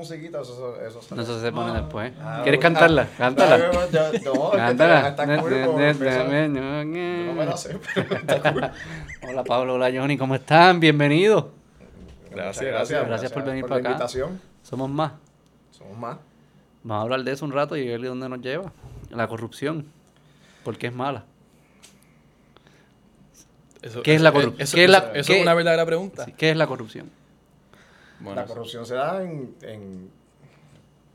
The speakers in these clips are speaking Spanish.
musiquita, eso, eso, No, eso se pone después. Ah, ¿Quieres ah, cantarla? Cántala. No, Cántala. está cool como empieza. Yo no me la sé, pero está cool. Hola Pablo, hola Johnny, ¿cómo están? Bienvenidos. Muchas gracias. Gracias por venir la para acá. invitación. Somos más. Somos más. Vamos a hablar de eso un rato y ver dónde nos lleva. La corrupción. ¿Por qué es mala? Eso- ¿Qué es la corrupción? Eso, ¿Qué es eso- la- eso qué- es una verdadera pregunta. Sí, ¿Qué es la corrupción? Bueno, la corrupción se da en, en,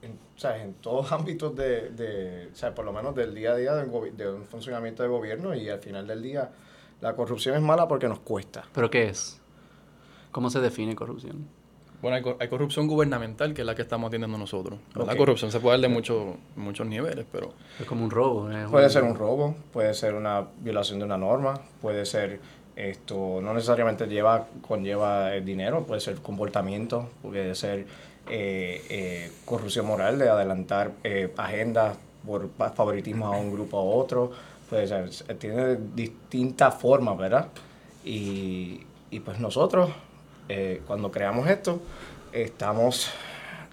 en, sea, en todos ámbitos de, de, sea, por lo menos del día a día del de un funcionamiento de gobierno y al final del día la corrupción es mala porque nos cuesta. ¿Pero qué es? ¿Cómo se define corrupción? bueno hay, cor- hay corrupción gubernamental, que es la que estamos atendiendo nosotros. La corrupción se puede dar de muchos muchos niveles, pero Es como un robo. es Puede ser un robo, puede ser una violación de una norma, puede ser esto, no necesariamente lleva, conlleva el dinero, puede ser comportamiento, puede ser eh, eh, corrupción moral de adelantar eh, agendas por favoritismo a un grupo a otro, puede ser, tiene distintas formas, ¿verdad? Y, y pues nosotros, eh, cuando creamos esto, estamos,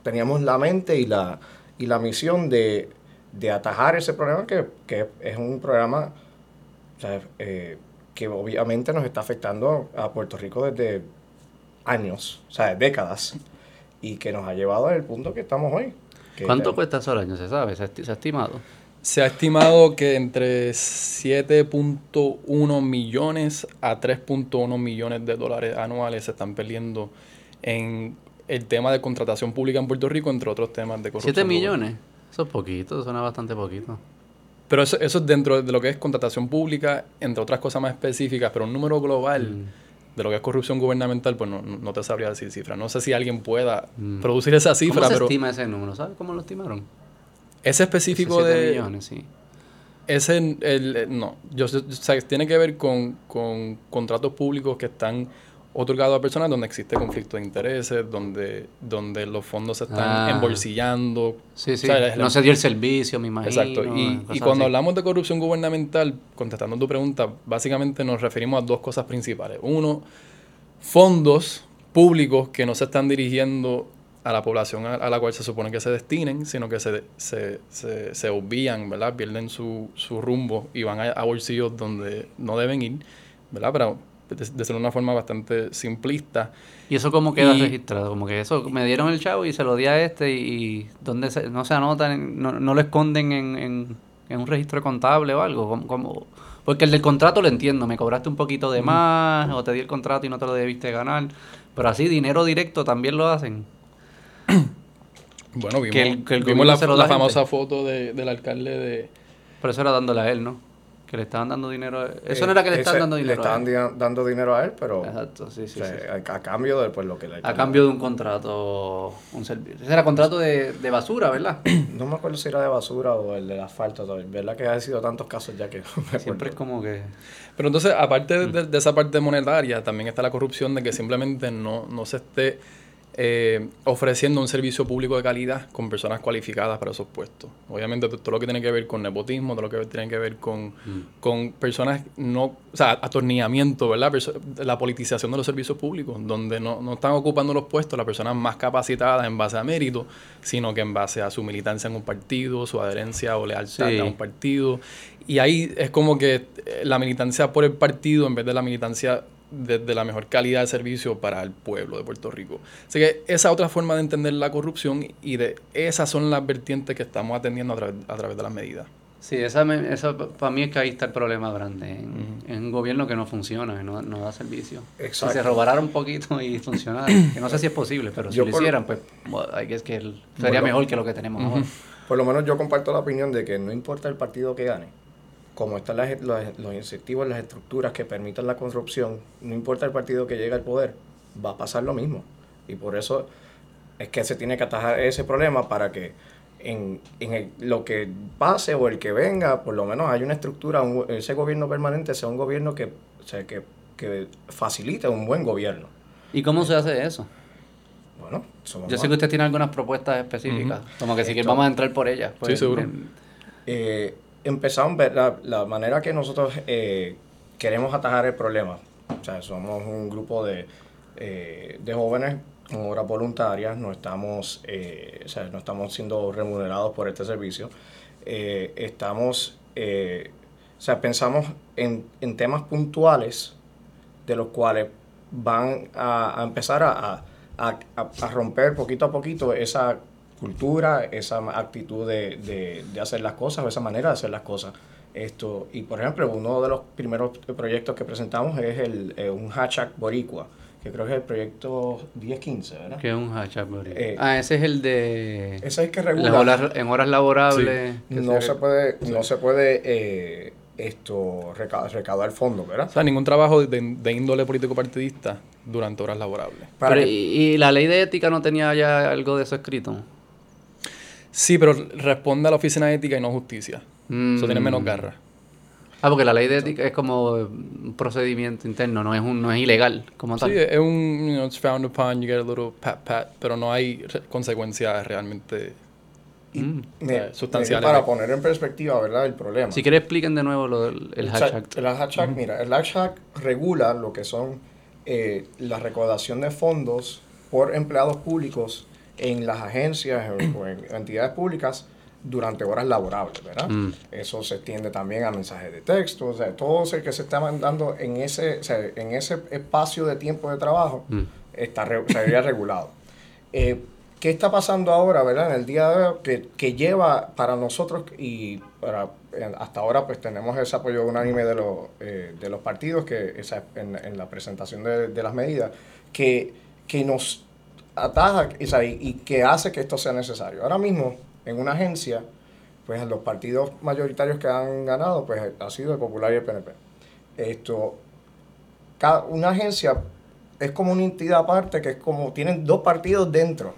teníamos la mente y la, y la misión de, de atajar ese problema que, que es un programa eh, que obviamente nos está afectando a Puerto Rico desde años, o sea, décadas, y que nos ha llevado al punto que estamos hoy. que ¿Cuánto cuesta eso al año? ¿Se sabe? ¿Se, ha estimado? se ha estimado que entre 7.1 millones a 3.1 millones de dólares anuales se están perdiendo en el tema de contratación pública en Puerto Rico, entre otros temas de corrupción. ¿Siete millones? Eso es poquito, suena bastante poquito. Pero eso, eso es dentro de lo que es contratación pública, entre otras cosas más específicas, pero un número global Mm. de lo que es corrupción gubernamental, pues no, no te sabría decir cifras. No sé si alguien pueda Mm. producir esa ¿Cómo cifra, se pero estima ese número? ¿Sabes cómo lo estimaron? ese específico de... millones, sí. Ese, el, el- no, yo, sé- o sea, tiene que ver con, con contratos públicos que están otorgados a personas donde existe conflicto de intereses, donde, donde los fondos se están Ah. embolsillando. Sí, sí. O sea, el- no se dio el servicio, me imagino. Exacto. Y, cuando así. hablamos de corrupción gubernamental, contestando tu pregunta, básicamente nos referimos a dos cosas principales. Uno, fondos públicos que no se están dirigiendo a la población a, a la cual se supone que se destinen, sino que se, se, se, se obvían, ¿verdad? Pierden su, su rumbo y van a, a bolsillos donde no deben ir, ¿verdad? Pero de, de ser una forma bastante simplista. ¿Y eso cómo queda Y- registrado? Como que eso, me dieron el chavo y se lo di a este y, y ¿dónde se, no se anotan, no, no lo esconden en, en, en un registro contable o algo? ¿Cómo- cómo? Porque el del contrato lo entiendo, me cobraste un poquito de más o te di el contrato y no te lo debiste ganar, pero así dinero directo también lo hacen. Bueno, vimos, Que el- que el vimos la, famosa foto de- del alcalde de... Pero eso era dándole a él, ¿no? Que le estaban dando dinero. a- Eso eh, no era que le estaban dando dinero. Le a estaban él. dando dinero a él, pero Exacto, sí, sí, o sea, sí. A, a cambio de pues, lo que le A cambio de un contrato, un servicio. Ese era contrato de, de basura, ¿verdad? No me acuerdo si era de basura o el del asfalto. todavía. ¿Verdad que ha sido tantos casos ya que no me Siempre es como que... Pero entonces, aparte Mm. de, de esa parte monetaria, también está la corrupción de que simplemente no, no se esté eh, ofreciendo un servicio público de calidad con personas cualificadas para esos puestos. Obviamente, todo lo que tiene que ver con nepotismo, todo lo que tiene que ver con, Mm. con personas no, o sea, atornillamiento, ¿verdad? La politización de los servicios públicos, donde no, no están ocupando los puestos las personas más capacitadas en base a mérito, sino que en base a su militancia en un partido, su adherencia o lealtad Sí. a un partido. Y ahí es como que eh, la militancia por el partido en vez de la militancia de, la mejor calidad de servicio para el pueblo de Puerto Rico. Así que esa otra forma de entender la corrupción y de esas son las vertientes que estamos atendiendo a través, a través de las medidas. Sí, esa, me- esa para mí es que ahí está el problema grande. En, en un gobierno que no funciona, que no, no da servicio. Exacto. Si se robara un poquito y funcionara, que no sé si es posible, pero si Yo lo por- hicieran, pues bueno, hay que es que el- sería Bueno. mejor que lo que tenemos ahora. Por lo menos yo comparto la opinión de que no importa el partido que gane, como están las, los, los incentivos, las estructuras que permitan la corrupción, no importa el partido que llegue al poder, va a pasar lo mismo. Y por eso es que se tiene que atajar ese problema para que en, en el- lo que pase o el que venga, por lo menos hay una estructura, un- ese gobierno permanente sea un gobierno que, o sea, que, que facilite un buen gobierno. ¿Y cómo se hace eso? Bueno, somos Yo sé más- que usted tiene algunas propuestas específicas, como que si Esto- vamos a entrar por ellas. pues, Sí, seguro. en- eh, empezamos a ver la, la manera que nosotros eh, queremos atajar el problema. O sea, somos un grupo de, eh, de jóvenes con horas voluntarias, no estamos, eh, o sea, no estamos siendo remunerados por este servicio. Estamos, o sea, pensamos en, en, temas puntuales de los cuales van a, a empezar a, a, a, romper poquito a poquito esa cultura, esa actitud de, de, de hacer las cosas, o esa manera de hacer las cosas. Esto, y por ejemplo, uno de los primeros proyectos que presentamos es el, eh, un hashtag boricua, que creo que es el proyecto 1015, ¿verdad? ¿Qué es un hashtag boricua? Eh, ah, ese es el de... Ese es el que regula... Horas, en horas laborables... Sí. No, se, se puede, sí. no se puede eh, esto recaudar, recaudar fondos, ¿verdad? O sea, ningún trabajo de, de índole político partidista durante horas laborables. Pero, ¿y, ¿y, la ley de ética no tenía ya algo de eso escrito? Sí, pero responde a la oficina de ética y no justicia. Mm. Eso tiene menos garra. Ah, porque la ley de ética es como un procedimiento interno, no es un, no es ilegal como tal. Sí, es un, you know, it's frowned upon, you get a little pat pat, pero no hay consecuencias realmente mm. me, sustanciales. Para poner en perspectiva, ¿verdad? El problema. Si quieres expliquen de nuevo lo del el hashtag. El hashtag, -huh. mira, el hashtag regula lo que son eh, la recaudación de fondos por empleados públicos en las agencias o en entidades públicas durante horas laborables, ¿verdad? Mm. Eso se extiende también a mensajes de texto, o sea, todo el que se está mandando en ese, o sea, en ese espacio de tiempo de trabajo mm. está sería regulado. Eh, ¿Qué está pasando ahora, verdad? En el día de hoy, que, que lleva para nosotros y para, hasta ahora pues tenemos ese apoyo unánime de, los eh, de los partidos que esa, en, en, la presentación de, de las medidas, que, que nos ataja y, y que hace que esto sea necesario. Ahora mismo, en una agencia, pues los partidos mayoritarios que han ganado, pues ha sido el Popular y el PNP. Esto, cada, una agencia es como una entidad aparte que es como, tienen dos partidos dentro.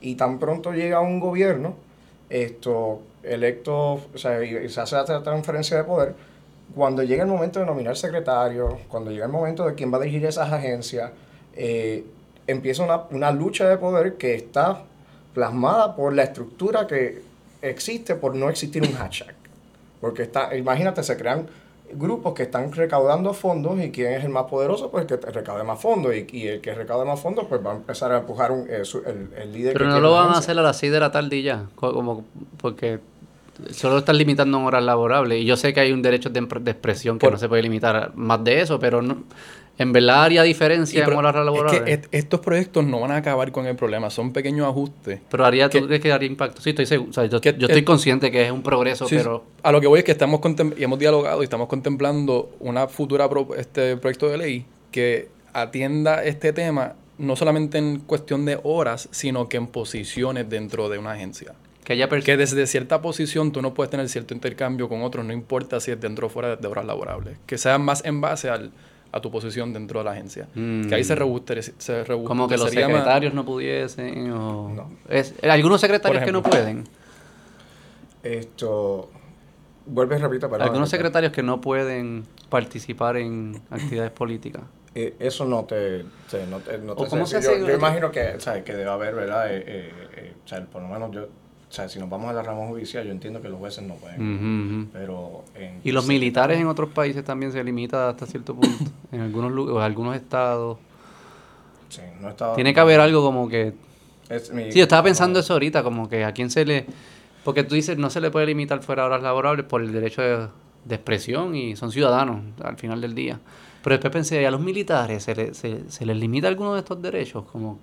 Y tan pronto llega un gobierno, esto, electo, o sea, y se hace la transferencia de poder, cuando llega el momento de nominar secretarios, cuando llega el momento de quién va a dirigir esas agencias, eh, empieza una, una lucha de poder que está plasmada por la estructura que existe por no existir un hashtag. Porque está, imagínate, se crean grupos que están recaudando fondos y quién es el más poderoso, pues el que recaude más fondos y, y el que recaude más fondos pues va a empezar a empujar un, eh, su, el, el, líder. Pero no lo van a hacer a las 6 de la tarde y ya, como porque solo están limitando en horas laborables y yo sé que hay un derecho de, de expresión que por, no se puede limitar más de eso, pero no, en verdad haría diferencia en horas laborables. Es que estos proyectos no van a acabar con el problema, son pequeños ajustes. Pero haría, ¿tú crees que haría impacto? Sí, estoy seguro. O sea, yo, que, yo, estoy consciente que es un progreso, sí, pero... A lo que voy es que estamos y hemos dialogado y estamos contemplando una futura pro este proyecto de ley que atienda este tema no solamente en cuestión de horas, sino que en posiciones dentro de una agencia. Que, haya que desde cierta posición tú no puedes tener cierto intercambio con otros, no importa si es dentro o fuera de horas laborables. Que sea más en base al a tu posición dentro de la agencia. Mm. Que ahí se rebuste, se rebuste Como que los secretarios más... no pudiesen o... No. Es, algunos secretarios ejemplo, que no pueden. Esto... Vuelve, repito, para Algunos secretarios que no pueden participar en actividades políticas. Eh, eso no te, te, no te, no te ¿Cómo se yo, yo, imagino que, o sea, que debe haber, ¿verdad? Eh, eh, eh, o sea, por lo menos yo o sea, si nos vamos a la rama judicial, yo entiendo que los jueces no pueden. Uh -huh. Pero en y los militares en otros países también se limita hasta cierto punto. en algunos algunos estados. Sí, no estado, Tiene que haber algo como que. Mi, sí, yo estaba pensando eso ahorita, como que a quién se le. Porque tú dices, no se le puede limitar fuera de horas laborables por el derecho de, de expresión y son ciudadanos al final del día. Pero después pensé, ¿y a los militares se, le, se, se les limita alguno de estos derechos? Como,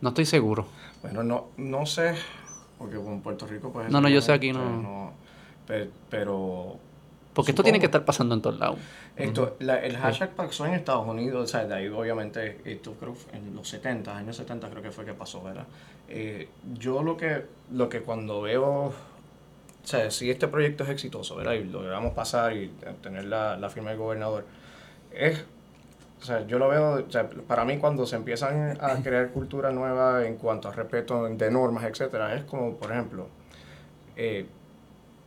no estoy seguro. Bueno, no, no sé porque en Puerto Rico pues... No, no, yo sé aquí no... no pero... Porque esto tiene que estar pasando en todos lados. Esto, la, el hashtag pasó en Estados Unidos, o sea, de ahí obviamente, esto creo en los 70, años 70 creo que fue que pasó, ¿verdad? Eh, yo lo que, lo que cuando veo, o sea, si este proyecto es exitoso, ¿verdad? Y lo logramos pasar y tener la, la firma del gobernador, es o sea, yo lo veo, o sea, para mí cuando se empiezan a crear cultura nueva en cuanto a respeto de normas, etcétera, es como, por ejemplo, eh,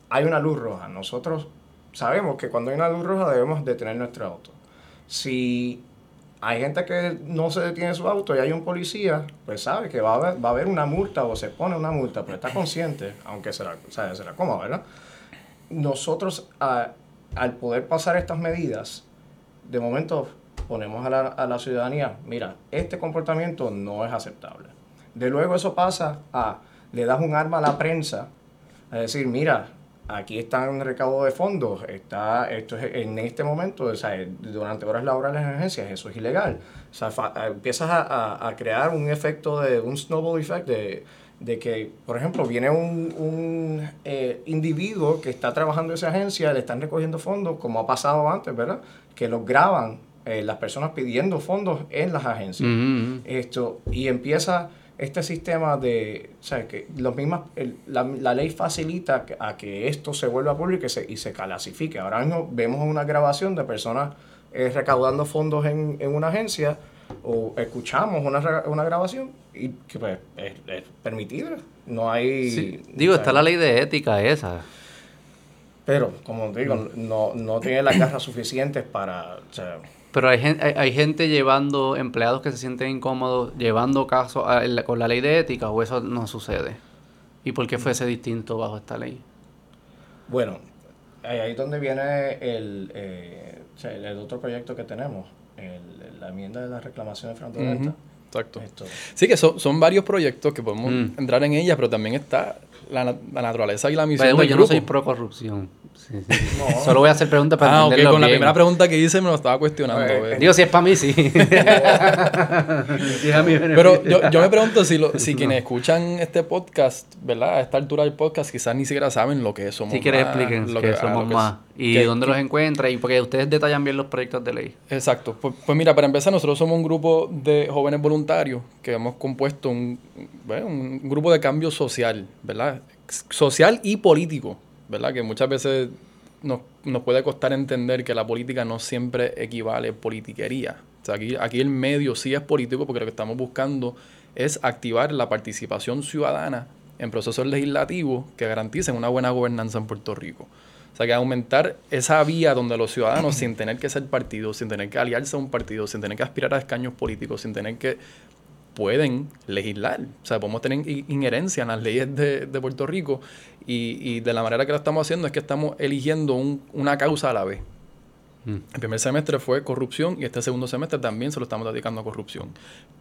hay una luz roja. Nosotros sabemos que cuando hay una luz roja debemos detener nuestro auto. Si hay gente que no se detiene su auto y hay un policía, pues sabe que va a haber, va a haber una multa o se pone una multa, pero está consciente, aunque será, o sea, será cómodo, ¿verdad? Nosotros, a, al poder pasar estas medidas, de momento ponemos a la, a la, ciudadanía, mira, este comportamiento no es aceptable. De luego eso pasa a, le das un arma a la prensa, a decir, mira, aquí están recaudo de fondos, está, esto es en este momento, o sea, durante horas laborales en agencias, eso es ilegal. O sea, empiezas a, a, crear un efecto de, un snowball effect de, de que, por ejemplo, viene un, un eh, individuo que está trabajando en esa agencia, le están recogiendo fondos, como ha pasado antes, ¿verdad? Que los graban eh, las personas pidiendo fondos en las agencias. Esto, y empieza este sistema de, o sea, que los mismas, la, la, ley facilita a que esto se vuelva público y se, y se clasifique. Ahora mismo vemos una grabación de personas eh, recaudando fondos en, en, una agencia o escuchamos una, una grabación y que pues, es, es permitida. No hay... digo, está la ley de ética esa. Pero, como digo, no, no tiene las garras suficientes para... pero hay gente, hay, gente llevando, empleados que se sienten incómodos, llevando casos con la ley de ética, o eso no sucede. ¿Y por qué fuese distinto bajo esta ley? Bueno, ahí es donde viene el, eh, el otro proyecto que tenemos, la enmienda de las reclamaciones fraudulentas. Exacto. Sí, que son, son varios proyectos que podemos mm. entrar en ellas, pero también está la, la naturaleza y la misión del yo no soy pro corrupción. Solo voy a hacer preguntas para ah, okay. con la primera pregunta que hice me lo estaba cuestionando. Pues, digo, si es para mí, sí. Pero yo, yo, me pregunto si, lo, si quienes escuchan este podcast, ¿verdad? A esta altura del podcast, quizás ni siquiera saben lo que es Somos Si quieres expliquen lo que, somos más. y dónde los encuentra y porque ustedes detallan bien los proyectos de ley. Exacto. Pues, pues, mira, para empezar, nosotros somos un grupo de jóvenes voluntarios que hemos compuesto un, un grupo de cambio social, ¿verdad? Social y político ¿verdad? Que muchas veces nos, puede costar entender que la política no siempre equivale a politiquería. O sea, aquí, aquí el medio sí es político porque lo que estamos buscando es activar la participación ciudadana en procesos legislativos que garanticen una buena gobernanza en Puerto Rico. O sea, que aumentar esa vía donde los ciudadanos, sin tener que ser partidos, sin tener que aliarse a un partido, sin tener que aspirar a escaños políticos, sin tener que pueden legislar. O sea, podemos tener injerencia en las leyes de, de Puerto Rico y, y, de la manera que lo estamos haciendo es que estamos eligiendo un, una causa a la vez. Mm. El primer semestre fue corrupción y este segundo semestre también se lo estamos dedicando a corrupción.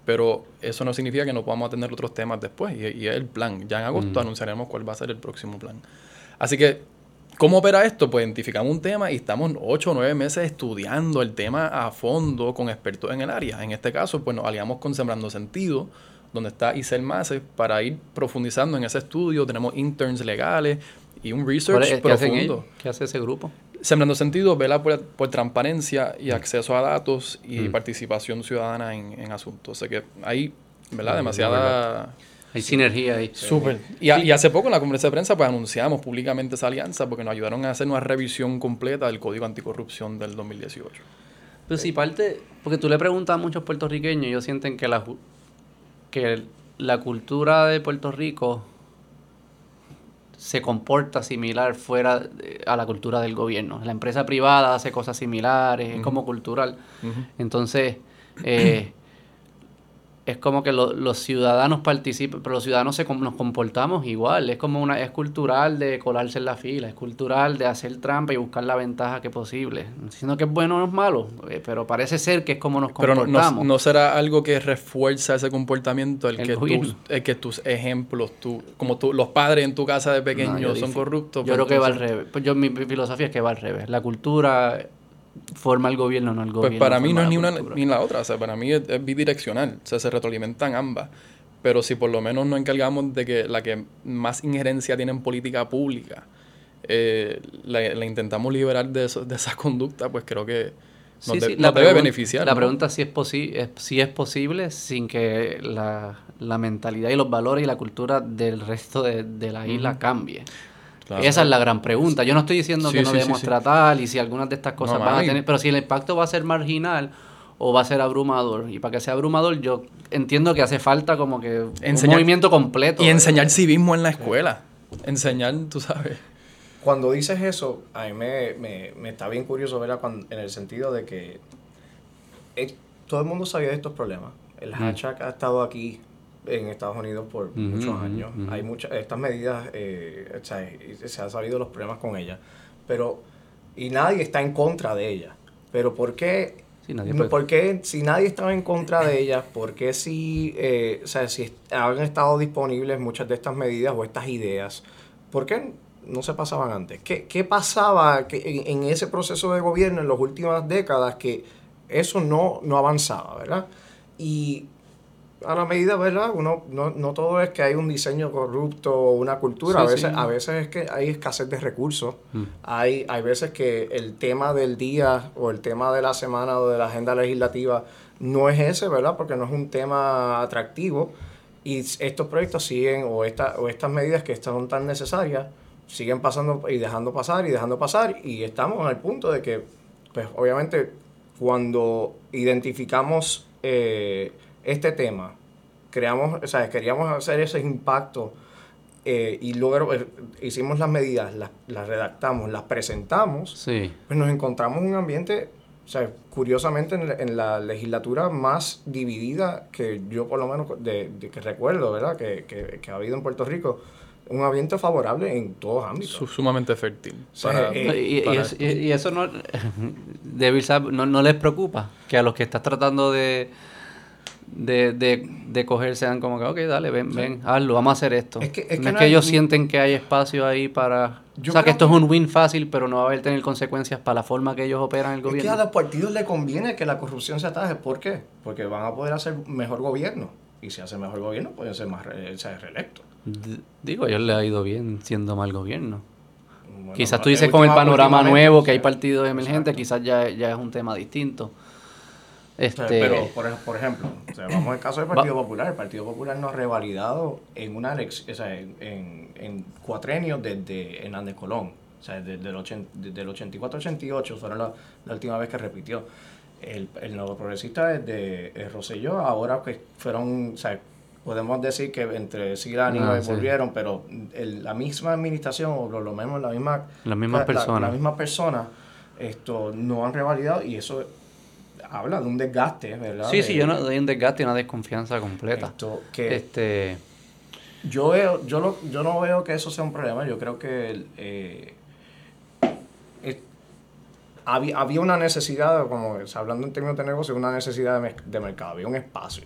Pero eso no significa que no podamos atender otros temas después y, y es el plan. Ya en agosto mm. anunciaremos cuál va a ser el próximo plan. Así que ¿Cómo opera esto? Pues identificamos un tema y estamos ocho o nueve meses estudiando el tema a fondo con expertos en el área. En este caso, pues nos aliamos con Sembrando Sentido, donde está Isel Mase, para ir profundizando en ese estudio. Tenemos interns legales y un research profundo. ¿Qué hace ese grupo? Sembrando Sentido vela por, transparencia y acceso a datos y mm. participación ciudadana en, asuntos. O sea que hay, ¿verdad? Demasiada... Hay sinergia ahí. Súper. Y, hace poco en la conferencia de prensa pues anunciamos públicamente esa alianza porque nos ayudaron a hacer una revisión completa del Código Anticorrupción del 2018. Pero si parte, porque tú le preguntas a muchos puertorriqueños, ellos sienten que la, que la cultura de Puerto Rico se comporta similar fuera a la cultura del gobierno. La empresa privada hace cosas similares, es como cultural. Entonces, eh, es como que los ciudadanos participan, pero los ciudadanos se, nos comportamos igual. Es como una, es cultural de colarse en la fila, es cultural de hacer trampa y buscar la ventaja que posible. Diciendo que es bueno o no es malo, eh, pero parece ser que es como nos comportamos. Pero no, será algo que refuerza ese comportamiento, el, que, tus, que tus ejemplos, tú, como tú, los padres en tu casa de pequeños son corruptos. Yo pues creo que va al revés. Pues yo, mi filosofía es que va al revés. La cultura forma el gobierno, no el pues gobierno. Pues para mí no es ni una ni la otra, o sea, para mí es, bidireccional, o sea, se retroalimentan ambas. Pero si por lo menos nos encargamos de que la que más injerencia tiene en política pública, eh, la, intentamos liberar de, eso, de esa conducta, pues creo que nos, debe beneficiar. La pregunta es si es, si es posible sin que la, mentalidad y los valores y la cultura del resto de, la isla cambie. Esa es la gran pregunta. Yo no estoy diciendo que no debemos tratar y si algunas de estas cosas van a tener, pero si el impacto va a ser marginal o va a ser abrumador. Y para que sea abrumador, yo entiendo que hace falta como que un movimiento completo. Y enseñar civismo en la escuela. Enseñar, tú sabes. Cuando dices eso, a mí me, está bien curioso, ¿verdad? en el sentido de que eh, todo el mudo sabía de estos problemas. El hashtag ha estado aquí en Estados Unidos por muchos años. Hay muchas, estas medidas, eh, se han salido los problemas con ellas, pero, y nadie está en contra de ellas. Pero ¿por qué Sí, nadie puede- ¿Por qué, si nadie estaba en contra de ellas, por qué si, eh, o sea, si han estado disponibles muchas de estas medidas o estas ideas, por qué no se pasaban antes? ¿Qué, qué pasaba que en, en ese proceso de gobierno en las últimas décadas que eso no, no avanzaba, ¿verdad? Y a la medida, ¿verdad? Uno, no, no todo es que hay un diseño corrupto o una cultura, Sí, a, veces, sí. a veces es que hay escasez de recursos. Mm. Hay, hay veces que el tema del día o el tema de la semana o de la agenda legislativa no es ese, ¿verdad? Porque no es un tema atractivo y estos proyectos siguen o, esta, o estas medidas que son tan necesarias siguen pasando y dejando pasar y dejando pasar y estamos al punto de que, pues obviamente, cuando identificamos eh, este tema, creamos, o sea, queríamos hacer ese impacto eh, y luego eh, hicimos las medidas, las, las redactamos, las presentamos, Sí. pues nos encontramos en un ambiente, o sea, curiosamente en, la- en la legislatura más dividida que yo por lo menos de, de que recuerdo, ¿verdad? Que, que, que ha habido en Puerto Rico, un ambiente favorable en todos ámbitos. Su- sumamente fértil. Sí, para- eh, y, y- para- y- y eso no, no, no les preocupa que a los que estás tratando de, de, de, de coger sean como que, ok, dale, ven, ven, hazlo, vamos a hacer esto. Es que- es no que es no que hay- ellos sienten que hay espacio ahí para... Yo o sea, que esto que- es un win fácil, pero no va a haber tener consecuencias para la forma que ellos operan el Es que a gobierno. los partidos les conviene que la corrupción se ataje. ¿Por qué? Porque van a poder hacer mejor gobierno. Y si hacen mejor gobierno, pueden ser más re- ser reelectos. D- Digo, a ellos les ha ido bien siendo mal gobierno. Bueno, quizás tú eh, dices con el panorama nuevo que hay partidos emergentes, quizás ya, ya es un tema distinto. Este, Pero, por, por ejemplo, o sea, vamos al caso del Partido Popular. El Partido Popular no ha revalidado en una elección, o sea, en, en, en cuatrenios desde Hernández Colón. O sea, desde desde el 84-88 fueron la, la última vez que repitió. El, el nuevo progresista desde eh, Rosselló, ahora que fueron, o sea, podemos decir que entre Sila y Ah, Aníbal sí. volvieron, pero el- la misma administración, o lo, lo mismo, la misma Las mismas la- personas. La, misma persona esto, no han revalidado y eso habla de un desgaste, ¿verdad? sí, sí, yo no doy un desgaste y una desconfianza completa. esto, que Este, yo veo, yo, lo, yo no veo que eso sea un problema. Yo creo que eh, es- había, había una necesidad, como hablando en términos de negocio, una necesidad de, de mercado, había un espacio.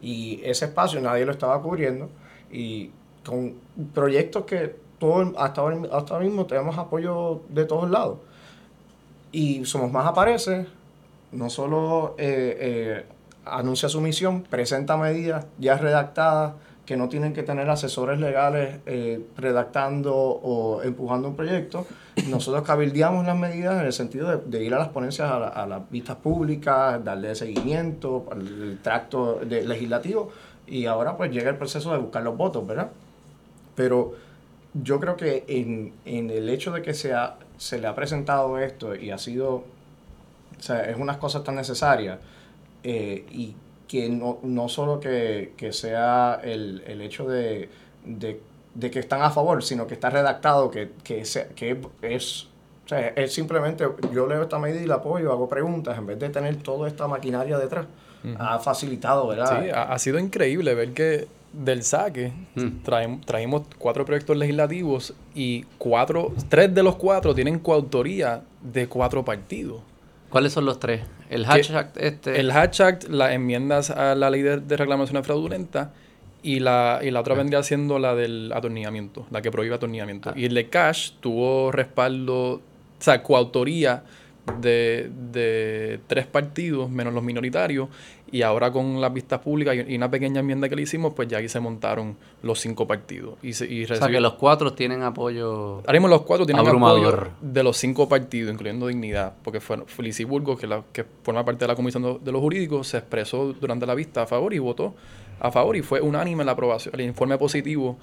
Y ese espacio nadie lo estaba cubriendo. Y con proyectos que todo, hasta, ahora, hasta ahora mismo tenemos apoyo de todos lados. Y Somos Más aparece, no solo eh, eh, anuncia su misión, presenta medidas ya redactadas que no tienen que tener asesores legales eh, redactando o empujando un proyecto. Nosotros cabildeamos las medidas en el sentido de, ir a las ponencias, a, la- las vistas públicas, darle seguimiento al tracto de- legislativo y ahora pues llega el proceso de buscar los votos, ¿verdad? Pero yo creo que en, en el hecho de que se, ha- se le ha presentado esto y ha sido, o sea, es unas cosas tan necesarias eh, y que no, no solo que, que sea el, el hecho de, de, de que están a favor, sino que está redactado, que, que, se- que es, o sea, es simplemente, yo leo esta medida y la apoyo, hago preguntas, en vez de tener toda esta maquinaria detrás. Ha facilitado, ¿verdad? Sí, ha, ha sido increíble ver que del saque traem- traímos cuatro proyectos legislativos y cuatro, tres de los cuatro tienen coautoría de cuatro partidos. ¿Cuáles son los tres? El hashtag este. El hashtag, las enmiendas a la ley de, de reclamaciones fraudulentas y la, y la otra vendría siendo la del atornillamiento, la que prohíbe atornillamiento. Ah. Y el de Cash tuvo respaldo, o sea, coautoría de, de tres partidos, menos los minoritarios, y ahora con las vistas públicas y, una pequeña enmienda que le hicimos, pues ya ahí se montaron los cinco partidos. Y, se- y o sea, que los cuatro tienen apoyo. Ahora mismo los cuatro tienen Abrumador. apoyo de los cinco partidos, incluyendo Dignidad, porque fue Felici Burgos, que, la, que forma parte de la Comisión de los Jurídicos, se expresó durante la vista a favor y votó a favor y fue unánime la aprobación, el informe positivo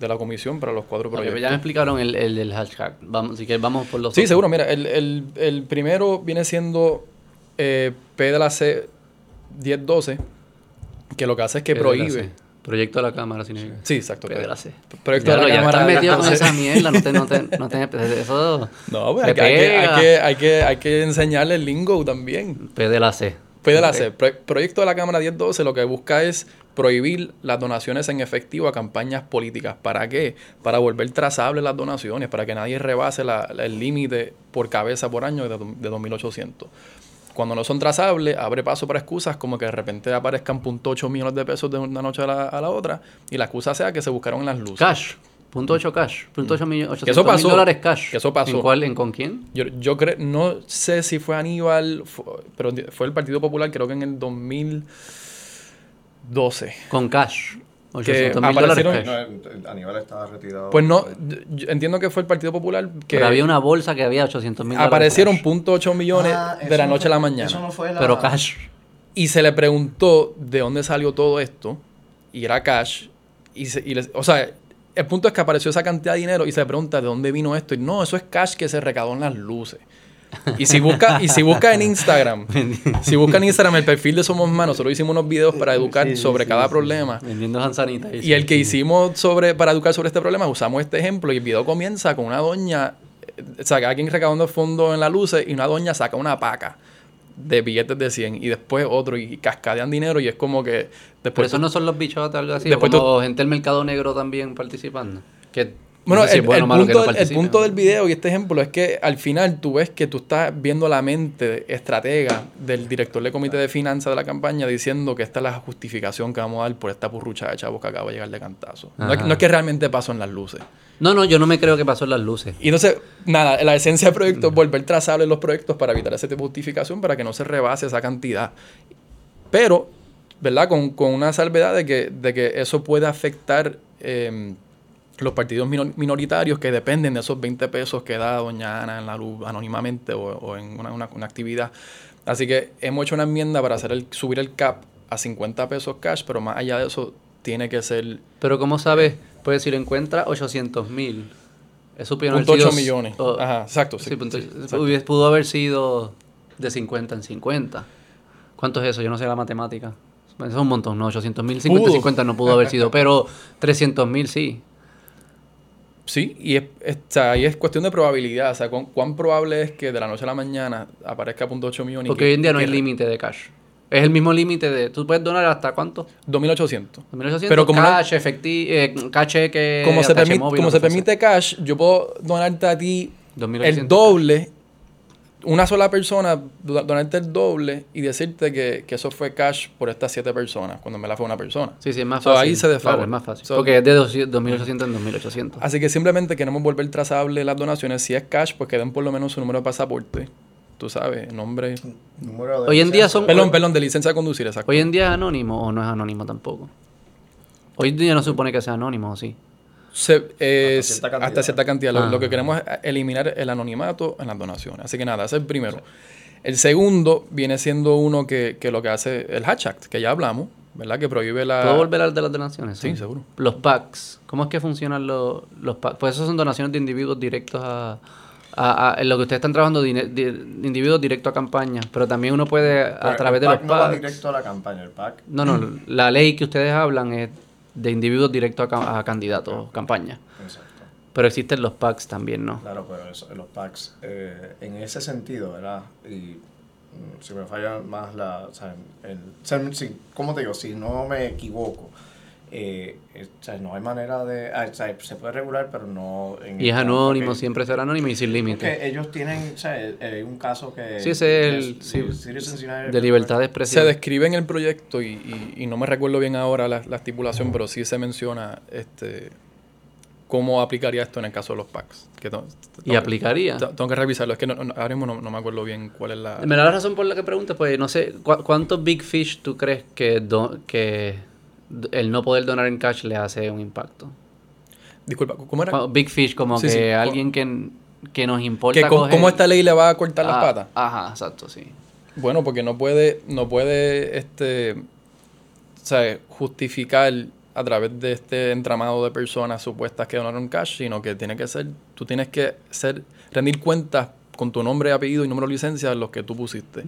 de la Comisión para los cuatro proyectos. ya me explicaron el, el del hashtag. Vamos, así que vamos por los Sí, otros. seguro. Mira, el, el, el primero viene siendo eh, P de la C 1012, que lo que hace es que P prohíbe. Proyecto de la Cámara sin Sí, exacto. P de la C. Proyecto Ya, de la ya Cámara estás metido con esa mierda. No te, no te, no te- eso. No, pues hay que, hay, que, pega. hay, que, hay, que, hay que enseñarle el lingo también. P de la C. Puede Ok. hacer. Pro- proyecto de la Cámara 1012 lo que busca es prohibir las donaciones en efectivo a campañas políticas. ¿Para qué? Para volver trazables las donaciones, para que nadie rebase la- la- el límite por cabeza por año de, de 2.800. Cuando no son trazables, abre paso para excusas como que de repente aparezcan .8 millones de pesos de una noche a la, a la otra y la excusa sea que se buscaron en las luces. Cash. Punto 8 cash. Punto 8 millones. Que eso pasó. dólares cash. Que eso pasó. ¿En cuál? ¿En con quién? Yo, yo creo, no sé si fue Aníbal, pero fue el Partido Popular, creo que en el 2012. Con cash. 800 mil aparecieron- dólares cash. No, el- Aníbal estaba retirado. Pues no, yo entiendo que fue el Partido Popular que Pero había una bolsa que había 800 mil dólares. aparecieron cash. .8 millones Ah, de la no noche a la mañana. Eso no fue la... Pero cash. Y se le preguntó de dónde salió todo esto. Y era cash. Y, se- y les- o sea, el punto es que apareció esa cantidad de dinero y se pregunta de dónde vino esto. Y no, eso es cash que se recaudó en las luces. Y si busca, y si busca en Instagram, si busca en Instagram el perfil de Somos Más, nosotros hicimos unos videos para educar Sí, sí, sobre sí, cada problema. Vendiendo sanitizer. Y el que hicimos sobre, para educar sobre este problema, usamos este ejemplo y el video comienza con una doña, eh, saca alguien recaudando fondos en la luz y una doña saca una paca de billetes de 100 y después otro y cascadean dinero y es como que Pero después... eso no son los bichotes algo así. Después como gente del mercado negro también participando. Que Bueno, no sé si el, bueno punto, no el punto del video y este ejemplo es que al final tú ves que tú estás viendo la mente estratega del director del comité de finanzas de la campaña diciendo que esta es la justificación que vamos a dar por esta purrucha de chavos que acaba de llegar de cantazo. No es, no es que realmente pasó en las luces. No, no, yo no me creo que pasó en las luces. Y entonces, nada, la esencia del proyecto es volver trazables los proyectos para evitar ese tipo de justificación para que no se rebase esa cantidad. Pero, ¿verdad? Con, con una salvedad de que, de que eso puede afectar eh, los partidos minor- minoritarios que dependen de esos 20 pesos que da doña Ana en la luz anónimamente o, o en una, una- una actividad. Así que hemos hecho una enmienda para hacer el, subir el cap a 50 pesos cash, pero más allá de eso tiene que ser Pero ¿cómo sabes? Pues si lo encuentra 800 mil. Eso puede haber sido- 8 millones. o- Ajá, exacto. sí, sí, punto- sí, exacto. pudo haber sido de 50 en 50. ¿Cuánto es eso? Yo no sé la matemática. Eso es un montón, ¿no? 800 mil, 50 Pudo. 50 no pudo haber sido, pero 300 mil sí. Sí, y es, es- o sea, ahí es cuestión de probabilidad. O sea, cuán, cuán probable es que de la noche a la mañana aparezca punto .8 millones. y Porque que- hoy en día no hay límite de cash. Es el mismo límite de... ¿Tú puedes donar hasta cuánto? 2.800. 1800 Pero como no- cash, efectivo, eh, cash cheque, Como se, permite, móvil, como se que permite cash, yo puedo donarte a ti 2800 el doble, una sola persona, do- donarte el doble y decirte que, que eso fue cash por estas siete personas, cuando me la fue una persona. Sí, sí, es más So, fácil. ahí se Claro, es más fácil. So- Porque es de 200 2800 en 2800. Así que simplemente queremos volver trazable las donaciones. Si es cash, pues que den por lo menos su número de pasaporte. Tú sabes, nombre. Número de Hoy en día son- Perdón, perdón, de licencia de conducir, exacto. Hoy en día es anónimo o no es anónimo tampoco. Hoy en día no se supone que sea anónimo, ¿o sí? Se- eh, Hasta cierta hasta cantidad. cierta cantidad. Lo, Ah. lo que queremos es eliminar el anonimato en las donaciones. Así que nada, ese es el primero. El segundo viene siendo uno que, que lo que hace el Hatch Act, que ya hablamos, ¿verdad? Que prohíbe la... ¿Puedo volver al de las donaciones? Sí, seguro. Los packs. ¿Cómo es que funcionan los, los packs? Pues esos son donaciones de individuos directos a... a- a- en lo que ustedes están trabajando, di- de individuos directos a campaña. Pero también uno puede, a Pero través el de los PAC no va packs... directo a la campaña, el PAC. No, no, la ley que ustedes hablan es de individuos directos a, a candidatos, campaña. Exacto. Pero existen los packs también, ¿no? Claro, pero eso, los PACs, eh, en ese sentido, ¿verdad? Y mm, si me falla más la. O sea, el, si- ¿Cómo te digo? Si no me equivoco, eh, eh, o sea, no hay manera de. ah, o sea, se puede regular, pero no. En Y es anónimo, que- siempre será anónimo y sin límite. Porque ellos tienen, o sea, eh, hay un caso que... Sí, ese es el- es- sí, United- De libertad de Se expresión. describe en el proyecto y, y- y no me recuerdo bien ahora la, la estipulación, pero sí se menciona este cómo aplicaría esto en el caso de los packs. Que Y aplicaría. te- Tengo que revisarlo. Es que no, no- ahora mismo no, no me acuerdo bien cuál es la... Me da la razón por la que preguntas, pues no sé, ¿cu- ¿cuántos Big Fish tú crees que, que el no poder donar en cash le hace un impacto? Disculpa, ¿cómo era? Big Fish, como Sí, que sí, alguien que, que nos importa. Que co- coger- ¿Cómo esta ley le va a cortar las Ah, patas? Ajá, exacto, sí. Bueno, porque no puede, no puede, este, sea, justificar a través de este entramado de personas supuestas que donaron cash, sino que tiene que ser, tú tienes que ser, rendir cuentas con tu nombre, apellido y número de licencia los que tú pusiste.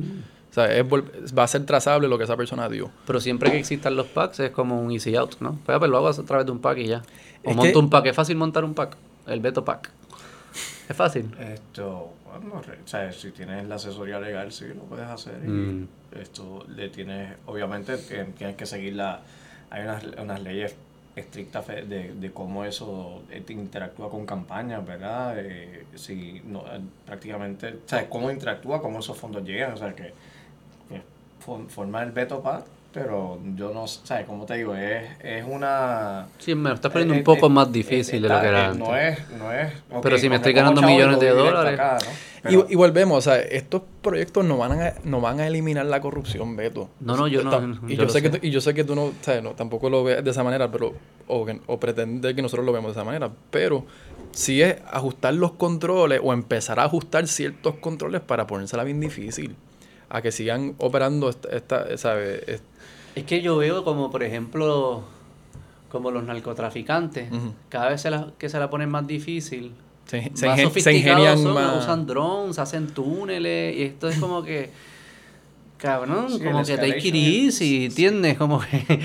O sea, es vol- va a ser trazable lo que esa persona dio. Pero siempre que existan los packs es como un easy out, ¿no? Pues, pues lo hago a través de un pack y ya. O Es monto que- un pack. Es fácil montar un pack. El Beto Pack. Es fácil. Esto, bueno, re- o sea, si tienes la asesoría legal, sí, lo puedes hacer. Y Mm. esto le tienes, obviamente, tienes que seguir la. Hay unas, unas leyes estrictas de, de cómo eso eh, te interactúa con campañas, ¿verdad? Eh, si no, eh, prácticamente, o sea, cómo interactúa, cómo esos fondos llegan, o sea, que for- formar el veto pad, pero yo no, sé, como te digo, es, es una... Sí, me lo estás poniendo eh, un poco eh, más eh, difícil de lo que era eh, antes. No es, no es... Pero si me estoy ganando y millones lo de dólares. acá, ¿no? Y- Pero- y, volvemos, o sea, estos proyectos no van a, no van a eliminar la corrupción, Beto. No, no, yo no- Y yo sé que tú, y yo sé que tú no, o sea, no, tampoco lo ves de esa manera, pero o, que- o pretende que nosotros lo vemos de esa manera, pero sí es ajustar los controles o empezar a ajustar ciertos controles para ponérsela bien difícil, a que sigan operando esta, esta ¿sabes? Es- Es que yo veo como, por ejemplo, como los narcotraficantes, cada vez se la- que se la ponen más difícil, se, se más ingen- se ingenian son, más. usan drones, hacen túneles, y esto es como que, cabrón, Sí, como que take it easy, ¿entiendes? Como que,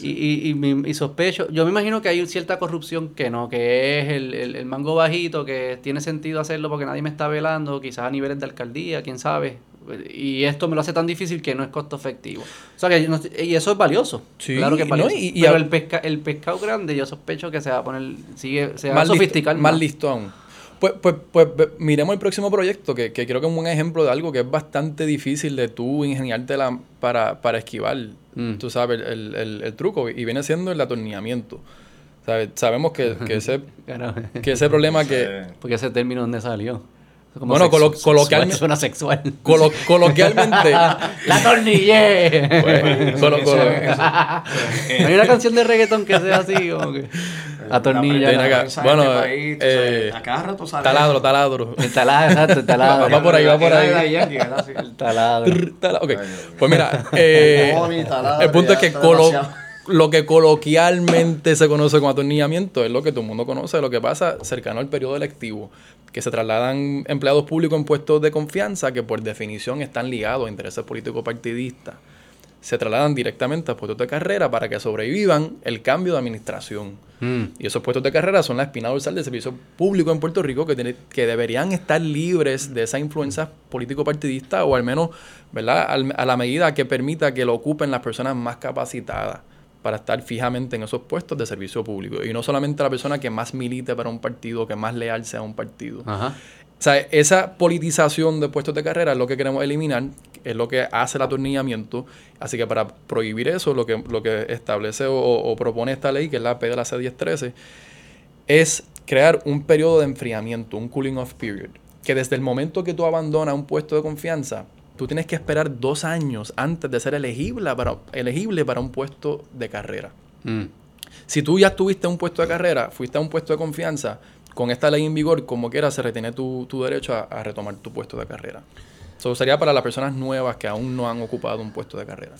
y, y, y, y sospecho, yo me imagino que hay cierta corrupción que no, que es el, el, el mango bajito, que tiene sentido hacerlo porque nadie me está velando, quizás a niveles de alcaldía, quién sabe. Y esto me lo hace tan difícil que no es costo efectivo. O sea que yo no estoy- y eso es valioso. Sí, claro que es no, valioso. y- y Pero a- el, pesca, el pescado grande, yo sospecho que se va a poner, sigue, se va a más, listo, sofisticar más más. listo aún. Pues, pues, pues miremos el próximo proyecto, que, que creo que es un buen ejemplo de algo que es bastante difícil de tú ingeniártela para, para esquivar, Mm. tú sabes, el, el- el truco, y viene siendo el atornillamiento. ¿Sabes? Sabemos que, que ese, que ese problema que... Porque ese término, ¿dónde salió? Como Bueno, colo- coloquialmente- Suena sexual. colo- coloquialmente... ¡La tornillé! Bueno, colo- colo- No hay una canción de reggaetón que sea así, como que... Atornilla. Ven acá. prensa Bueno, este eh, sabes, a cada rato sale taladro, taladro. El taladro, exacto, el taladro. Va por ahí, va por ahí. El taladro. Ok. Pues mira, eh, el punto es que colo-. Lo que coloquialmente se conoce como atornillamiento es lo que todo el mundo conoce, lo que pasa cercano al periodo electivo, que se trasladan empleados públicos en puestos de confianza que por definición están ligados a intereses políticos partidistas. Se trasladan directamente a puestos de carrera para que sobrevivan el cambio de administración. Mm. Y esos puestos de carrera son la espina dorsal del servicio público en Puerto Rico que, tiene- que deberían estar libres de esa influencia político-partidista o al menos ¿verdad? Al- a la medida que permita que lo ocupen las personas más capacitadas para estar fijamente en esos puestos de servicio público. Y no solamente la persona que más milite para un partido, que más leal sea a un partido. Ajá. O sea, esa politización de puestos de carrera es lo que queremos eliminar, es lo que hace el atornillamiento. Así que para prohibir eso, lo que, lo que establece o, o propone esta ley, que es la P de la C1013, es crear un periodo de enfriamiento, un cooling off period. Que desde el momento que tú abandonas un puesto de confianza, tú tienes que esperar dos años antes de ser elegible para, elegible para un puesto de carrera. Mm. Si tú ya estuviste en un puesto de carrera, fuiste a un puesto de confianza, con esta ley en vigor, como quiera, se retiene tu, tu derecho a, a retomar tu puesto de carrera. Eso sería para las personas nuevas que aún no han ocupado un puesto de carrera.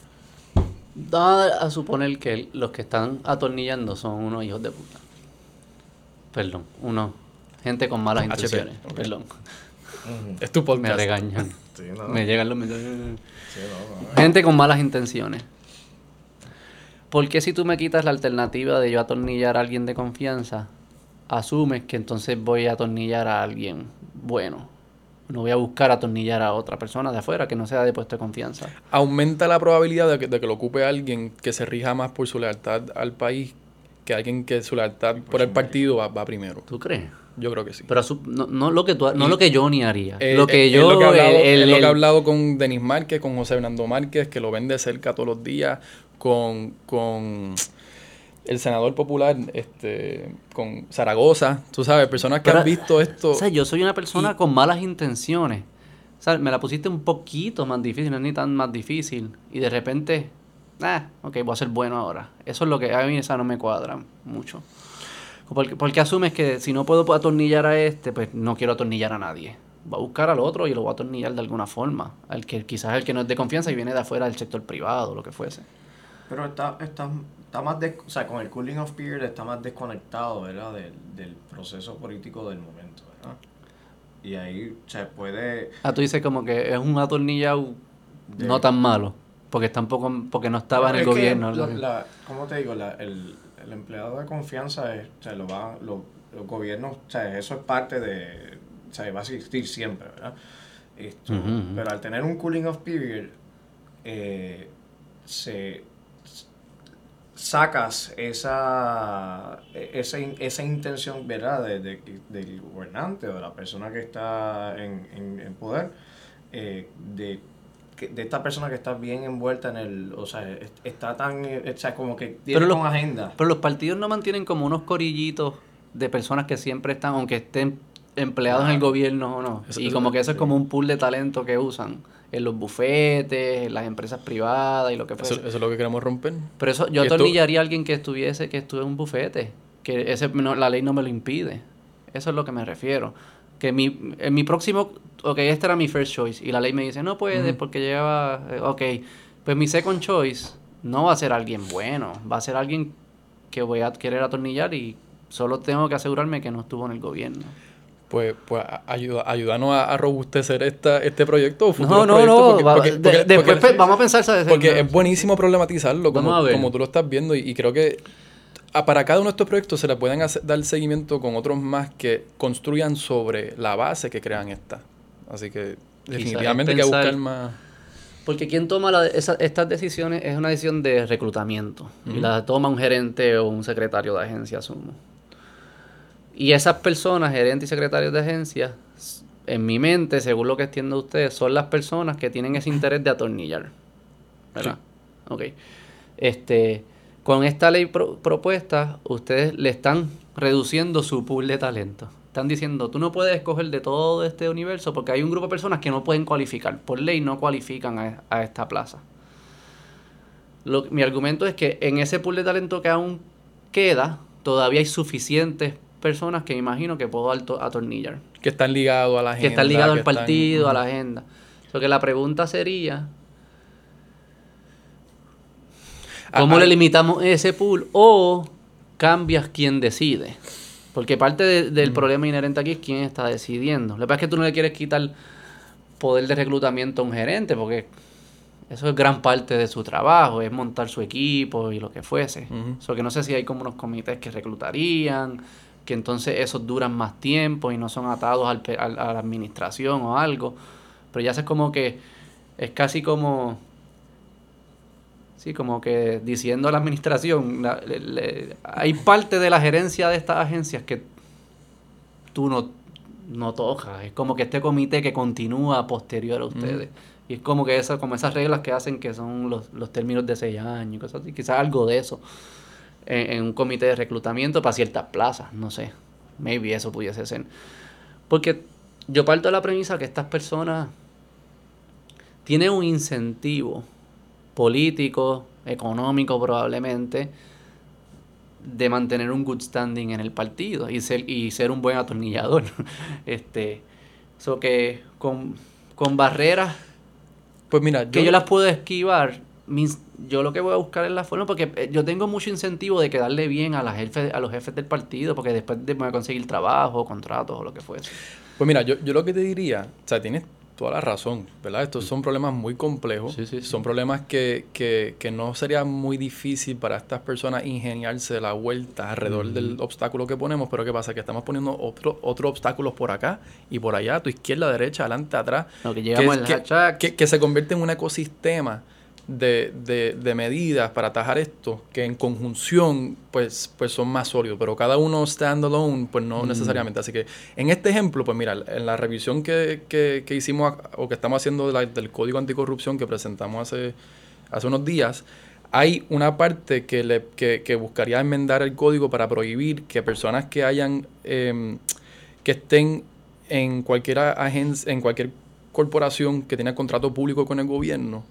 Da a suponer que los que están atornillando son unos hijos de puta. Perdón, unos gente con malas intenciones. Perdón, Es tu me podcast. regañan. Sí, no, Me llegan los mensajes. sí, no, no. Gente con malas intenciones. ¿Por qué si tú me quitas la alternativa de yo atornillar a alguien de confianza, asumes que entonces voy a atornillar a alguien bueno? No voy a buscar atornillar a otra persona de afuera que no sea de puesto de confianza. Aumenta la probabilidad de que, de que lo ocupe alguien que se rija más por su lealtad al país que alguien que su lealtad por el partido va, va primero. ¿Tú crees? Yo creo que sí. Pero no, no lo que tú, no Y- lo que Johnny haría. Eh, lo que eh, yo es lo que he hablado, el- el- es lo que he el- hablado con Denis Márquez, con José Hernando Márquez, que lo ven de cerca todos los días, con, con el senador popular, este, con Zaragoza, tú sabes, personas que Pero, han visto esto. O sea, yo soy una persona Y- con malas intenciones. O sea, me la pusiste un poquito más difícil, no es ni tan más difícil. Y de repente, ah, ok, voy a ser bueno ahora. Eso es lo que a mí esa no me cuadra mucho. Porque, porque asumes que si no puedo atornillar a este, pues no quiero atornillar a nadie. Va a buscar al otro y lo voy a atornillar de alguna forma. Al que quizás el que no es de confianza y viene de afuera del sector privado, lo que fuese. Pero está, está, está más, des- o sea, con el cooling off period está más desconectado, ¿verdad? Del, del proceso político del momento, ¿verdad? Y ahí se puede... Ah, tú dices como que es un atornillado De- no tan malo. Porque está un poco- porque no estaba en el gobierno. la- ¿no? la- ¿Cómo te digo? La- el, el empleado de confianza, es, o sea, lo va, lo- los gobiernos, o sea, eso es parte de, o sea, va a existir siempre, ¿verdad? Esto. Pero al tener un cooling off period, eh, se sacas esa, esa, in- esa intención, ¿verdad? De, de- del gobernante o de la persona que está en, en- en poder, eh, de que- de esta persona que está bien envuelta en el, o sea, es- está tan, o sea, como que Pero tiene los- con agenda. Pero los partidos no mantienen como unos corillitos de personas que siempre están, aunque estén empleados en el gobierno o no. Eso- y eso- como que eso es como un pool de talento que usan en los bufetes, en las empresas privadas y lo que Eso, fuese. eso es lo que queremos romper. Pero eso, yo atornillaría a alguien que estuviese, que estuviera en un bufete. Que ese, no- la ley no me lo impide. Eso es lo que me refiero. Que mi, en mi próximo, ok, este era mi first choice. Y la ley me dice, no puede Ujú. porque lleva, eh, ok. Pues mi second choice no va a ser alguien bueno. Va a ser alguien que voy a querer atornillar y solo tengo que asegurarme que no estuvo en el gobierno. Pues, pues ayuda, ayúdanos a, a robustecer esta, este proyecto o futuros No, no, proyectos, no. porque- de- después vamos a pensar, ¿sabes? Porque es buenísimo problematizarlo como, como tú lo estás viendo y, y creo que a- para cada uno de estos proyectos se le pueden hacer- dar seguimiento con otros más que construyan sobre la base que crean esta. Así que definitivamente hay que buscar más... Porque quien toma la- esa- estas decisiones es una decisión de reclutamiento. Y la toma un gerente o un secretario de agencia, asumo. Y esas personas, gerentes y secretarios de agencia, en mi mente, según lo que entiendo ustedes, son las personas que tienen ese interés de atornillar. ¿Verdad? Ok. Este, con esta ley pro- propuesta, ustedes le están reduciendo su pool de talento. Están diciendo, tú no puedes escoger de todo este universo porque hay un grupo de personas que no pueden cualificar. Por ley no cualifican a, a esta plaza. Lo- mi argumento es que en ese pool de talento que aún queda, todavía hay suficientes personas que imagino que puedo alto- atornillar. Que están ligados a la agenda. Que están ligados al partido, están- a la agenda. So que la pregunta sería, Ah, ¿Cómo le limitamos ese pool? O cambias quién decide. Porque parte de- del problema inherente aquí es quién está decidiendo. Lo que pasa es que tú no le quieres quitar poder de reclutamiento a un gerente, porque eso es gran parte de su trabajo, es montar su equipo y lo que fuese. Ujú. So que no sé si hay como unos comités que reclutarían, que entonces esos duran más tiempo y no son atados al al- a la administración o algo. Pero ya sé como que es casi como Sí, como que diciendo a la administración, la- le- le- hay parte de la gerencia de estas agencias que tú no, no tocas. Es como que este comité que continúa posterior a ustedes. Y es como que esa, como esas reglas que hacen que son los, los términos de seis años y cosas así. Quizás algo de eso en, en un comité de reclutamiento para ciertas plazas, no sé. Maybe eso pudiese ser. Porque yo parto de la premisa que estas personas tienen un incentivo político, económico probablemente, de mantener un good standing en el partido y ser, y ser un buen atornillador. este, so que con, con barreras Pues mira, que yo las puedo esquivar, mis- yo lo que voy a buscar es la forma, porque eh, yo tengo mucho incentivo de quedarle bien a, las jefes, a los jefes del partido, porque después de, voy a conseguir trabajo, contratos o lo que fuese. Pues mira, yo, yo lo que te diría, o sea, tienes toda la razón, ¿verdad? Estos son problemas muy complejos. Sí, sí, sí. Son problemas que, que, que no sería muy difícil para estas personas ingeniarse la vuelta alrededor del obstáculo que ponemos, pero ¿qué pasa? Que estamos poniendo otro, otros obstáculos por acá y por allá, a tu izquierda, derecha, adelante, atrás. Lo que que- que se convierte en un ecosistema de, de, de medidas para atajar esto, que en conjunción pues, pues son más sólidos, pero cada uno standalone pues no Mm. necesariamente. Así que en este ejemplo, pues mira, en la revisión que, que, que hicimos o que estamos haciendo de la- del Código Anticorrupción que presentamos hace, hace unos días, hay una parte que, le, que, que buscaría enmendar el código para prohibir que personas que hayan, em, que estén en cualquier agencia, en cualquier corporación que tenga contrato público con el gobierno,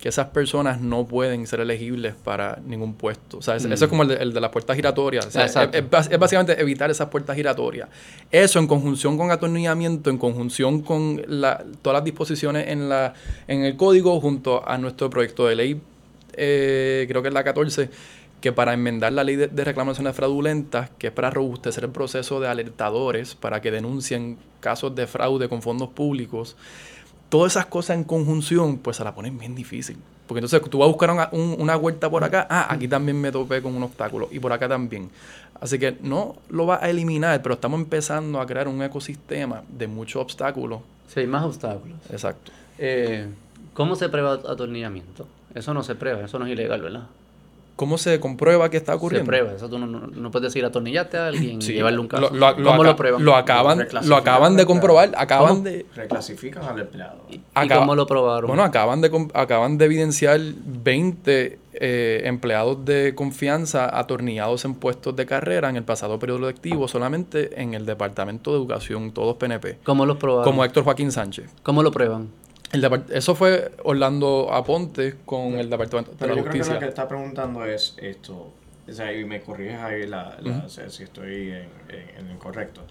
que esas personas no pueden ser elegibles para ningún puesto. O sea, Mm. eso es como el de, el de las puertas giratorias. O sea, es, es es básicamente evitar esas puertas giratorias. Eso en conjunción con atornillamiento, en conjunción con la- todas las disposiciones en, la, en el código, junto a nuestro proyecto de ley, eh, creo que es la 14, que para enmendar la ley de, de reclamaciones fraudulentas, que es para robustecer el proceso de alertadores, para que denuncien casos de fraude con fondos públicos, todas esas cosas en conjunción, pues se la ponen bien difícil. Porque entonces tú vas a buscar una, un- una vuelta por acá, ah, aquí también me topé con un obstáculo, y por acá también. Así que no lo vas a eliminar, pero estamos empezando a crear un ecosistema de muchos obstáculos. Sí, hay más obstáculos. Exacto. Eh, ¿Cómo se prueba atornillamiento? Eso no se prueba, eso no es ilegal, ¿verdad? ¿Cómo se comprueba que está Se ocurriendo? prueba. Eso tú no, no- no puedes decir atornillaste a alguien Sí, y llevarle un caso. Lo, lo- ¿Cómo lo prueban? Lo acaban, lo acaban de comprobar, acaban ¿Cómo? de... Reclasifican al empleado. ¿Y acaba- cómo lo probaron? Bueno, acaban de, acaban de evidenciar 20 eh, empleados de confianza atornillados en puestos de carrera en el pasado periodo lectivo solamente en el Departamento de Educación, todos PNP, ¿Cómo lo probaron? como Héctor Joaquín Sánchez. ¿Cómo lo prueban? El eso fue Orlando Aponte con el Departamento de Pero la yo creo que lo que está preguntando es esto. O sea, y me corriges ahí la, la- o sea, si estoy en, en- en lo incorrecto.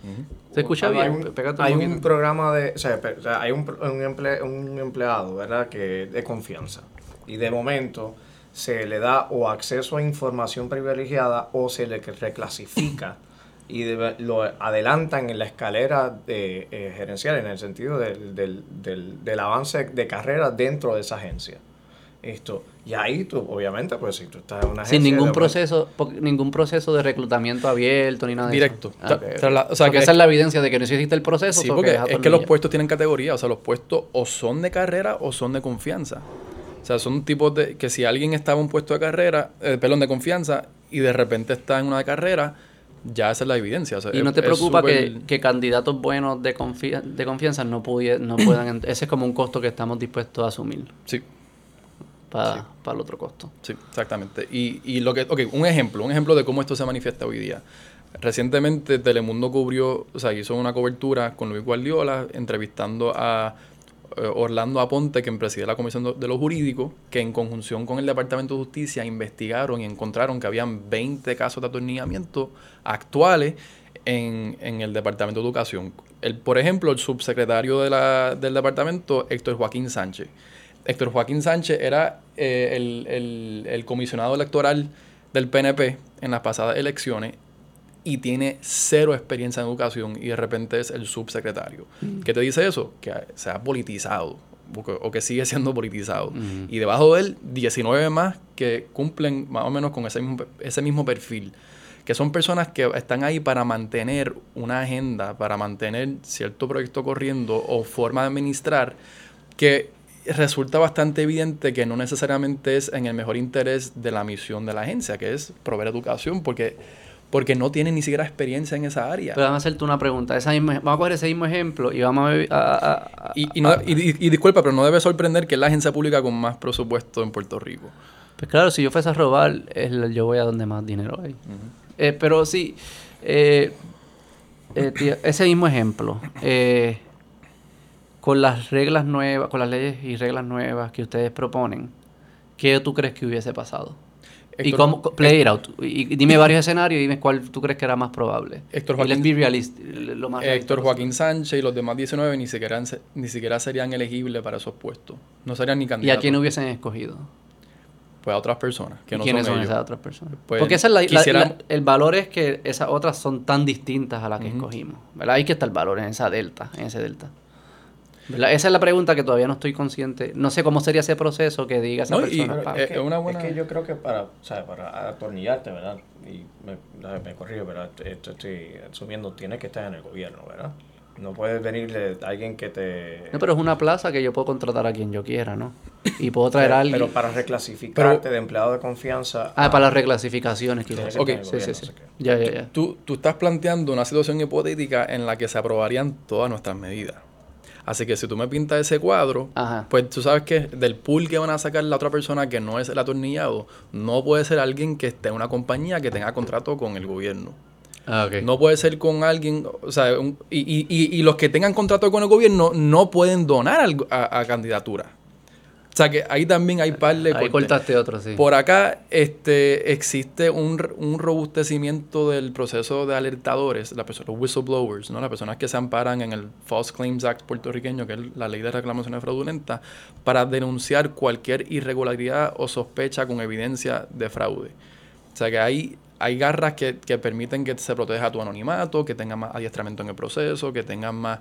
¿Se escucha Hay bien? un- Pégate un hay un programa de. O sea, pe- o sea, hay un, un, emple- un empleado, ¿verdad? Que de confianza. Y de momento se le da o acceso a información privilegiada o se le reclasifica y de- lo adelantan en la escalera de, eh, gerencial en el sentido del, del, del, del avance de carrera dentro de esa agencia. Esto, y ahí tú, obviamente, pues si tú estás en una agencia... Sin ningún de- proceso, po- ningún proceso de reclutamiento abierto ni nada de Directo. eso. Ah, Tra- ok, ok. tra- o sea, Porque que esa es- la evidencia de que no existe el proceso. Sí, so porque es es que los puestos tienen categoría, o sea, los puestos o son de carrera o son de confianza. O sea, son tipos de que si alguien estaba en un puesto de carrera, eh, perdón, de confianza y de repente está en una de carrera, ya esa es la evidencia. o sea, Y es- no te preocupa que, que candidatos buenos de, confia- de confianza no, pudie- no puedan... Ese es como un costo que estamos dispuestos a asumir Sí, para, para el otro costo. sí, exactamente. Y, y lo que, ok, un ejemplo, un ejemplo de cómo esto se manifiesta hoy día. Recientemente Telemundo cubrió, o sea, hizo una cobertura con Luis Guardiola entrevistando a Orlando Aponte, quien preside la Comisión de- de lo Jurídico, que en conjunción con el Departamento de Justicia investigaron y encontraron que habían 20 casos de atornillamiento actuales en, en el Departamento de Educación. El, por ejemplo, el subsecretario de la- del departamento, Héctor Joaquín Sánchez. Héctor Joaquín Sánchez era eh, el, el- el comisionado electoral del PNP en las pasadas elecciones y tiene cero experiencia en educación y de repente es el subsecretario. ¿Qué te dice eso? Que se ha politizado o que, sigue siendo politizado. Y debajo de él, 19 más que cumplen más o menos con ese mismo, ese mismo perfil. Que son personas que están ahí para mantener una agenda, para mantener cierto proyecto corriendo o forma de administrar que resulta bastante evidente que no necesariamente es en el mejor interés de la misión de la agencia, que es proveer educación, porque, porque no tienen ni siquiera experiencia en esa área. Pero vamos a hacerte una pregunta. Esa misma- vamos a coger ese mismo ejemplo y vamos a... Y, y, no- y- y- y disculpa, pero no debe sorprender que es la agencia pública con más presupuesto en Puerto Rico. Pues claro, si yo fuese a robar, yo voy a donde más dinero hay. Eh, pero sí, eh, eh, tío, ese mismo ejemplo, con las reglas nuevas, con las leyes y reglas nuevas que ustedes proponen, ¿qué tú crees que hubiese pasado? Y cómo, play it out. Y, y dime varios escenarios y dime cuál tú crees que era más probable. Héctor y Joaquín- be realist, lo más realista Héctor. Joaquín Sánchez y los demás 19 ni siquiera, ni siquiera serían elegibles para esos puestos. No serían ni ¿Y candidatos. a quién hubiesen escogido? Pues a otras personas. Que ¿Y no ¿Quiénes son, ellos. esas otras personas? Pues, Porque esa es la, la- quisiera- la- el valor es que esas otras son tan distintas a las que escogimos. ¿verdad? Ahí que está el valor en esa delta, en ese delta. ¿Verdad? Esa es la pregunta que todavía no estoy consciente. No sé cómo sería ese proceso que diga esa No, persona. pero, es una buena- Es que yo creo que para, o sea, para atornillarte, ¿verdad? Y me, me corrijo, ¿verdad? Esto estoy asumiendo, tienes que estar en el gobierno, ¿verdad? No puedes venirle a alguien que te... No, pero es una plaza que yo puedo contratar a quien yo quiera, ¿no? Y puedo traer a alguien. Pero para reclasificarte de empleado de confianza... Ah, a- para las reclasificaciones, quizás. Que Ok. Sí, sí, sí. Ya, ya, ya. Tú, tú estás planteando una situación hipotética en la que se aprobarían todas nuestras medidas. Así que si tú me pintas ese cuadro, Ajá. pues tú sabes que del pool que van a sacar la otra persona que no es el atornillado, no puede ser alguien que esté en una compañía que tenga contrato con el gobierno. Ah. No puede ser con alguien, o sea, un- y, y- y- los que tengan contrato con el gobierno no pueden donar a candidatura. O sea que ahí también hay par de Ahí cortes. cortaste otro, sí. Por acá este, existe un, un robustecimiento del proceso de alertadores, la persona, los whistleblowers, ¿no? las personas que se amparan en el False Claims Act puertorriqueño, que es la ley de reclamaciones fraudulentas, para denunciar cualquier irregularidad o sospecha con evidencia de fraude. O sea que hay, hay garras que, que permiten que se proteja tu anonimato, que tengas más adiestramiento en el proceso, que tengas más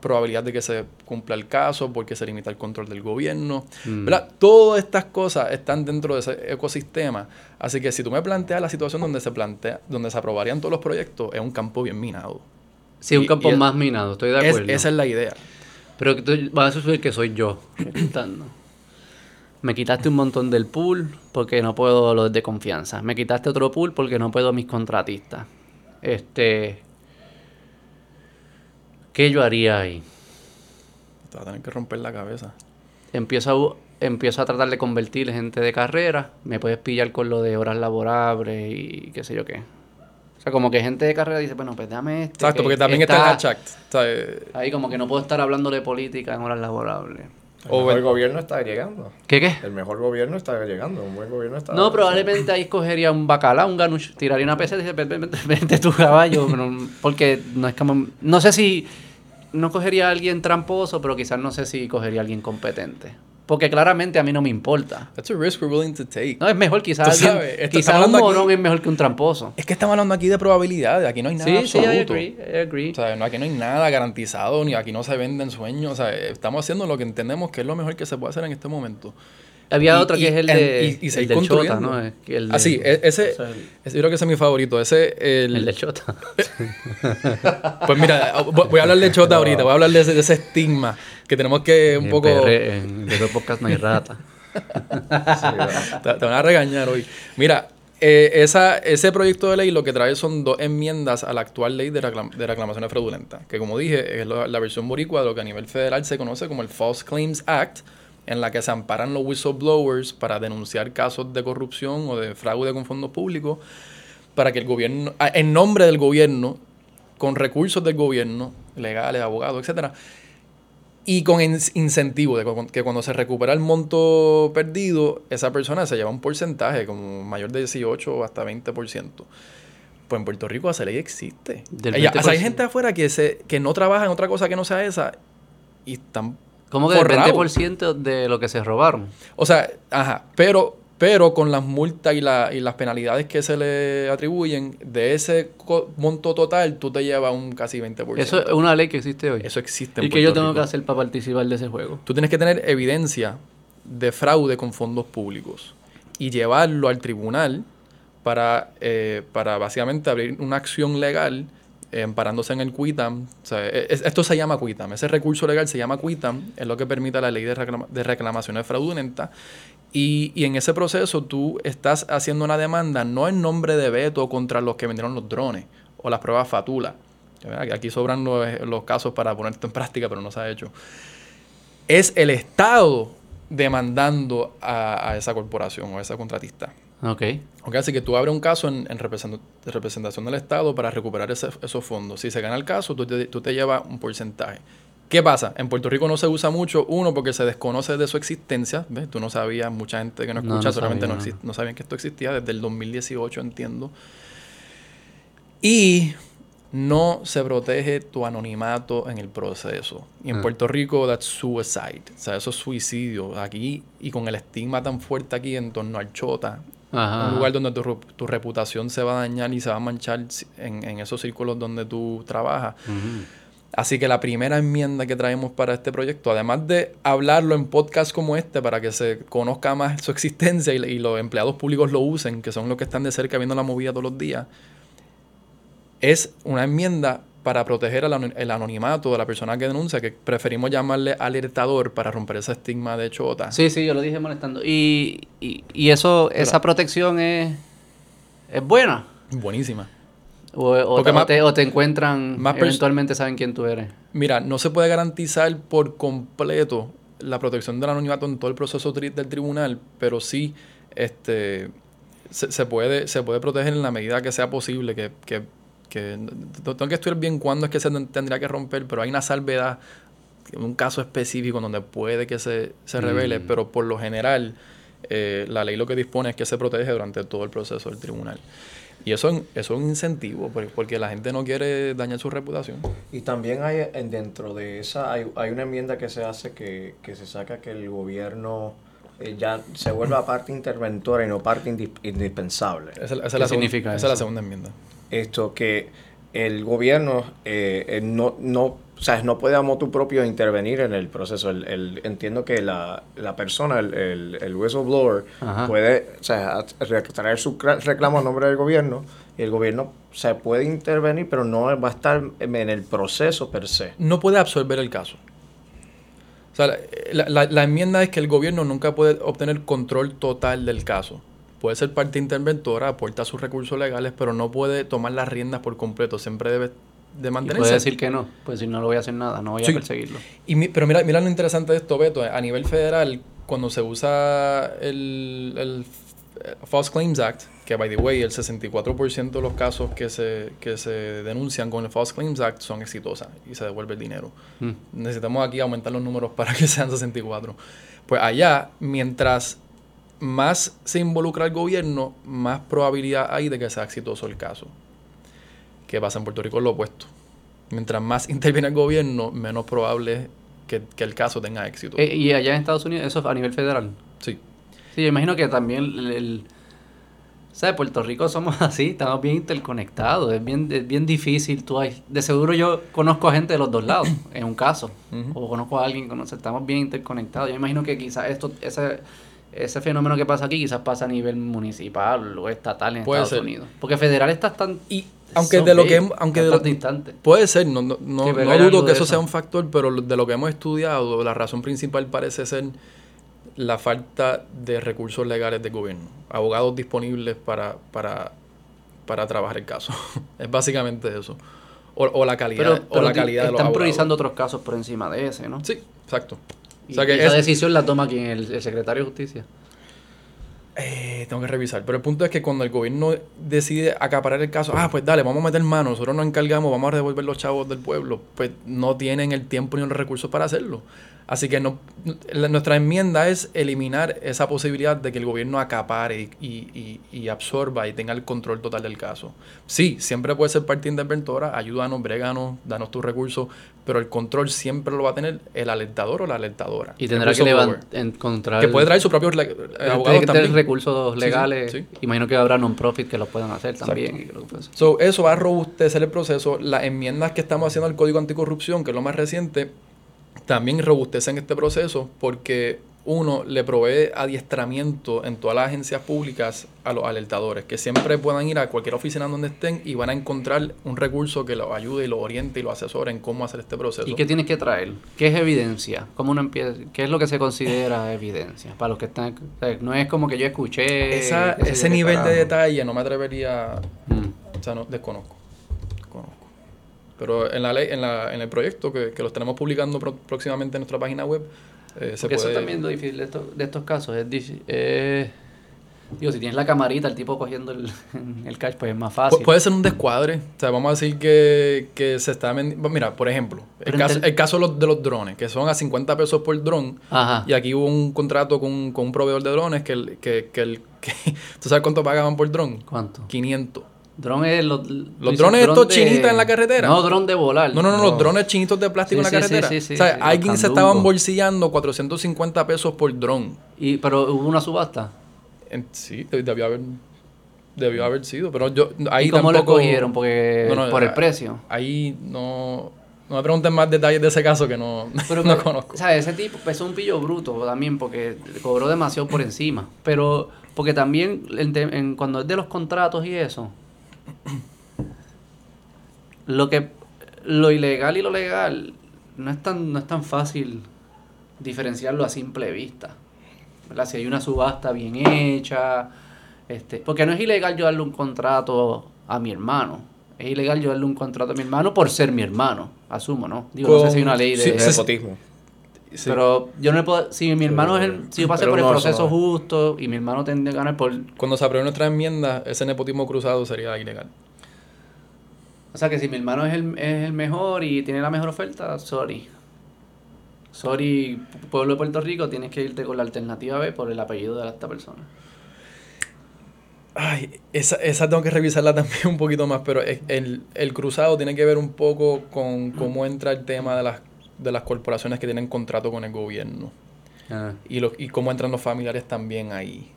probabilidad de que se cumpla el caso porque se limita el control del gobierno. Mm. ¿verdad? Todas estas cosas están dentro de ese ecosistema. Así que si tú me planteas la situación donde se plantea, donde se aprobarían todos los proyectos, es un campo bien minado. Sí, un y- campo y es- más minado, estoy de Es- acuerdo. esa es la idea. Pero vas a suponer que soy yo. Me quitaste un montón del pool porque no puedo los de confianza. Me quitaste otro pool porque no puedo mis contratistas. Este. ¿Qué yo haría ahí? Te va a tener que romper la cabeza. Empiezo a, empiezo a tratar de convertir gente de carrera. Me puedes pillar con lo de horas laborables y qué sé yo qué. O sea, como que gente de carrera dice, bueno, pues dame este. Exacto, que porque también está, el eh, Ahí como que no puedo estar hablando de política en horas laborables. El O mejor el- gobierno está llegando. ¿Qué qué? El mejor gobierno está llegando. Un buen gobierno está. No, probablemente ahí cogería un bacalao, un ganush, tiraría una peseta y dice, "Ven, ven, ven, vente tu caballo, pero- porque no es como, no sé si, no cogería a alguien tramposo, pero quizás no sé si cogería a alguien competente. Porque claramente a mí no me importa. that's a risk we're willing to take. No, es mejor quizás alguien, quizás un morón es mejor que un tramposo. Es que estamos hablando aquí de probabilidades. Aquí no hay nada Sí, sí, I absoluto. agree, I agree. O sea, no, aquí no hay nada garantizado, ni aquí no se venden sueños. O sea, estamos haciendo lo que entendemos que es lo mejor que se puede hacer en este momento. Había Y- otro que y- es el en- de, y- y el Chota. ¿no? El Ah, sí, de- e- ese, es el- ese yo creo que ese es mi favorito. Ese, el, el del Chota. Pues mira, voy voy a hablar de Chota ahorita, voy a hablar de ese, de ese estigma que tenemos que un En poco... PR, en de podcast no hay rata. Te, te van a regañar hoy. Mira, eh, esa, ese proyecto de ley lo que trae son dos enmiendas a la actual ley de, reclam- de reclamaciones fraudulentas, que como dije es la, la versión boricua de lo que a nivel federal se conoce como el False Claims Act, en la que se amparan los whistleblowers para denunciar casos de corrupción o de fraude con fondos públicos, para que el gobierno, ah, en nombre del gobierno, con recursos del gobierno, legales, abogados, etcétera, y con incentivo de que cuando se recupera el monto perdido, esa persona se lleva un porcentaje como mayor de 18 o hasta 20%. Pues en Puerto Rico esa ley existe. Del Ella- o sea, hay 20%. gente afuera que, se, que no trabaja en otra cosa que no sea esa y están... ¿Cómo que el forrados. 20% de lo que se robaron? O sea, ajá, pero, pero con las multas y, la- y las penalidades que se le atribuyen, de ese monto total, tú te llevas un casi 20%. Eso es una ley que existe hoy. Eso existe en ¿Y que yo Puerto tengo Rico. que hacer para participar de ese juego? Tú tienes que tener evidencia de fraude con fondos públicos y llevarlo al tribunal para, eh, para básicamente abrir una acción legal eh, amparándose en el QUITAM. E- es- esto se llama QUITAM. Ese recurso legal se llama QUITAM. Es lo que permite la ley de, reclama- de reclamaciones fraudulentas. Y, en ese proceso tú estás haciendo una demanda no en nombre de veto contra los que vendieron los drones o las pruebas Fatula. Aquí sobran los, los casos para poner esto en práctica, pero no se ha hecho es el Estado demandando a, a esa corporación o a esa contratista. Ok. Ok, Así que tú abres un caso en, representación del Estado para recuperar ese- esos fondos. Si se gana el caso, tú te, tú te llevas un porcentaje. ¿Qué pasa? En Puerto Rico no se usa mucho, uno, porque se desconoce de su existencia. ¿ves? Tú no sabías, mucha gente que no escucha no solamente sabía, no, no. exist- no sabían que esto existía desde el 2018, entiendo. Y no se protege tu anonimato en el proceso. Y en Ah. Puerto Rico, that's suicide. O sea, eso es suicidio. Aquí, y con el estigma tan fuerte aquí en torno al chota, Ajá. un lugar donde tu, reputación se va a dañar y se va a manchar en, en esos círculos donde tú trabajas. Así que la primera enmienda que traemos para este proyecto, además de hablarlo en podcasts como este para que se conozca más su existencia y, y los empleados públicos lo usen, que son los que están de cerca viendo la movida todos los días, es una enmienda para proteger el, ano- el anonimato de la persona que denuncia, que preferimos llamarle alertador para romper ese estigma de chota. Sí, sí, yo lo dije molestando. Y, y, y eso, esa protección es, es buena. Buenísima. O, o, te, más- o te- o te encuentran, más eventualmente saben quién tú eres. Mira, no se puede garantizar por completo la protección del anonimato en todo el proceso tri- del tribunal, pero sí este, se, se puede, se puede proteger en la medida que sea posible, que, que, que no- tengo que estudiar bien cuándo es que se ten- tendría que romper, pero hay una salvedad, un caso específico donde puede que se, se revele, Mm. pero por lo general eh, la ley lo que dispone es que se protege durante todo el proceso del tribunal. Y eso, es- eso es un incentivo, por- porque la gente no quiere dañar su reputación. Y también hay en- dentro de esa hay, hay una enmienda que se hace que, que se saca que el gobierno eh, ya se vuelva parte interventora y no parte indi- indispensable. Esa, esa es ¿Qué la significa esa es la segunda enmienda. Esto que el gobierno eh, eh, no, no, o sea, no puede a motu propio intervenir en el proceso. El, el- entiendo que la, la persona, el, el, el whistleblower, Ajá. puede o sea, traer su reclamo a nombre del gobierno y el gobierno se puede intervenir, pero no va a estar en el proceso per se. No puede absorber el caso. O sea, la, la- la enmienda es que el gobierno nunca puede obtener control total del caso. Puede ser parte interventora, aporta sus recursos legales, pero no puede tomar las riendas por completo. Siempre debe de Y mantenerse. puede decir que no. Puede decir, no lo voy a hacer nada, no voy Sí. a perseguirlo. Y mi- pero mira, mira lo interesante de esto, Beto. A nivel federal, cuando se usa el, el False Claims Act, que by the way, el 64% de los casos que se, que se denuncian con el False Claims Act son exitosas y se devuelve el dinero. Mm. Necesitamos aquí aumentar los números para que sean 64. Pues allá, mientras más se involucra el gobierno, más probabilidad hay de que sea exitoso el caso. Que pasa en Puerto Rico es lo opuesto. Mientras más interviene el gobierno, menos probable es que, que el caso tenga éxito. Eh, y allá en Estados Unidos, eso es a nivel federal. sí. Sí, yo imagino que también el, el- ¿sabes? Puerto Rico somos así, estamos bien interconectados, es bien, es bien difícil, tú hay, de seguro yo conozco a gente de los dos lados, en un caso, o conozco a alguien, conoce, estamos bien interconectados, yo imagino que quizás esto, ese, ese fenómeno que pasa aquí quizás pasa a nivel municipal o estatal en Puede Estados ser. Unidos, porque federal estás tan... Y aunque de lo big, que aunque de lo- tan distante. Puede ser, no, no, no, no dudo que eso eso. sea un factor, pero de lo que hemos estudiado, la razón principal parece ser la falta de recursos legales del gobierno, abogados disponibles para, para, para trabajar el caso. es básicamente eso. O, o la calidad, Pero, o la calidad de los están abogados. priorizando otros casos por encima de ese, ¿no? Sí, exacto. O sea y que esa es- decisión la toma quien, el, el secretario de Justicia. Eh, tengo que revisar. Pero el punto es que cuando el gobierno decide acaparar el caso, ah, pues dale, vamos a meter mano, nosotros nos encargamos, vamos a devolver los chavos del pueblo, pues no tienen el tiempo ni los recursos para hacerlo. Así que no, la- nuestra enmienda es eliminar esa posibilidad de que el gobierno acapare y, y- y- y absorba y tenga el control total del caso. Sí, siempre puede ser parte interventora, ayúdanos, bréganos, danos tus recursos, pero el control siempre lo va a tener el alertador o la alertadora. Y tendrá que encontrar... Que puede traer eh, Tiene abogados que tener también. recursos Sí, sí, legales. sí. Imagino que habrá non-profit que lo puedan hacer Exacto. también. y So, eso va a robustecer el proceso. Las enmiendas que estamos haciendo al Código Anticorrupción, que es lo más reciente, también robustecen este proceso porque uno le provee adiestramiento en todas las agencias públicas a los alertadores, que siempre puedan ir a cualquier oficina donde estén y van a encontrar un recurso que los ayude y los oriente y los asesore en cómo hacer este proceso. ¿Y qué tienes que traer? ¿Qué es evidencia? ¿Cómo uno empieza? ¿Qué es lo que se considera evidencia? Para los que están... o sea, No es como que yo escuché... Esa- ese nivel de detalle no me atrevería Mm. O sea, no, desconozco. Desconozco. Pero en la ley, en, la, en el proyecto que, que lo estaremos publicando próximamente en nuestra página web, eh, se Porque eso también es lo difícil de estos, de estos casos. Es, eh, digo, si tienes la camarita, el tipo cogiendo el, el cash, pues es más Pu- fácil. puede ser un descuadre. O sea, vamos a decir que, que se está vendiendo... Mira, por ejemplo, el caso, el caso de los, de los drones, que son a 50 pesos por dron. Ajá. Y aquí hubo un contrato con, con un proveedor de drones que, el- que, que, el, que... ¿Tú sabes cuánto pagaban por dron? ¿Cuánto? 500. Dron es los, Los drones estos chinitas en la carretera. No, dron de volar. No, no, no, los drones chinitos de plástico Sí, en la sí, carretera. sí, sí, o sea, sí, alguien se estaban bolsillando 450 pesos por dron. Y, pero hubo una subasta. En- sí, de- debió haber, debió haber sido, pero yo ahí ¿Y cómo lo tampoco... cogieron? Porque, No, no, por el precio. Ahí no... No me pregunten más detalles de ese caso que no, Pero, no conozco. ¿sabes? Ese tipo pues, es un pillo bruto también porque cobró demasiado por encima. Pero, porque también en- cuando es de los contratos y eso, lo que lo ilegal y lo legal no es tan, no es tan fácil diferenciarlo a simple vista. ¿verdad? Si hay una subasta bien hecha, este, porque no es ilegal yo darle un contrato a mi hermano. Es ilegal yo darle un contrato a mi hermano por ser mi hermano, asumo, ¿no? Digo, no sé si hay una ley de... Sí, nepotismo. Sí. Pero yo no le puedo. Si mi hermano es el. Si yo pasé Pero por el no, proceso no. justo y mi hermano tendría que ganar por. Cuando se apruebe nuestra enmienda, ese nepotismo cruzado sería ilegal. O sea que si mi hermano es el, es el mejor y tiene la mejor oferta, sorry. Sorry, pueblo de Puerto Rico, tienes que irte con la alternativa B por el apellido de esta persona. Ay, esa, esa tengo que revisarla también un poquito más, pero el, el cruzado tiene que ver un poco con cómo entra el tema de las, de las corporaciones que tienen contrato con el gobierno y, lo, y cómo entran los familiares también ahí.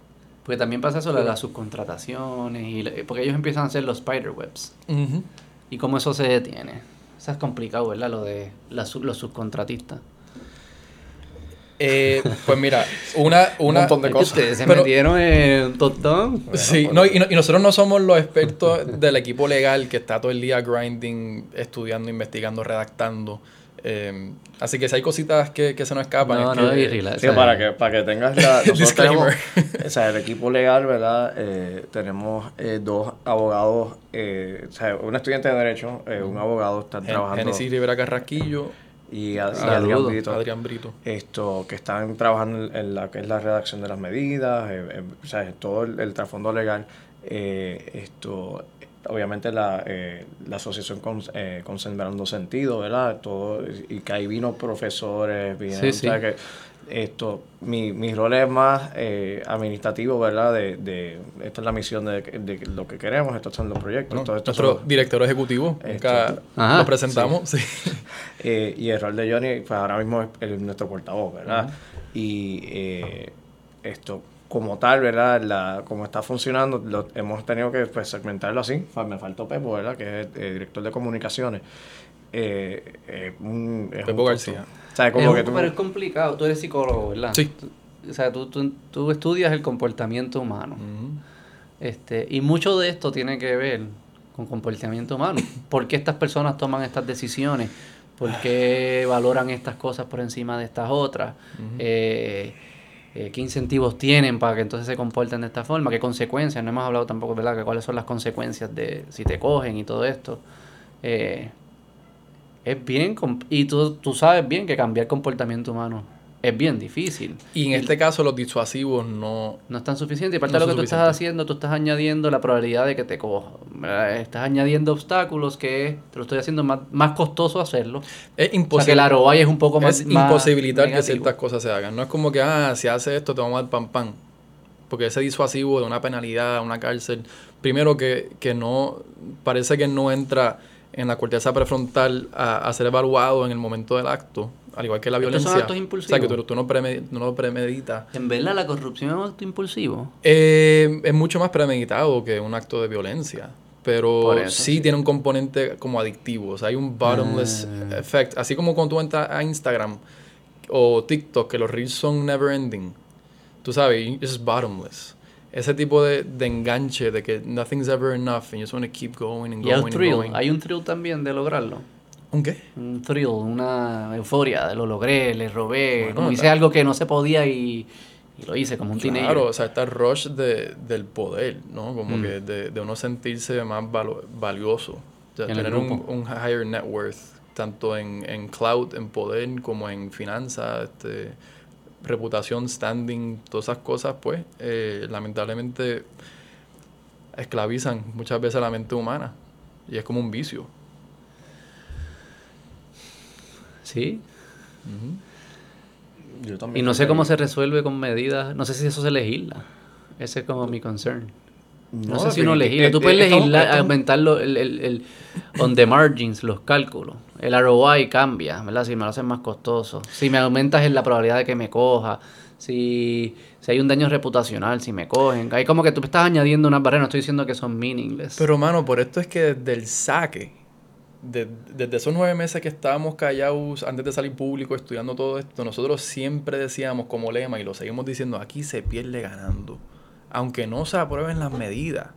Porque también pasa eso de las subcontrataciones, y porque ellos empiezan a hacer los spiderwebs. Ujú. ¿Y cómo eso se detiene? Eso es complicado, ¿verdad? Lo de sub- los subcontratistas. Eh, pues mira, una... una montón de cosas. Ustedes se Pero- metieron en un tostón. Sí, no, y, no- y nosotros no somos los expertos del equipo legal que está todo el día grinding, estudiando, investigando, redactando. Eh, así que si hay cositas que, que se nos escapan. No, es no, que- y relax, Sí, o sea, para que, para que tengas la... tenemos, o sea, el equipo legal, ¿verdad? Eh, tenemos eh, dos abogados, eh, o sea, un estudiante de Derecho, eh, un abogado, están Gen- trabajando... Génesis Rivera Carrasquillo, y, y. Adrián Brito, Adrián Brito. esto, que están trabajando en- en la que es la redacción de las medidas, eh, eh, o sea, todo el, el trasfondo legal. eh, esto, obviamente la, eh, la asociación con, eh, con Sembrando Sentido, ¿verdad? Todo, y que ahí vino profesores, vino, Sí, o sea, sí. que esto, mi, mi rol es más eh, administrativo, ¿verdad? De, de, esta es la misión de, de lo que queremos, estos son los proyectos, ¿no? todo esto Nuestro son- director ejecutivo. Nunca Esto. Ajá, lo presentamos. Sí. eh, y el rol de Johnny, pues ahora mismo es el- nuestro portavoz, ¿verdad? Y eh, esto, como tal, ¿verdad? La, como está funcionando, lo, hemos tenido que pues, segmentarlo así. Me faltó Pepo, ¿verdad? Que es el, eh, director de comunicaciones. Eh, eh, un- es Pepo un García. O sea, como es que tú... Pero es complicado. Tú eres psicólogo, ¿verdad? Sí. O sea, tú, tú, tú estudias el comportamiento humano. Ujú. Este, y mucho de esto tiene que ver con comportamiento humano. ¿Por qué estas personas toman estas decisiones? ¿Por qué valoran estas cosas por encima de estas otras? Eh, eh, ¿Qué incentivos tienen para que entonces se comporten de esta forma? ¿Qué consecuencias? No hemos hablado tampoco, ¿verdad? Que cuáles son las consecuencias de si te cogen y todo esto. Eh, es bien, y tú, tú sabes bien que cambiar comportamiento humano es bien difícil. Y en este caso, los disuasivos no. No es tan suficiente. Y parte No de lo que tú estás suficientes. haciendo, tú estás añadiendo la probabilidad de que te coja. Estás añadiendo obstáculos que te lo estoy haciendo más, más costoso hacerlo. Es O sea, que imposible. el ROI es un poco más. es más imposibilitar que ciertas cosas se hagan. No es como que, ah, si hace esto te vamos a dar pan pan. Porque ese disuasivo de una penalidad, una cárcel, primero que, que no, parece que no entra en la corteza prefrontal a, a ser evaluado en el momento del acto, al igual que la Estos son violencia. actos O sea, que tú, tú no, preme- no lo premeditas. En verdad, la corrupción es un acto impulsivo. Eh, es mucho más premeditado que un acto de violencia. Pero eso, sí, sí. tiene un componente como adictivo. O sea, hay un bottomless Ah. effect. Así como cuando tú entras a Instagram o TikTok, que los reels son never ending. Tú sabes, es bottomless. Ese tipo de, de enganche de que nothing's ever enough and you just want to keep going and Y going un and thrill. going. Hay un thrill también de lograrlo. ¿Un qué? Un thrill, una euforia de lo logré, le robé. Bueno, como hice algo que no se podía y, y lo hice como un teenager. Claro, o sea, está el rush de, del poder, ¿no? Como Mm. que de, de uno sentirse más valo- valioso. En el tener un, un higher net worth, tanto en, en cloud, en poder, como en finanzas, este, reputación, standing, todas esas cosas, pues, eh, lamentablemente esclavizan muchas veces la mente humana. Y es como un vicio. Sí. Yo también Y no sé cómo se resuelve con medidas. No sé si eso se legisla. Ese es como mi concern. No, No, sé si uno legisla. Tú eh, puedes eh, estamos- legislar, estamos- aumentar lo- el, el, el- on the margins, los cálculos. El ROI cambia, ¿verdad? Si me lo hacen más costoso. Si me aumentas en la probabilidad de que me coja. Si, si hay un daño reputacional, si me cogen. Hay como que tú me estás añadiendo unas barreras. No estoy diciendo que son meaningless. Pero, mano, por esto es que desde el saque, de- desde esos nueve meses que estábamos callados antes de salir público estudiando todo esto, nosotros siempre decíamos como lema y lo seguimos diciendo, aquí se pierde ganando. Aunque no se aprueben las medidas.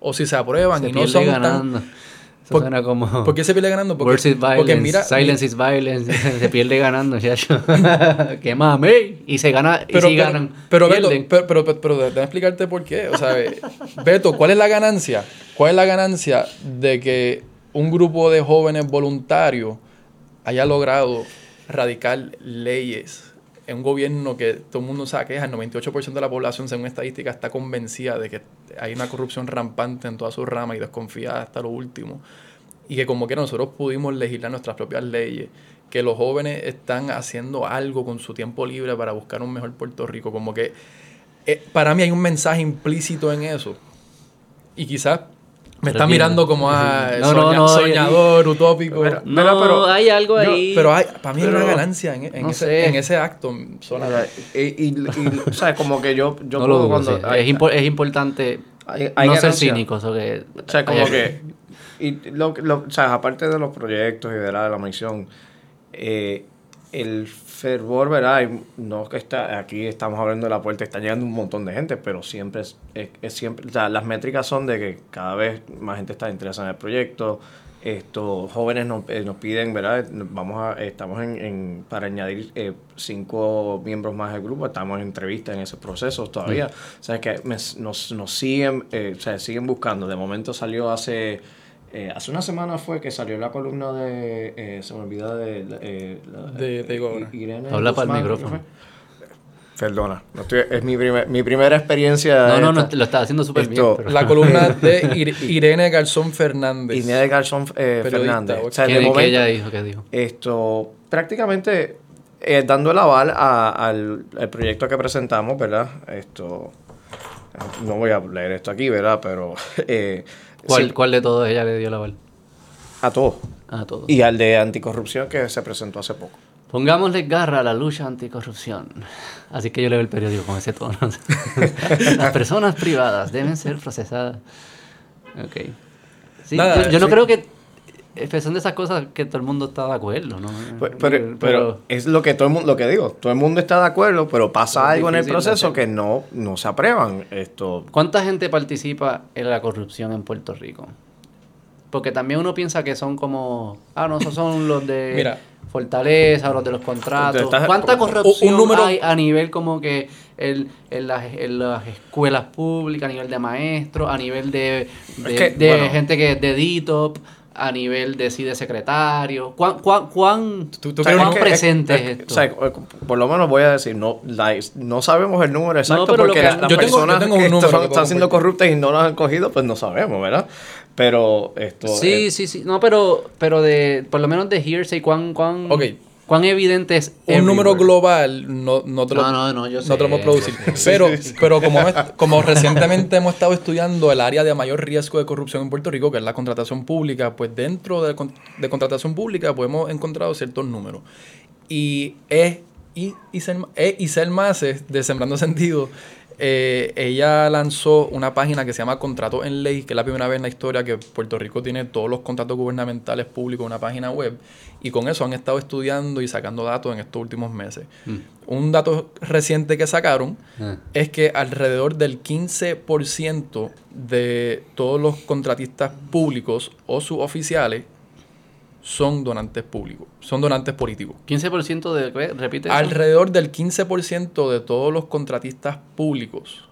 O si se aprueban se y no son ganando. tan... Eso Por- suena como... ¿Por qué se pierde ganando? Porque, Words is violence, porque mira... silence is violence, se pierde ganando, ya ¡Qué mame! Y se gana, y Pero, si pero, ganan, pero, Beto, pero, pero, pero, pero déjame explicarte por qué. O sea, Beto, ¿cuál es la ganancia? ¿Cuál es la ganancia de que un grupo de jóvenes voluntarios haya logrado radicar leyes en un gobierno que todo el mundo sabe que es el 98% de la población, según estadística, está convencida de que hay una corrupción rampante en todas sus ramas y desconfiada hasta lo último? y que como que nosotros pudimos legislar nuestras propias leyes, que los jóvenes están haciendo algo con su tiempo libre para buscar un mejor Puerto Rico, como que eh, para mí hay un mensaje implícito en eso. Y quizás me está bien. mirando como a No, no, no, soñador, utópico. Pero- No, Mira, pero- hay algo Yo- ahí. pero hay, para mí hay una ganancia en, en no ese, en ese acto. sola. Y, y, y, o sea, como que yo, yo no lo puedo dudo, cuando... sí. hay- es, impo- es importante hay- hay no ser cínico. eso que, O sea, como hay- que... Y lo, lo- o sea, aparte de los proyectos y de la, de la misión, eh, el fervor, ¿verdad? No que está, aquí estamos abriendo la puerta, está llegando un montón de gente, pero siempre es, es- es siempre, o sea, las métricas son de que cada vez más gente está interesada en el proyecto, estos jóvenes nos, eh, nos piden, ¿verdad? Vamos a, estamos en, en- para añadir eh, cinco miembros más del grupo, estamos en entrevista en ese proceso todavía. O sea, que me- nos, nos siguen, eh, o sea, siguen buscando. De momento salió hace, eh, hace una semana fue que salió la columna de, eh, se me olvida de... eh, la- De- te digo ahora. Irene Habla para el micrófono. Perdona, no estoy- es mi, primer- mi primera experiencia. No, no, no, lo está haciendo súper bien. Pero- La columna de Ir- Irene Garzón Fernández. De Garzón eh, Fernández. ¿o sea, ¿Qué, de qué momento, ella dijo? ¿Qué dijo? esto prácticamente eh, dando el aval a- al, al proyecto que presentamos, ¿verdad? Esto no voy a leer esto aquí, ¿verdad? Pero eh, ¿Cuál, sí, ¿Cuál de todos ella le dio la aval? a todos. A todos. Y al de anticorrupción que se presentó hace poco. Pongámosle garra a la lucha anticorrupción. Así que yo leo el periódico con ese tono. Las personas privadas deben ser procesadas. Ok. Sí, Nada, yo, yo no creo que son de esas cosas que todo el mundo está de acuerdo, ¿no? Pero, pero, es lo que todo el mundo, lo que digo, todo el mundo está de acuerdo, pero pasa algo en el proceso que no, no se aprueban. Esto, ¿Cuánta gente participa en la corrupción en Puerto Rico? Porque también uno piensa que son como, ah, no, esos son los de Mira. Fortaleza, los de los contratos. Estás- ¿Cuánta un corrupción número- hay a nivel como que el, en, las, en las escuelas públicas, a nivel de maestros, a nivel de, de, Es que, de bueno. gente que es de DITOP, a nivel de sí de secretario? ¿Cuán, cuán, cuán, Tú- tú cuán que- presente es, es- esto? o sea, por lo menos voy a decir, no, la- no sabemos el número exacto pero porque que- la- las Yo tengo- personas yo tengo un que están, que puedo están siendo corruptas y no las han cogido, pues no sabemos, ¿verdad? Pero esto... Sí, eh, sí, sí. No, pero, pero de, por lo menos de hearsay, ¿cuán, cuán, Ok. Cuán evidente es Un número global no, no te lo, No, no, no, yo sé, te lo podemos producir. Pero, pero como, como recientemente hemos estado estudiando el área de mayor riesgo de corrupción en Puerto Rico, que es la contratación pública, pues dentro de, de contratación pública pues hemos encontrado ciertos números. Y es y, Isel, e Isel Maces, de Sembrando Sentido, eh, ella lanzó una página que se llama Contrato en Ley, que es la primera vez en la historia que Puerto Rico tiene todos los contratos gubernamentales públicos en una página web. Y con eso han estado estudiando y sacando datos en estos últimos meses. Un dato reciente que sacaron Ah. es que alrededor del 15% de todos los contratistas públicos o suboficiales son donantes públicos, son donantes políticos. 15% de, ¿qué? repite eso. Alrededor del 15% de todos los contratistas públicos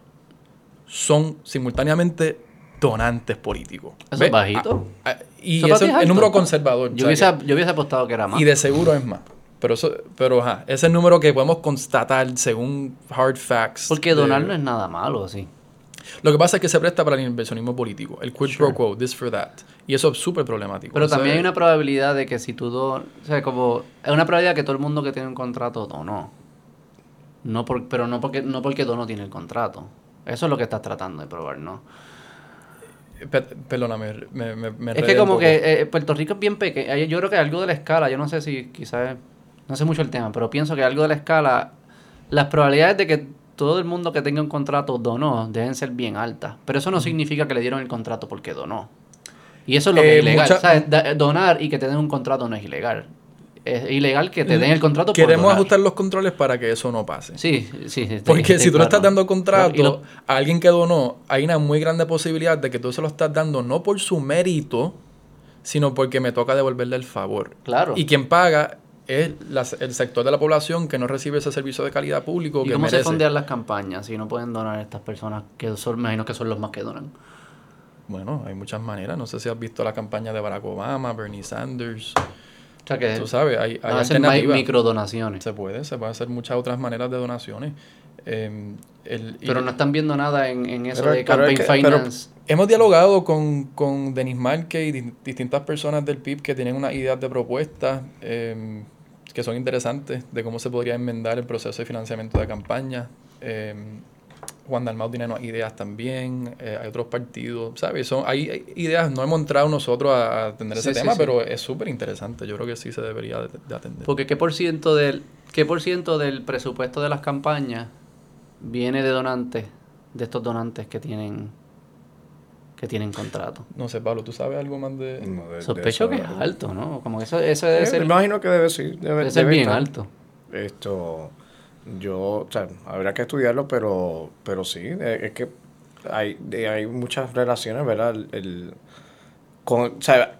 son simultáneamente donantes políticos. Eso es bajito. Ah, ah, y Eso es el número conservador. Yo hubiese, yo hubiese apostado que era más. y de seguro es más. Pero eso, pero ajá, ese es el número que podemos constatar según hard facts. Porque donar no es nada malo, sí. Lo que pasa es que se presta para el inversionismo político, el quid pro quo, this for that. Y eso es súper problemático. Pero O sea, también hay una probabilidad de que si tú donas... O sea, como... Es una probabilidad que todo el mundo que tiene un contrato donó. No por, pero no porque, no porque donó tiene el contrato. Eso es lo que estás tratando de probar, ¿no? pe- Perdóname, me, me, me Es que como que eh, Puerto Rico es bien pequeño. Yo creo que algo de la escala, yo no sé si quizás... No sé mucho el tema, pero pienso que algo de la escala... Las probabilidades de que todo el mundo que tenga un contrato donó deben ser bien altas. Pero eso no significa que le dieron el contrato porque donó. Y eso es lo que Eh, es ilegal. mucha- da- donar y que te den un contrato no es ilegal. Es ilegal que te den el contrato Queremos ajustar los controles para que eso no pase. Sí, sí. estoy- Porque si tú le estás claro. dando contrato lo- a alguien que donó, hay una muy grande posibilidad de que tú se lo estás dando no por su mérito, sino porque me toca devolverle el favor. Claro. Y quien paga es la- el sector de la población que no recibe ese servicio de calidad público ¿Y que cómo se merece. fondean las campañas si no pueden donar a estas personas que son, me imagino que son los más que donan? Bueno, hay muchas maneras. No sé si has visto la campaña de Barack Obama, Bernie Sanders. O sea que Tú sabes, hay, hay microdonaciones. Se puede, se puede hacer muchas otras maneras de donaciones. Eh, el- y- Pero no están viendo nada en, en eso Pero- de campaign es que- finance. Hemos dialogado con, con Denis Marque y di- distintas personas del PIB que tienen unas ideas de propuestas eh, que son interesantes de cómo se podría enmendar el proceso de financiamiento de campaña. Eh, Juan Dalmau tiene ideas también, eh, hay otros partidos, ¿sabes? Son, hay, hay ideas, no hemos entrado nosotros a, atender ese Sí, sí, tema, sí. pero es súper interesante. Yo creo que sí se debería de, de atender. Porque qué por ciento del qué por ciento del presupuesto de las campañas viene de donantes, de estos donantes que tienen que tienen contrato. No sé, Pablo, ¿tú sabes algo más de...? no, de- de Sospecho que es alto, ¿no? Como que eso, eso debe Eh, ser, me imagino que debe, sí, debe, debe ser debe bien estar. alto. Esto, yo, o sea, habrá que estudiarlo, pero, pero sí, eh, es que hay, de- hay muchas relaciones, ¿verdad? El, el- con, o sea,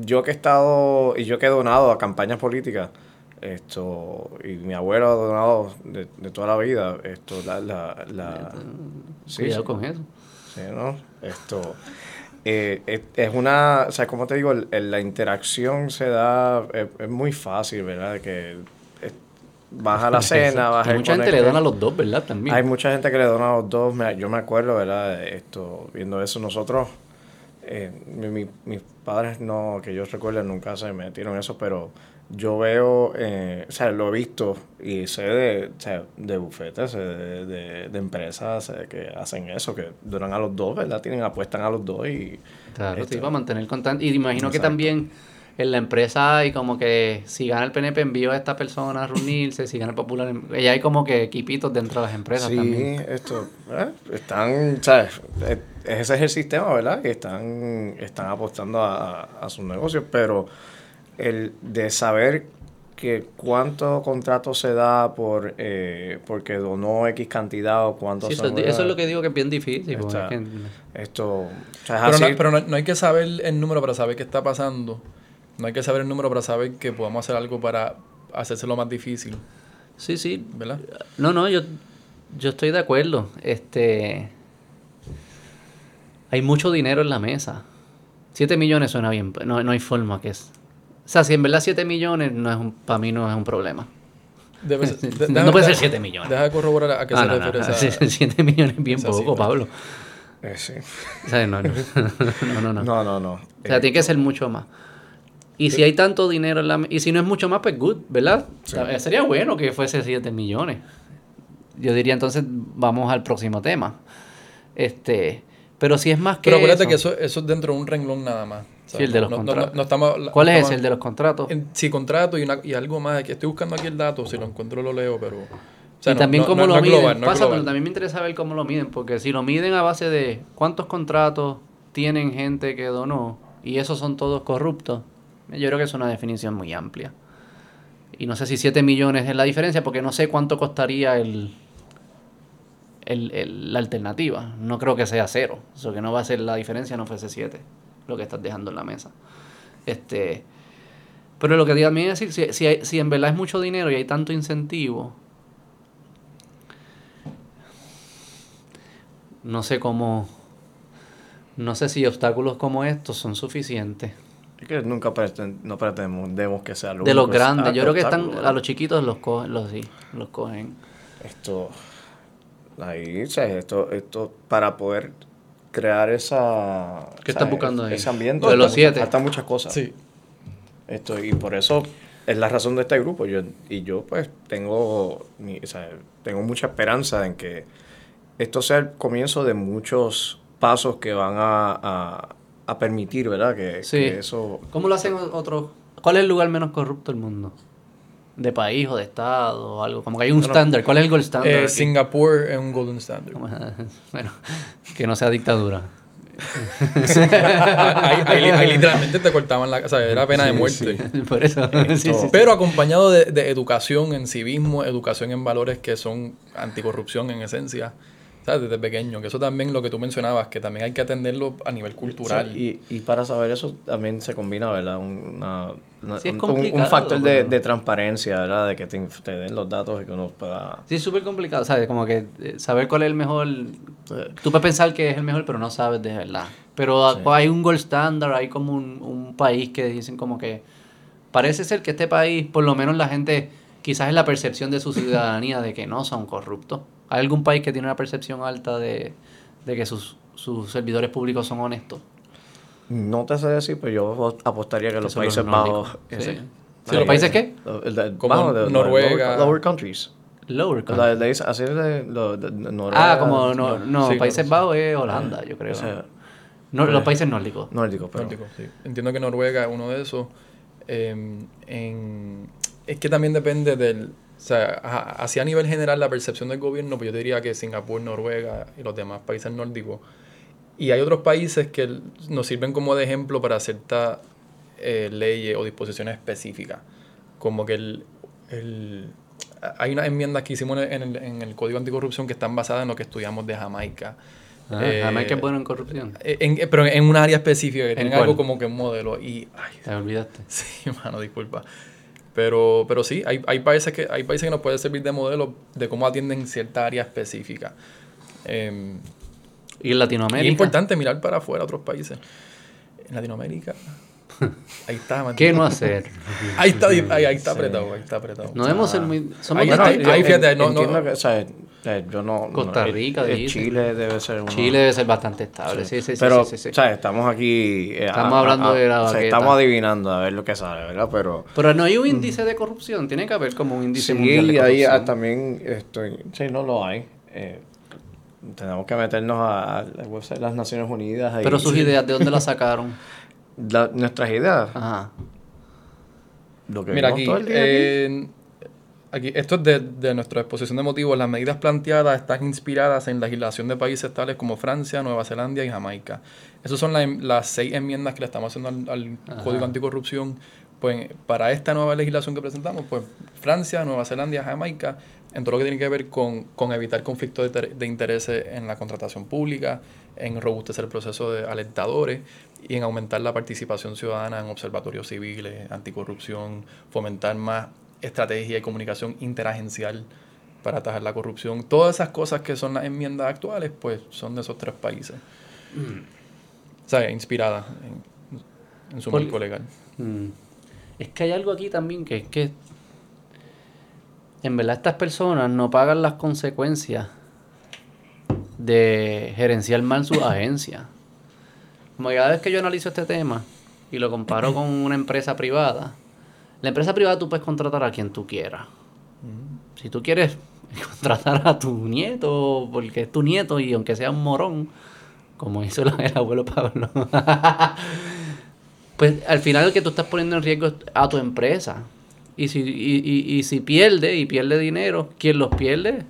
yo que he estado y yo que he donado a campañas políticas, esto, y mi abuelo ha donado de, de toda la vida, esto, la, la, la sí, Cuidado sí. con eso. Sí, ¿no? Esto eh, es, es una, o sea, como te digo, el- el- la interacción se da, es, es muy fácil, ¿verdad? Que eh, vas a la cena, vas a mucha gente le dona a los dos, ¿verdad? También. Hay mucha gente que le dona a los dos, me- yo me acuerdo, ¿verdad? Esto, viendo eso, nosotros, eh, mi- mi- mis padres no, que yo recuerdo, nunca se metieron en eso, pero yo veo, eh, o sea, lo he visto y sé de, o sea, de bufetes, de, de, de empresas que hacen eso, que donan a los dos, ¿verdad? Tienen, apuestan a los dos y... Claro, esto. sí, para mantener constante. Y imagino que también en la empresa hay como que si gana el PNP envío a esta persona a reunirse, si gana el Popular, ya hay como que equipitos dentro de las empresas Sí, también. esto, eh, están, ¿sabes? Ese es el sistema, ¿verdad? Que están, están apostando a, a sus negocios, pero el de saber que cuánto contrato se da por eh, porque donó X cantidad o cuánto Sí, se eso, es lo que digo que es bien difícil. porque Está- es que- Esto, o sea, es Pero, así. no, pero no, no hay que saber el número para saber qué está pasando. No hay que saber el número para saber que podamos hacer algo para hacérselo más difícil, sí, sí. ¿verdad? No, no, yo, yo estoy de acuerdo. Este, hay mucho dinero en la mesa. 7 millones suena bien, no, no hay forma que es. O sea, si en verdad 7 millones no es un, para mí no es un problema. Debe ser- de- no puede ser deja- 7 millones. Deja de corroborar a qué Ah, se no, refiere no, esa... 7 millones es bien poco, cifra. Pablo. Eh, sí. O sea, no, no, no, no, no. No, no, no. O sea, tiene que ser mucho más. Y si hay tanto dinero en la y si no es mucho más, pues good, ¿verdad? Sí. Eh, Sería bueno que fuese 7 millones. Yo diría entonces, vamos al próximo tema. Este, pero si es más que Pero acuérdate eso- que eso, eso es dentro de un renglón nada más. Sí, el de los no, no- contratos. no- no estamos, no ¿Cuál es ese, el de los contratos? en- sí, contrato y, una- y algo más. que Estoy buscando aquí el dato, si lo encuentro lo leo, pero... o sea, y no- también cómo lo miden. global, Pásamelo, global. también me interesa ver cómo lo miden, porque si lo miden a base de cuántos contratos tienen gente que donó y esos son todos corruptos, yo creo que es una definición muy amplia. Y no sé si 7 millones es la diferencia, porque no sé cuánto costaría el, el, el- la alternativa. No creo que sea cero. Eso que no va a ser la diferencia, no fuese 7, lo que estás dejando en la mesa. Este, pero lo que también es decir, si, si, hay- si en verdad es mucho dinero y hay tanto incentivo, no sé cómo, no sé si obstáculos como estos son suficientes. Es que nunca no pretendemos que sea lo De los grandes, yo creo que están, ¿verdad? a los chiquitos los cogen, los sí, los cogen. Esto, ahí, o sea, esto, esto, para poder crear esa... ¿Qué estás buscando ahí? Ese ambiente. De los siete. Faltan muchas cosas. Sí. Esto, y por eso es la razón de este grupo. Yo, y yo, pues, tengo, mi- o sea, tengo mucha esperanza en que esto sea el comienzo de muchos pasos que van a, a, a permitir, ¿verdad? Que, Sí. que eso... ¿Cómo lo hacen otros? ¿Cuál es el lugar menos corrupto del mundo? ¿De país o de estado o algo? Como que hay un estándar. ¿Cuál es el gold standard? Eh? Singapur es un golden standard. bueno, que no sea dictadura. ahí, ahí- ahí literalmente te cortaban la... Sea, era pena de Sí, muerte. Por eso. sí. Pero acompañado de, de educación en civismo, educación en valores que son anticorrupción en esencia, ¿sabes? Desde pequeño, que eso también lo que tú mencionabas, que también hay que atenderlo a nivel cultural. Sí, y, y para saber eso también se combina, ¿verdad? Una, una- Sí, es un- un, factor de, de transparencia, ¿verdad? De que te, te den los datos y que uno pueda... Sí, es súper complicado, ¿sabes? Como que eh, saber cuál es el mejor... Tú puedes pensar que es el mejor, pero no sabes de verdad. Pero ah, Sí. hay un gold standard, hay como un, un país que dicen como que... Parece ser que este país, por lo menos la gente, quizás es la percepción de su ciudadanía de que no son corruptos. ¿Hay algún país que tiene una percepción alta de, de que sus, sus servidores públicos son honestos? No te sé decir, pero yo apostaría que los Países nórdicos. Bajos... Sí. ¿los países qué? Lo- el de- Como bajo, de- de- Noruega. Lower, lower countries. Lower country. La- así es de, lo- de- Noruega. Ah, como no, no Sí, Países. Bajos es Holanda, yo creo. o sea, No, los eh, países nórdicos. Nórdico, pero... Nórdico, sí. Entiendo que Noruega es uno de esos. Eh, en- es que también depende del... O sea, así a nivel general la percepción del gobierno, pues yo diría que Singapur, Noruega y los demás países nórdicos. Y hay otros países que nos sirven como de ejemplo para ciertas eh, leyes o disposiciones específicas. Como que el, el- hay unas enmiendas que hicimos en el, en el Código Anticorrupción que están basadas en lo que estudiamos de Jamaica, Ah, Eh, Jamaica es bueno en corrupción. en- en- pero en un área específica, que tienen algo como que un modelo. Y, ay, Te olvidaste. sí, mano, disculpa. Pero, pero sí, hay, hay, países que, hay países que nos pueden servir de modelo de cómo atienden cierta área específica. Eh, Y en Latinoamérica. y es importante mirar para afuera otros países. En Latinoamérica, ahí está. man. ¿Qué no hacer? Ahí está, ahí, ahí está apretado, ahí está apretado. No debemos ser muy. Somos Ahí- ahí fíjate, no- no- que, o sea, eh, yo no... Costa no, Rica. Chile debe ser uno... Chile debe ser bastante estable. Sí, sí, sí. pero, sí, sí, sí. o sea, estamos aquí... eh, Estamos hablando de la o sea, baqueta. estamos adivinando a ver lo que sale, ¿verdad? Pero... Pero no hay un índice de corrupción. Tiene que haber como un índice Sí, mundial de y ahí corrupción. ah, también estoy... Sí, no lo hay. Eh, tenemos que meternos a, a la website de las Naciones Unidas. ahí. Pero sus ideas, ¿de dónde las sacaron? La- nuestras ideas. Ajá. Lo que Mira aquí, todo el día aquí. Aquí, esto es de, de nuestra exposición de motivos. Las medidas planteadas están inspiradas en legislación de países tales como Francia, Nueva Zelanda y Jamaica. Esas son la- las seis enmiendas que le estamos haciendo al. Código Anticorrupción. Pues para esta nueva legislación que presentamos, pues Francia, Nueva Zelanda Jamaica, en todo lo que tiene que ver con, con evitar conflictos de, de intereses en la contratación pública, en robustecer el proceso de alentadores y en aumentar la participación ciudadana en observatorios civiles, anticorrupción, fomentar más estrategia y comunicación interagencial para atajar la corrupción. Todas esas cosas que son las enmiendas actuales, pues son de esos tres países. O sea, inspiradas en, en su marco legal. Mm. Es que hay algo aquí también que es que en verdad estas personas no pagan las consecuencias de gerenciar mal su agencia. Como cada vez que yo analizo este tema y lo comparo con una empresa privada, la empresa privada tú puedes contratar a quien tú quieras. Si tú quieres contratar a tu nieto, porque es tu nieto y aunque sea un morón, como hizo el, el abuelo Pablo, pues al final el que tú estás poniendo en riesgo es a tu empresa. Y si, y, y, y si pierde y pierde dinero, quien los pierde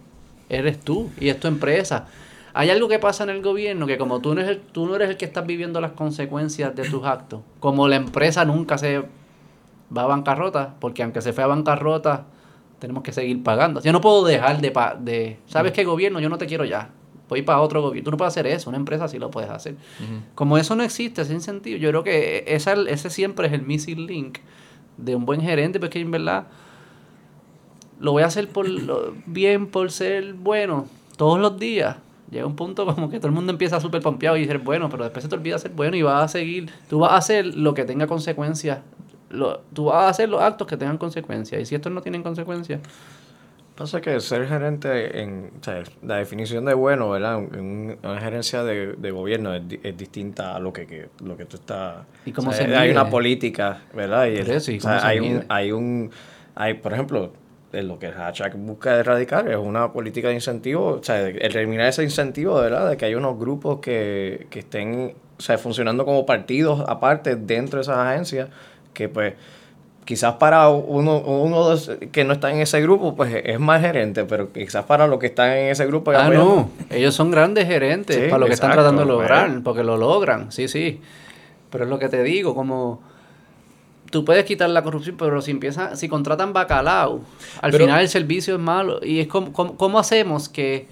eres tú y es tu empresa. Hay algo que pasa en el gobierno que como tú no, eres el- tú no eres el que estás viviendo las consecuencias de tus actos, como la empresa nunca se va a bancarrota, porque aunque se fue a bancarrota, tenemos que seguir pagando. Yo no puedo dejar de... pa- de ¿Sabes qué gobierno? Yo no te quiero ya. Voy para otro gobierno. Tú no puedes hacer eso. Una empresa sí lo puedes hacer. Como eso no existe, ese incentivo, yo creo que esa, ese siempre es el missing link de un buen gerente, porque en verdad lo voy a hacer por lo- bien, por ser bueno, todos los días. Llega un punto como que todo el mundo empieza súper pompeado y ser bueno, pero después se te olvida ser bueno y vas a seguir. Tú vas a hacer lo que tenga consecuencias. Lo, tú vas a hacer los actos que tengan consecuencias. Y si estos no tienen consecuencias, Pasa que ser gerente, en, o sea, la definición de bueno, ¿verdad? En un- una gerencia de, de gobierno es, es distinta a lo que, que- lo que tú estás... ¿Y cómo o sea, se Hay mide? una política, ¿verdad? Y eso, ¿y o sea, hay, mide? un, hay un... Hay, por ejemplo, lo que hashtag busca erradicar es una política de incentivo, o sea, eliminar ese incentivo, ¿verdad? De que hay unos grupos que, que estén, o sea, funcionando como partidos aparte dentro de esas agencias, que pues quizás para uno, uno que no está en ese grupo, pues es más gerente, pero quizás para los que están en ese grupo... Ah, pues, no. Ellos son grandes gerentes Sí, para lo que están tratando de lograr, porque lo logran, sí, sí. Pero es lo que te digo, como tú puedes quitar la corrupción, pero si empiezan, si contratan bacalao, al Pero- final el servicio es malo. Y es como, como- ¿cómo hacemos que,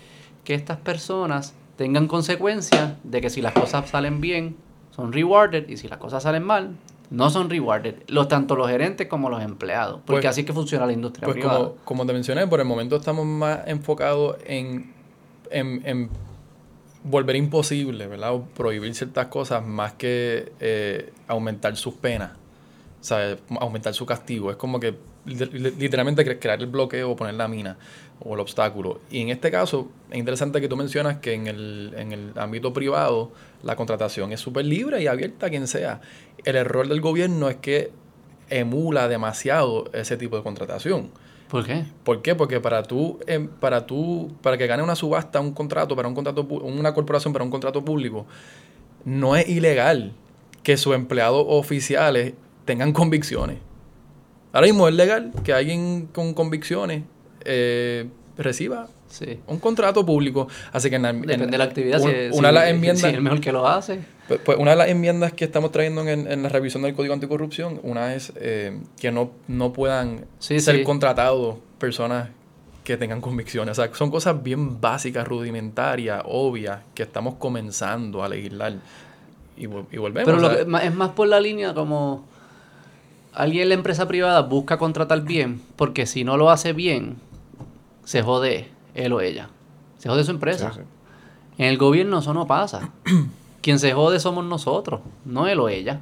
que estas personas tengan consecuencias de que si las cosas salen bien, son rewarded, y si las cosas salen mal, no son rewarded. Los, tanto los gerentes como los empleados. Porque Pues- así es que funciona la industria Pues privada. como, como te mencioné, por el momento estamos más enfocados en, en, en volver imposible, ¿verdad? O prohibir ciertas cosas más que eh, aumentar sus penas, o sea, aumentar su castigo. Es como que li- li- literalmente cre- crear el bloqueo o poner la mina o el obstáculo. Y en este caso, es interesante que tú mencionas que en el, en el ámbito privado la contratación es súper libre y abierta a quien sea. El error del gobierno es que emula demasiado ese tipo de contratación. ¿Por qué? ¿Por qué? Porque para tú, em, para tú, para que gane una subasta, un contrato, para un contrato, una corporación para un contrato público, no es ilegal que sus empleados oficiales tengan convicciones. Ahora mismo es legal que alguien con convicciones eh, reciba Sí. un contrato público. Así que en Depende de la actividad. un- si, una de las enmiendas, si el mejor que lo hace. pues, pues, una de las enmiendas que estamos trayendo en, en la revisión del Código Anticorrupción, una es eh, que no, no puedan Sí, ser sí. contratados personas que tengan convicciones. O sea, son cosas bien básicas, rudimentarias, obvias, que estamos comenzando a legislar. Y, y volvemos. Pero lo que- es más por la línea como alguien en la empresa privada busca contratar bien, porque si no lo hace bien, se jode él o ella. Se jode su empresa. Sí, sí. En el gobierno eso no pasa. Quien se jode somos nosotros, no él o ella.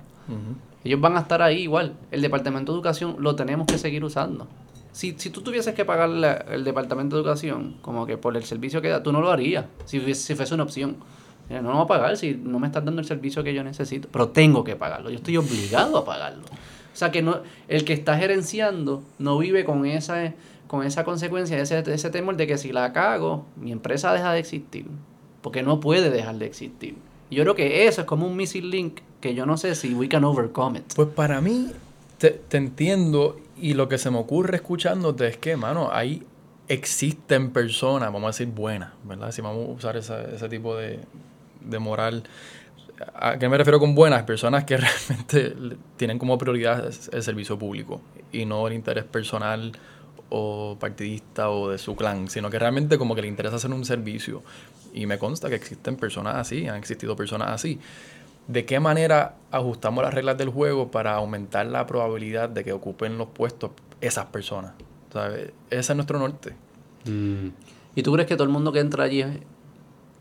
Ellos van a estar ahí igual. El Departamento de Educación lo tenemos que seguir usando. Si, si tú tuvieses que pagar la- el Departamento de Educación, como que por el servicio que da, tú no lo harías, si, fuese- si fuese una opción. No lo voy a pagar si no me estás dando el servicio que yo necesito, pero tengo que pagarlo, yo estoy obligado a pagarlo. O sea que no, el que está gerenciando no vive con esa, con esa consecuencia, ese, ese temor de que si la cago, mi empresa deja de existir, porque no puede dejar de existir. Yo creo que eso es como un missing link que yo no sé si we can overcome it. Pues para mí, te, entiendo y lo que se me ocurre escuchándote es que, mano, ahí existen personas, vamos a decir buenas, ¿verdad? Si vamos a usar ese tipo de, de moral. ¿A qué me refiero con buenas? Personas que realmente tienen como prioridad el servicio público y no el interés personal o partidista o de su clan, sino que realmente como que le interesa hacer un servicio. Y me consta que existen personas así, han existido personas así. ¿De qué manera ajustamos las reglas del juego para aumentar la probabilidad de que ocupen los puestos esas personas? ¿Sabes? Ese es nuestro norte. ¿Y tú crees que todo el mundo que entra allí es,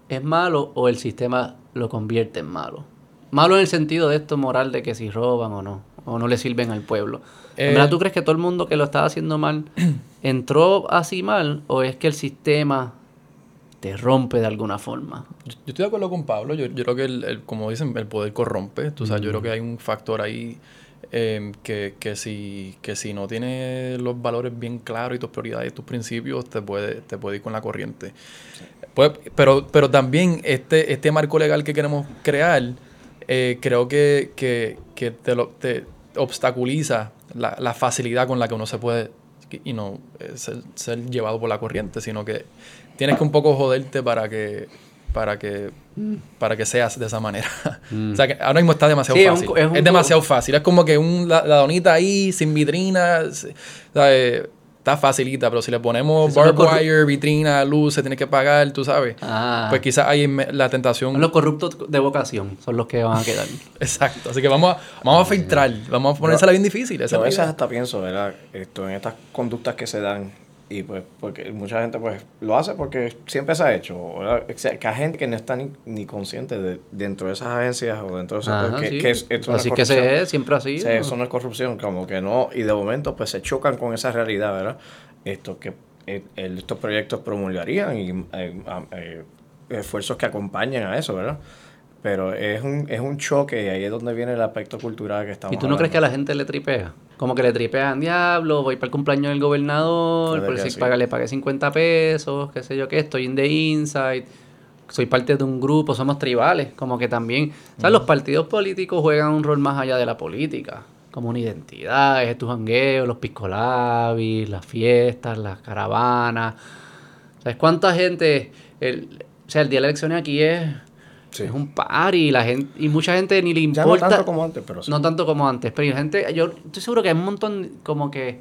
es malo o el sistema lo convierte en malo? Malo en el sentido de esto moral de que si roban o no, o no le sirven al pueblo. ¿En Eh, verdad tú crees que todo el mundo que lo estaba haciendo mal entró así mal o es que el sistema te rompe de alguna forma? Yo, yo estoy de acuerdo con Pablo. Yo, yo creo que, el, el- como dicen, el poder corrompe. Tú sabes, yo creo que hay un factor ahí eh, que, que, si, que si no tienes los valores bien claros y tus prioridades y tus principios, te puede, te puede ir con la corriente. Pues, pero, pero también este, este marco legal que queremos crear, eh, creo que, que, que te, lo, te obstaculiza la, la facilidad con la que uno se puede y no eh, ser, ser llevado por la corriente, sino que tienes que un poco joderte para que para que para que seas de esa manera. o sea que ahora mismo está demasiado Sí, es un fácil. Es, demasiado fácil. Es como que un, la, la donita ahí sin vitrina. Está facilita, pero si le ponemos barbed wire, vitrina, luz, se tiene que pagar, tú sabes. Ah, Pues quizás hay la tentación. son los corruptos de vocación, son los que van a quedar. Exacto. Así que vamos a, vamos a filtrar. Vamos a ponérsela bien difícil. Esa Yo a es veces hasta pienso, ¿verdad? Esto, en estas conductas que se dan y pues porque mucha gente pues lo hace porque siempre se ha hecho, ¿verdad? O sea, que hay gente que no está ni, ni consciente de dentro de esas agencias o dentro de esos Ajá, que, sí. que es, esto no es Así que se es, siempre así. Sí, eso no es corrupción, como que no, y de momento pues se chocan con esa realidad, ¿verdad? Esto que eh, estos proyectos promulgarían y eh, eh, esfuerzos que acompañan a eso, ¿verdad? Pero es un, es un choque y ahí es donde viene el aspecto cultural que estamos ¿Y tú no crees que a la gente le tripea? Como que le tripean, diablo, voy para el cumpleaños del gobernador, por si paga- le pagué 50 pesos, qué sé yo qué, estoy en The Inside, soy parte de un grupo, somos tribales, como que también, ¿sabes? Los partidos políticos juegan un rol más allá de la política, como una identidad, es tu jangueo, los piscolabis, las fiestas, las caravanas, ¿sabes cuánta gente, el, o sea, el día de las elecciones aquí es... Sí. Es un party, la gente, y mucha gente ni le Ya importa. no tanto como antes, pero sí. No tanto como antes, pero la gente, yo estoy seguro que hay un montón como que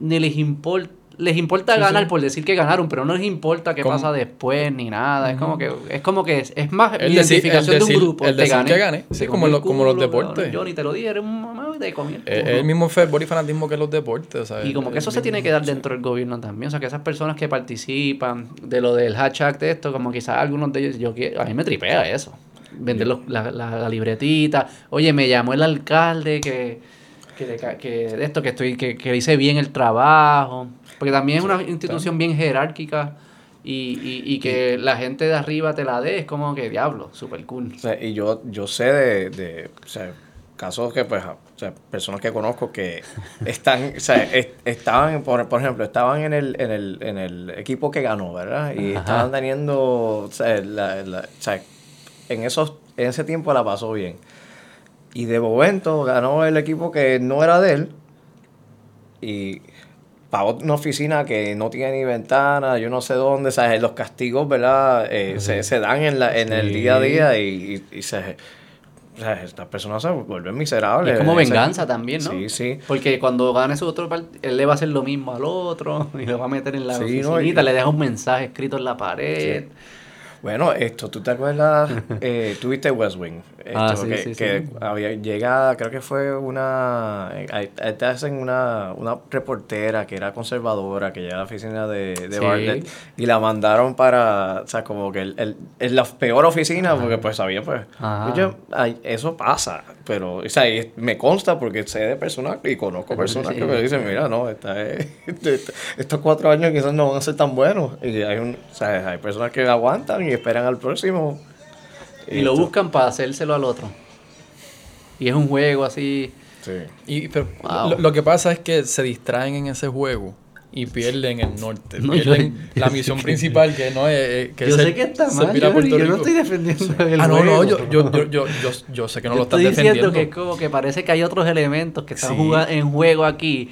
ni les importa, les importa Sí, ganar sí. por decir que ganaron, pero no les importa qué pasa después ni nada. Es como que es como que es, es más El decir- identificación el de un grupo. el decir gané, que gané. te Sí, como lo- como los deportes. Yo ni te lo dije, eres un mamá comí el Es culo. el mismo fervor y fanatismo que los deportes. o sea, Y como que eso se tiene que dar dentro del gobierno también. O sea, que esas personas que participan de lo del hashtag de esto, como quizás algunos de ellos, yo a mí me tripea eso. Vender los- la, la- la libretita. Oye, me llamó el alcalde que, que, de que de esto, que estoy que, que hice bien el trabajo. Porque también es una institución bien jerárquica y, y, y que la gente de arriba te la dé, es como que diablo, super cool. O sea, y yo, yo sé de, de o sea, casos que, pues, o sea, personas que conozco que están, o sea, es- estaban, por, por ejemplo, estaban en el, en, el, en el equipo que ganó, ¿verdad? Y Ajá. estaban teniendo, o sea, la- la- o sea, en, esos, en ese tiempo la pasó bien. Y de momento ganó el equipo que no era de él y pagó una oficina que no tiene ni ventana, yo no sé dónde, ¿sabes? Los castigos, ¿verdad? Eh, se, se dan en, la, en el Sí. día a día y, y- y se... o sea, estas personas se vuelven miserables. es como Ese- venganza también, ¿no? Sí, sí. Porque cuando gane su otro partido, él le va a hacer lo mismo al otro y lo va a meter en la Sí, no, oficinita, y- le deja un mensaje escrito en la pared. Bueno, esto, ¿tú te acuerdas? Eh, ¿Tuviste West Wing? Esto, Ah, sí, que, sí, que sí. había llega, creo que fue una, eh, te hacen una, una reportera que era conservadora, que llega a la oficina de, de. Bartlett y la mandaron para, o sea, como que el, el- es la peor oficina porque pues sabía pues, ay, eso pasa, pero, o sea, me consta porque sé de personas y conozco personas Sí. que me dicen, mira, no, esta es- este- estos cuatro años quizás no van a ser tan buenos. Y hay, un, o sea, hay personas que aguantan y esperan al próximo. Y lo buscan para hacérselo al otro. Y es un juego así. Sí. Y, pero Wow. lo, lo que pasa es que se distraen en ese juego y pierden el norte. No, pierden yo- la misión principal que no es... eh, que yo es sé el- que está mal, yo, yo no estoy defendiendo el Ah, no, no, juego. yo, yo, yo, yo, yo, yo sé que no lo estás estoy diciendo defendiendo. que es como que parece que hay otros elementos que están Sí. en juego aquí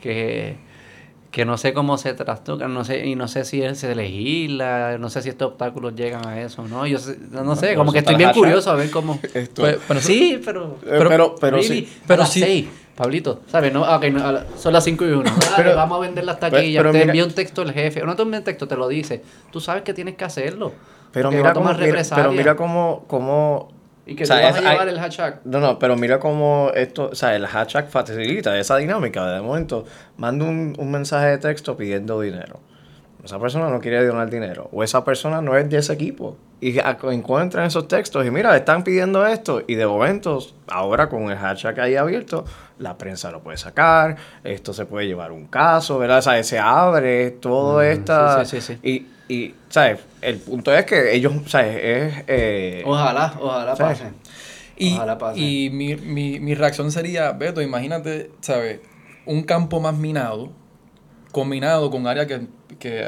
que, que no sé cómo se trastocan, no sé, y no sé si se legisla, no sé si estos obstáculos llegan a eso, ¿no? Yo sé- no, sé, como que estoy bien curioso a ver cómo... Esto- Pues, bueno, sí, pero... Eh, pero, pero, really, sí. pero sí. seis, Pablito, ¿sabes? No, ok, no, a la- son las 5 y 1. Pero- vamos a vender las pero- taquillas. pero te envía un texto el jefe. No te envía un texto, te lo dice. Tú sabes que tienes que hacerlo. Pero mira, a tomar cómo, mira, pero mira cómo, cómo Y que o sea, tú vas a es- llevar hay- el hashtag. No, no, pero mira cómo esto, o sea, el hashtag facilita esa dinámica. De momento, mando un, un mensaje de texto pidiendo dinero. Esa persona no quiere donar dinero. O esa persona no es de ese equipo. Y a- encuentran esos textos y mira, están pidiendo esto. Y de momento, ahora con el hashtag ahí abierto, la prensa lo puede sacar. Esto se puede llevar un caso, ¿verdad? O sea, se abre todo esta... sí, sí, sí. Y, y, ¿sabes? El punto es que ellos, ¿sabes? Es... eh, Ojalá, ojalá Sí. pase. Y, Ojalá pase. y mi, mi, mi reacción sería, Beto, imagínate, ¿sabes? Un campo más minado, combinado con área que, que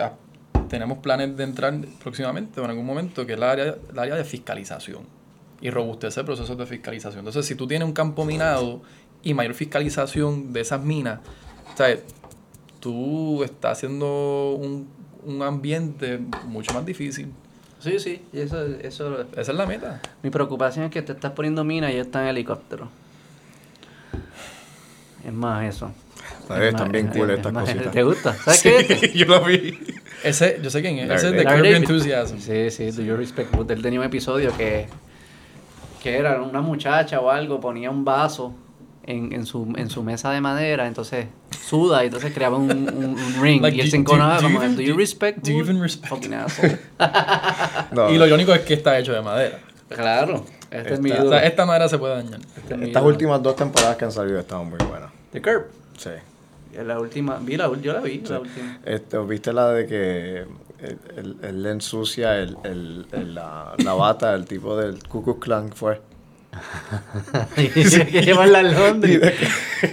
tenemos planes de entrar próximamente o en algún momento, que es la área, el área de fiscalización y robustecer procesos de fiscalización. Entonces, si tú tienes un campo minado y mayor fiscalización de esas minas, ¿sabes? Tú estás haciendo un, un ambiente mucho más difícil. Sí, sí, y eso, eso... Esa es la meta. Mi preocupación es que te estás poniendo mina y ya está en helicóptero. Es más eso. ¿sabes? Están bien cool es estas cositas. ¿Te gusta? ¿Sabes qué es este? yo lo vi. Ese, yo sé quién es. Ese es de Curb. Enthusiasm. Sí, sí, Do You Respect. Él tenía un episodio que, que era una muchacha o algo, ponía un vaso en, en, su, en su mesa de madera, entonces suda y entonces creaba un, un- un ring. Like, y él do- se enconaba do- do you como, even- Do you do- respect do you even respect- Fucking asshole. No, Y lo irónico es que está hecho de madera. claro, este es mi Está- O duda. sea, esta madera se puede dañar. Este es Estas últimas dos temporadas que han salido estaban muy buenas. The Curb. Sí. La última, vi la, yo la vi, la última. Este, ¿Viste la de que él, le ensucia el, el- el- la, la bata del tipo del Ku Klux Klan fue? que llevarla a Londres.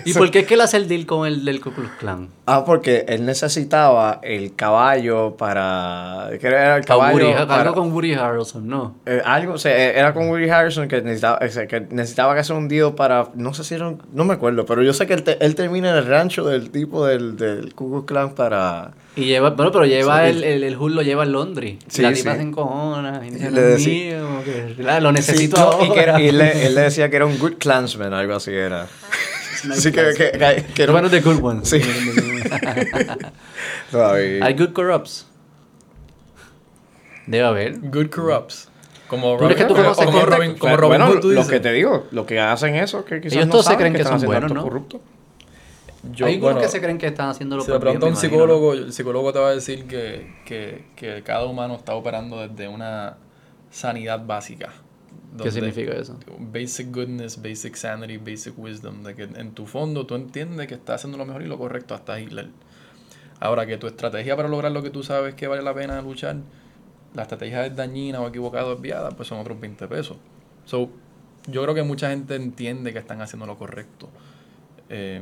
Y ¿Y por qué es que él hace el deal con el del Ku Klux Klan? Ah, porque él necesitaba el caballo para... ¿Qué era el caballo? Woody- para- algo con Woody Harrelson, ¿no? Eh, algo, o sea, eh, era con Woody Harrison que necesitaba, o sea, que necesitaba que hacer un deal para, no sé si era, un- no me acuerdo, pero yo sé que él, te- él termina en el rancho del tipo del, del Ku Klux Klan para... Y lleva, bueno, pero lleva Sí. el, el, el Hood lo lleva en Londres. Sí, la tipa sí. se encojona y dice, Le "Dios decía- mío, que, claro, lo necesito ahora. y que era- y él, le, él le decía que era un good clansman, algo así era. Así que, que, que, que era bueno, the good ones. Sí. Hay good corrupts. Debe haber. Good corrupts. Como ¿Tú crees que tú como, como? Robin, como Robin bueno, Hood, tú lo dices. que te digo, lo que hacen eso, que quizás Ellos no todos se saben creen que están son buenos, ¿no? corruptos. Yo, Hay algunos bueno, que se creen que están haciéndolo Si por bien, pregunta a un imagino. psicólogo, el psicólogo te va a decir que, que, que cada humano está operando desde una sanidad básica. ¿Qué significa eso? Basic goodness, basic sanity, basic wisdom. De que en tu fondo tú entiendes que estás haciendo lo mejor y lo correcto hasta Hitler. Ahora que tu estrategia para lograr lo que tú sabes que vale la pena luchar, la estrategia es dañina o equivocada o desviada, pues son otros 20 pesos. So, yo creo que mucha gente entiende que están haciendo lo correcto. Eh,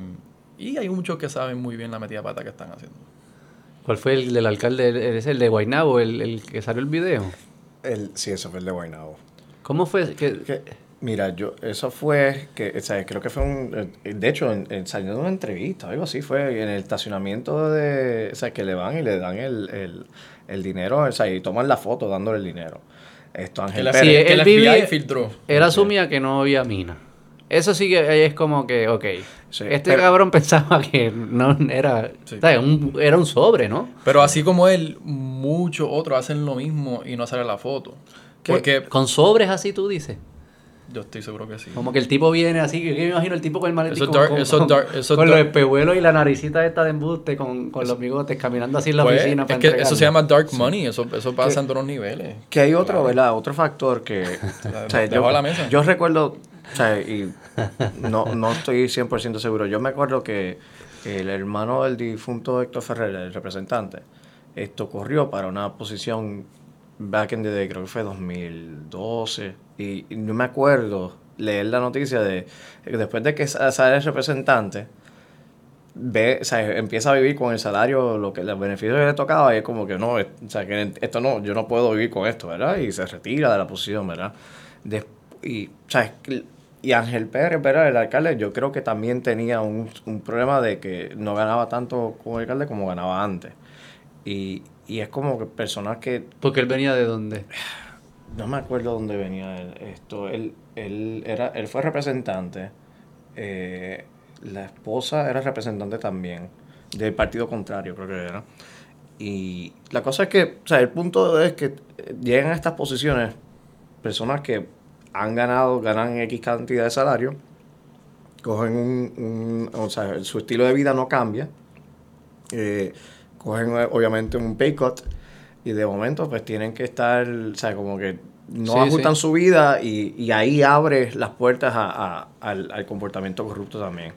y hay muchos que saben muy bien la metida pata que están haciendo. ¿Cuál fue el del alcalde? ¿Es el de Guaynabo, el, el que salió el video? El, sí, eso fue el de Guaynabo. ¿Cómo fue? que Que, mira, yo, eso fue, que, o sea, creo que fue un, eh, de hecho, en, en- saliendo de una entrevista, algo así, fue en el estacionamiento de, o sea, que le van y le dan el, el, el dinero, o sea, y toman la foto dándole el dinero. Esto Ángel Pérez. Sí, el FBI filtró. Él asumía que no había mina. Eso sí que es como que, ok. Sí, este pero- cabrón pensaba que no era. Un- era un sobre, ¿no? Pero así como él, muchos otros hacen lo mismo y no sale la foto. Porque Con sobres así tú dices. yo estoy seguro que sí. Como que el tipo viene así, que yo me imagino el tipo con el maletín Eso con, dark- con- eso con- dark- eso con dark- los espejuelos y la naricita esta de embuste con, con los bigotes caminando así en la Pues, oficina es para que eso se llama dark money, eso, eso pasa en todos los niveles. Que hay otro, ¿verdad? Otro factor que... o sea, yo, la mesa. yo recuerdo, o sea, y no, no estoy 100% seguro, yo me acuerdo que el hermano del difunto Héctor Ferrer, el representante, esto corrió para una posición back in the creo que fue 2012, y, no me acuerdo leer la noticia de que después de que sa- sale el representante, ve, o sea, empieza a vivir con el salario, lo que los beneficios que le tocaba, y es como que no, o sea, que esto no, yo no puedo vivir con esto, ¿verdad? Y se retira de la posición, ¿verdad? Y, o sea, y Ángel Pérez, ¿verdad? El alcalde, yo creo que también tenía un, un problema de que no ganaba tanto como alcalde como ganaba antes. Y, y es como que personas que Porque él venía de dónde. no me acuerdo dónde venía él. Esto, él, él, era, él fue representante. eh, la esposa era representante también. Del partido contrario, creo que era. Y la cosa es que, o sea, el punto es que eh, llegan a estas posiciones personas que han ganado, ganan X cantidad de salario, cogen un, un- o sea, su estilo de vida no cambia, eh, cogen eh, obviamente un pay cut y de momento pues tienen que estar, o sea, como que no Sí, ajustan sí. su vida y, y ahí abre las puertas a- a- al, al comportamiento corrupto también.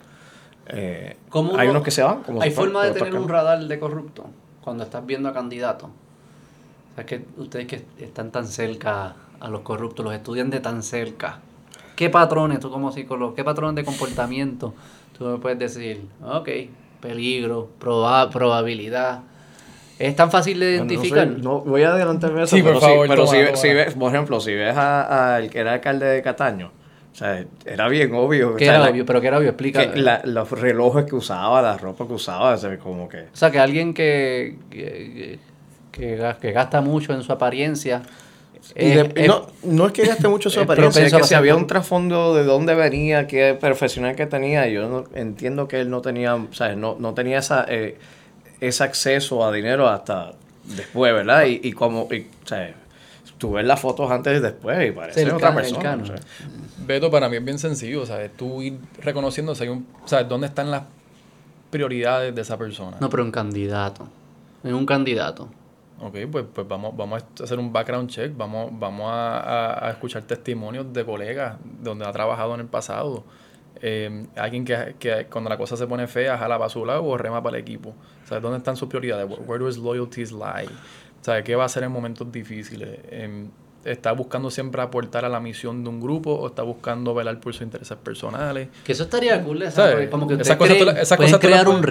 Eh, ¿Cómo hay uno- unos que se van. Como Hay forma de tener un radar de corrupto cuando estás viendo a candidatos. O sea, que ustedes que están tan cerca a los corruptos, los estudian de tan cerca. ¿Qué patrones, tú como psicólogo, qué patrones de comportamiento tú me puedes decir? Ok, peligro, proba- probabilidad. ¿Es tan fácil de Bueno, no identificar? soy- no, voy a adelantarme eso, Sí, por pero, favor, sí, pero toma, si, toma. si ves, por ejemplo, si ves a- al que era alcalde de Cataño, o sea, era bien obvio. ¿Qué o sea, era la- obvio? ¿Pero qué era obvio? Explica. que la- los relojes que usaba, la ropa que usaba, o sea, como que... O sea, que alguien que, que, que gasta mucho en su apariencia. Y es- de- es- no, no es que gaste mucho su es apariencia, es que si había un trasfondo de dónde venía, qué profesional que tenía, yo no, entiendo que él no tenía, o sea, no, no tenía esa, eh, ese acceso a dinero hasta después, ¿verdad? Y, y como, y, o sea, tú ves las fotos antes y después y parece Cercano, otra persona. cercano. o sea. Beto, para mí es bien sencillo, ¿sabes? Tú ir reconociendo, ¿sabes? ¿Dónde están las prioridades de esa persona? No, pero un candidato. En un candidato. Ok, pues, pues vamos, vamos a hacer un background check, vamos, vamos a, a- a escuchar testimonios de colegas donde ha trabajado en el pasado. Eh, alguien que, que cuando la cosa se pone fea jala para su lado o rema para el equipo. ¿Sabes? ¿Dónde están sus prioridades? Where, do his loyalties lie? ¿Sabes? ¿Qué va a hacer en momentos difíciles? Eh, ¿Está buscando siempre aportar a la misión de un grupo o está buscando velar por sus intereses personales? Que eso estaría cool, ¿sabes? Como que Esas cosas creen- la- esas cosas crear un puedes-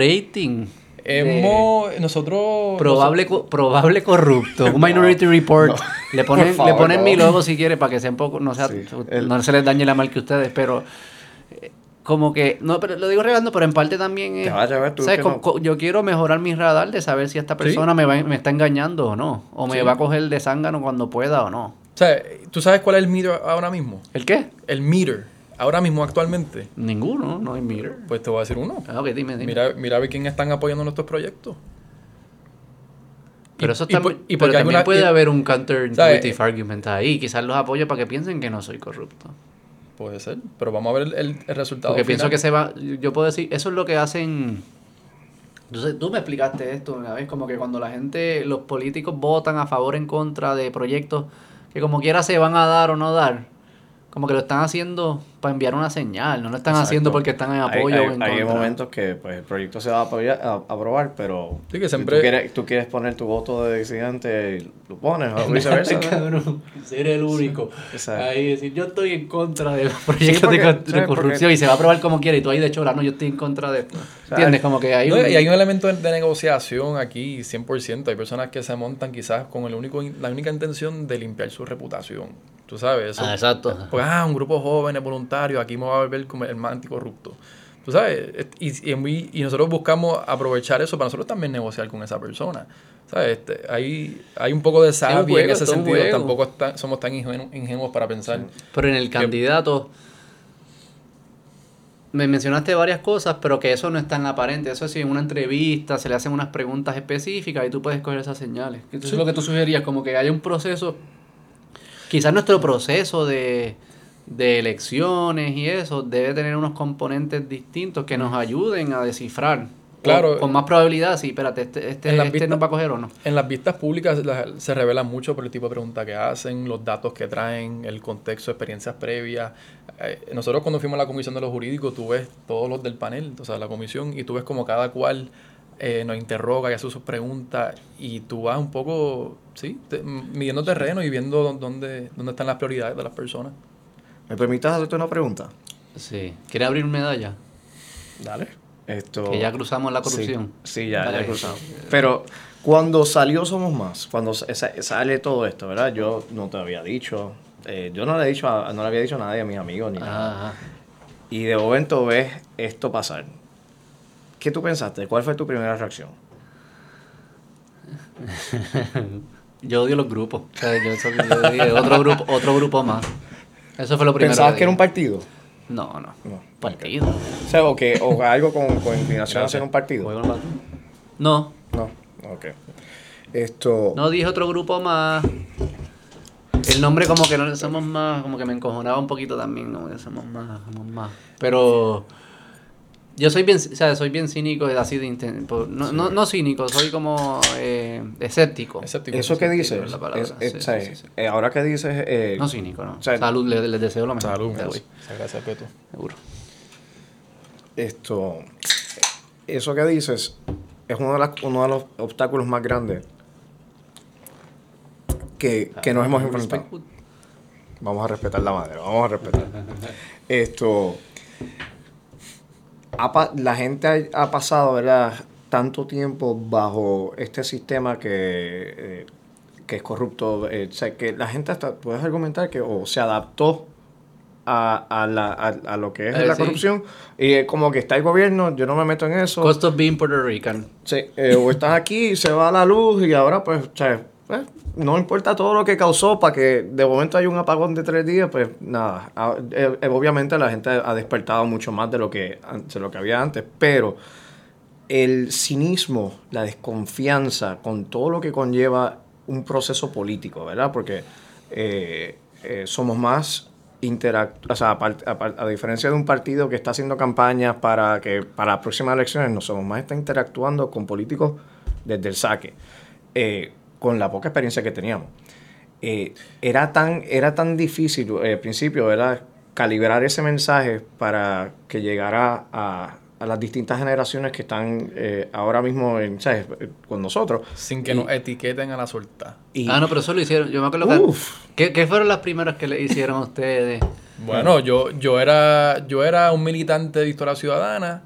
rating. de Hemos, nosotros... Probable, co- probable corrupto. Un Minority Report. le ponen, favor, le ponen no. mi logo si quiere para que sea un poco, no sea, Sí, el- no se les dañe la mal que ustedes, pero eh, como que, no, pero lo digo regalando, pero en parte también es, Te vas a ver tú ¿sabes? que Co- no. yo quiero mejorar mi radar de saber si esta persona me, va, me está engañando o no, o me Sí. va a coger de zángano cuando pueda o no. O sea, ¿tú sabes cuál es el meter ahora mismo? ¿El qué? El meter, ahora mismo, actualmente. Ninguno, no hay meter. Pues te voy a decir uno. Ah, ok, dime, dime. Mira, mira a ver quién están apoyando nuestros proyectos. pero Y- eso y también, por- y pero también alguna- puede y- haber un counterintuitive argument ahí. Quizás los apoyo para que piensen que no soy corrupto. Puede ser, pero vamos a ver el, el- el resultado. Porque pienso final. que se va. Yo puedo decir, eso es lo que hacen. Sé- tú me explicaste esto una vez, como que cuando la gente, los políticos votan a favor o en contra de proyectos que como quiera se van a dar o no dar, como que lo están haciendo para enviar una señal, no lo están Exacto. haciendo porque están en apoyo hay, o en hay contra. momentos que pues, el proyecto se va a, apoyar- a- a aprobar, pero Sí, que si siempre- tú, quieres, tú quieres poner tu voto de disidente y lo pones, o viceversa. ser el único. exacto. Ahí decir, yo estoy en contra de los proyectos de, corrupción Porque- y se va a aprobar como quiera y tú ahí de chola, no, yo estoy en contra de esto. ¿Entiendes? Como que hay No, un... y hay un elemento de, negociación aquí, 100%. Hay personas que se montan quizás con el único, la única intención de limpiar su reputación. Tú sabes, eso. Ah, exacto. Pues, ah, un grupo joven, voluntario, aquí me va a volver como el más anticorrupto. Tú sabes, y, y, muy- y nosotros buscamos aprovechar eso para nosotros también negociar con esa persona. ¿Sabes? Este, hay, hay un poco de sabia en ese sentido. juego. Tampoco está- somos tan ingenu- ingenuos para pensar. Pero en el candidato me mencionaste varias cosas, pero que eso no es tan aparente. Eso es si en una entrevista se le hacen unas preguntas específicas y tú puedes coger esas señales. Eso es lo que tú sugerías, como que haya un proceso. Quizás nuestro proceso de, de elecciones y eso debe tener unos componentes distintos que nos ayuden a descifrar. Claro. Con, con más probabilidad, sí, espérate, este, este, En las este vistas- nos va a coger o no. En las vistas públicas la- se revela mucho por el tipo de pregunta que hacen, los datos que traen, el contexto, experiencias previas. Eh, nosotros cuando fuimos a la comisión de los jurídicos, tú ves todos los del panel, o sea, la comisión, y tú ves como cada cual eh, nos interroga y hace sus preguntas, y tú vas un poco, sí, te- midiendo terreno y viendo dó- dónde, dónde están las prioridades de las personas. ¿Me permitas hacerte una pregunta? Sí. ¿Quieres abrir medalla? Dale. Esto... Que ya cruzamos la corrupción. Sí, sí, ya, Dale. ya cruzamos. Pero cuando salió Somos Más, cuando sa- sa- sale todo esto, ¿verdad? Yo no te había dicho, eh, yo no le, he dicho a- no le había dicho a nadie, a mis amigos, ni nada. Ah, Y de momento ves esto pasar. ¿Qué tú pensaste? ¿Cuál fue tu primera reacción? Yo odio los grupos. O sea, yo, yo otro grupo, otro grupo más. Eso fue lo primero. ¿Pensabas que era un partido? No, no. No. Partido. O sea, o, que, o algo con, con inclinación a ser un partido. No, No, ok. Esto... no dije otro grupo más. El nombre como que no somos más, como que me encojonaba un poquito también, que somos más, somos más. Pero yo soy bien, o sea, soy bien cínico, así de inten- por- no, no, no cínico, soy como eh, escéptico. Escéptico. Eso que dices, es la palabra, es- es- sí, o sea, sí, sí, sí. eh, ahora que dices... eh, No cínico, no. o sea, Salud, les, deseo lo mejor. Salud, peto. seguro. Esto, eso que dices es uno de, las- uno de los obstáculos más grandes que, que nos hemos enfrentado. Vamos a respetar la madera, vamos a respetar. Esto, ha la gente ha, ha pasado, ¿verdad? Tanto tiempo bajo este sistema que, eh, que es corrupto. eh, o sea, que la gente hasta, puedes argumentar que o se adaptó a, a, la, a, a lo que es Eh, la sí. corrupción y es como que está el gobierno, yo no me meto en eso. Cost of being Puerto Rican. Sí, o estás aquí, se va la luz y ahora pues, o sea, pues, no importa todo lo que causó para que de momento haya un apagón de tres días, pues nada, a- eh, eh, obviamente la gente ha despertado mucho más de lo que, de lo que había antes, pero el cinismo, la desconfianza con todo lo que conlleva un proceso político, ¿verdad? Porque eh, somos más o sea, apart- a diferencia de un partido que está haciendo campañas para que para las próximas elecciones, no somos más está interactuando con políticos desde el saque, con la poca experiencia que teníamos. Eh, era tan era tan difícil eh, al principio, ¿verdad? calibrar ese mensaje para que llegara a, a las distintas generaciones que están eh, ahora mismo en, ¿sabes? con nosotros. Sin que nos etiqueten a la suelta. Y, Ah, no, pero eso lo hicieron. Yo me acuerdo que. Uf. ¿Qué, qué fueron las primeras que le hicieron a ustedes? Bueno, yo, yo, era, yo era un militante de Victoria Ciudadana,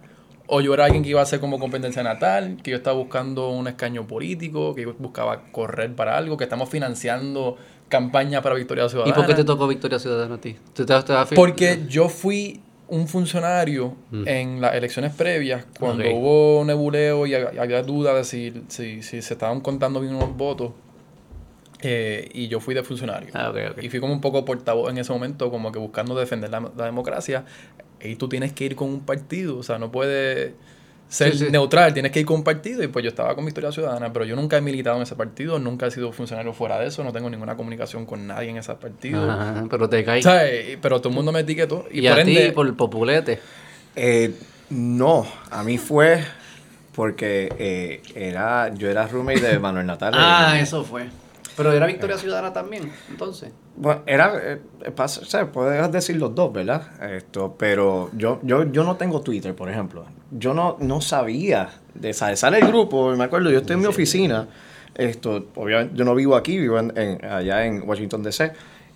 o yo era alguien que iba a hacer como competencia natal, que yo estaba buscando un escaño político, que yo buscaba correr para algo, que estamos financiando campaña para Victoria ¿Y Ciudadana. por qué te tocó Victoria Ciudadana a ti? ¿Tú te, te vas a- Porque yo fui un funcionario en las elecciones previas, cuando Mm. Ok. hubo nebuleo y hab- había duda de si, si, si se estaban contando bien unos votos, eh, y yo fui de funcionario. Ah, ok, ok. Y fui como un poco portavoz en ese momento, como que buscando defender la, la democracia. Y tú tienes que ir con un partido, o sea, no puedes ser Sí, sí. neutral, tienes que ir con un partido. Y pues yo estaba con Victoria Ciudadana, pero yo nunca he militado en ese partido, nunca he sido funcionario fuera de eso, no tengo ninguna comunicación con nadie en ese partido. Ajá, pero te caí. ¿Sabes? Pero todo el mundo me etiquetó. Y, Y, por a ende, ti, por el populete. Eh, no, a mí fue porque eh, era, yo era roommate de Manuel Natal. Ah, Eh, eso fue. Pero era Victoria Ciudadana también, entonces. Bueno, era, eh, pasa- o sea, puedes decir los dos, ¿verdad? Esto, pero yo, yo, yo no tengo Twitter, por ejemplo. Yo no, no sabía de sale, sale el grupo, me acuerdo, yo estoy en mi oficina, esto, obviamente, yo no vivo aquí, vivo en, en- allá en Washington DC,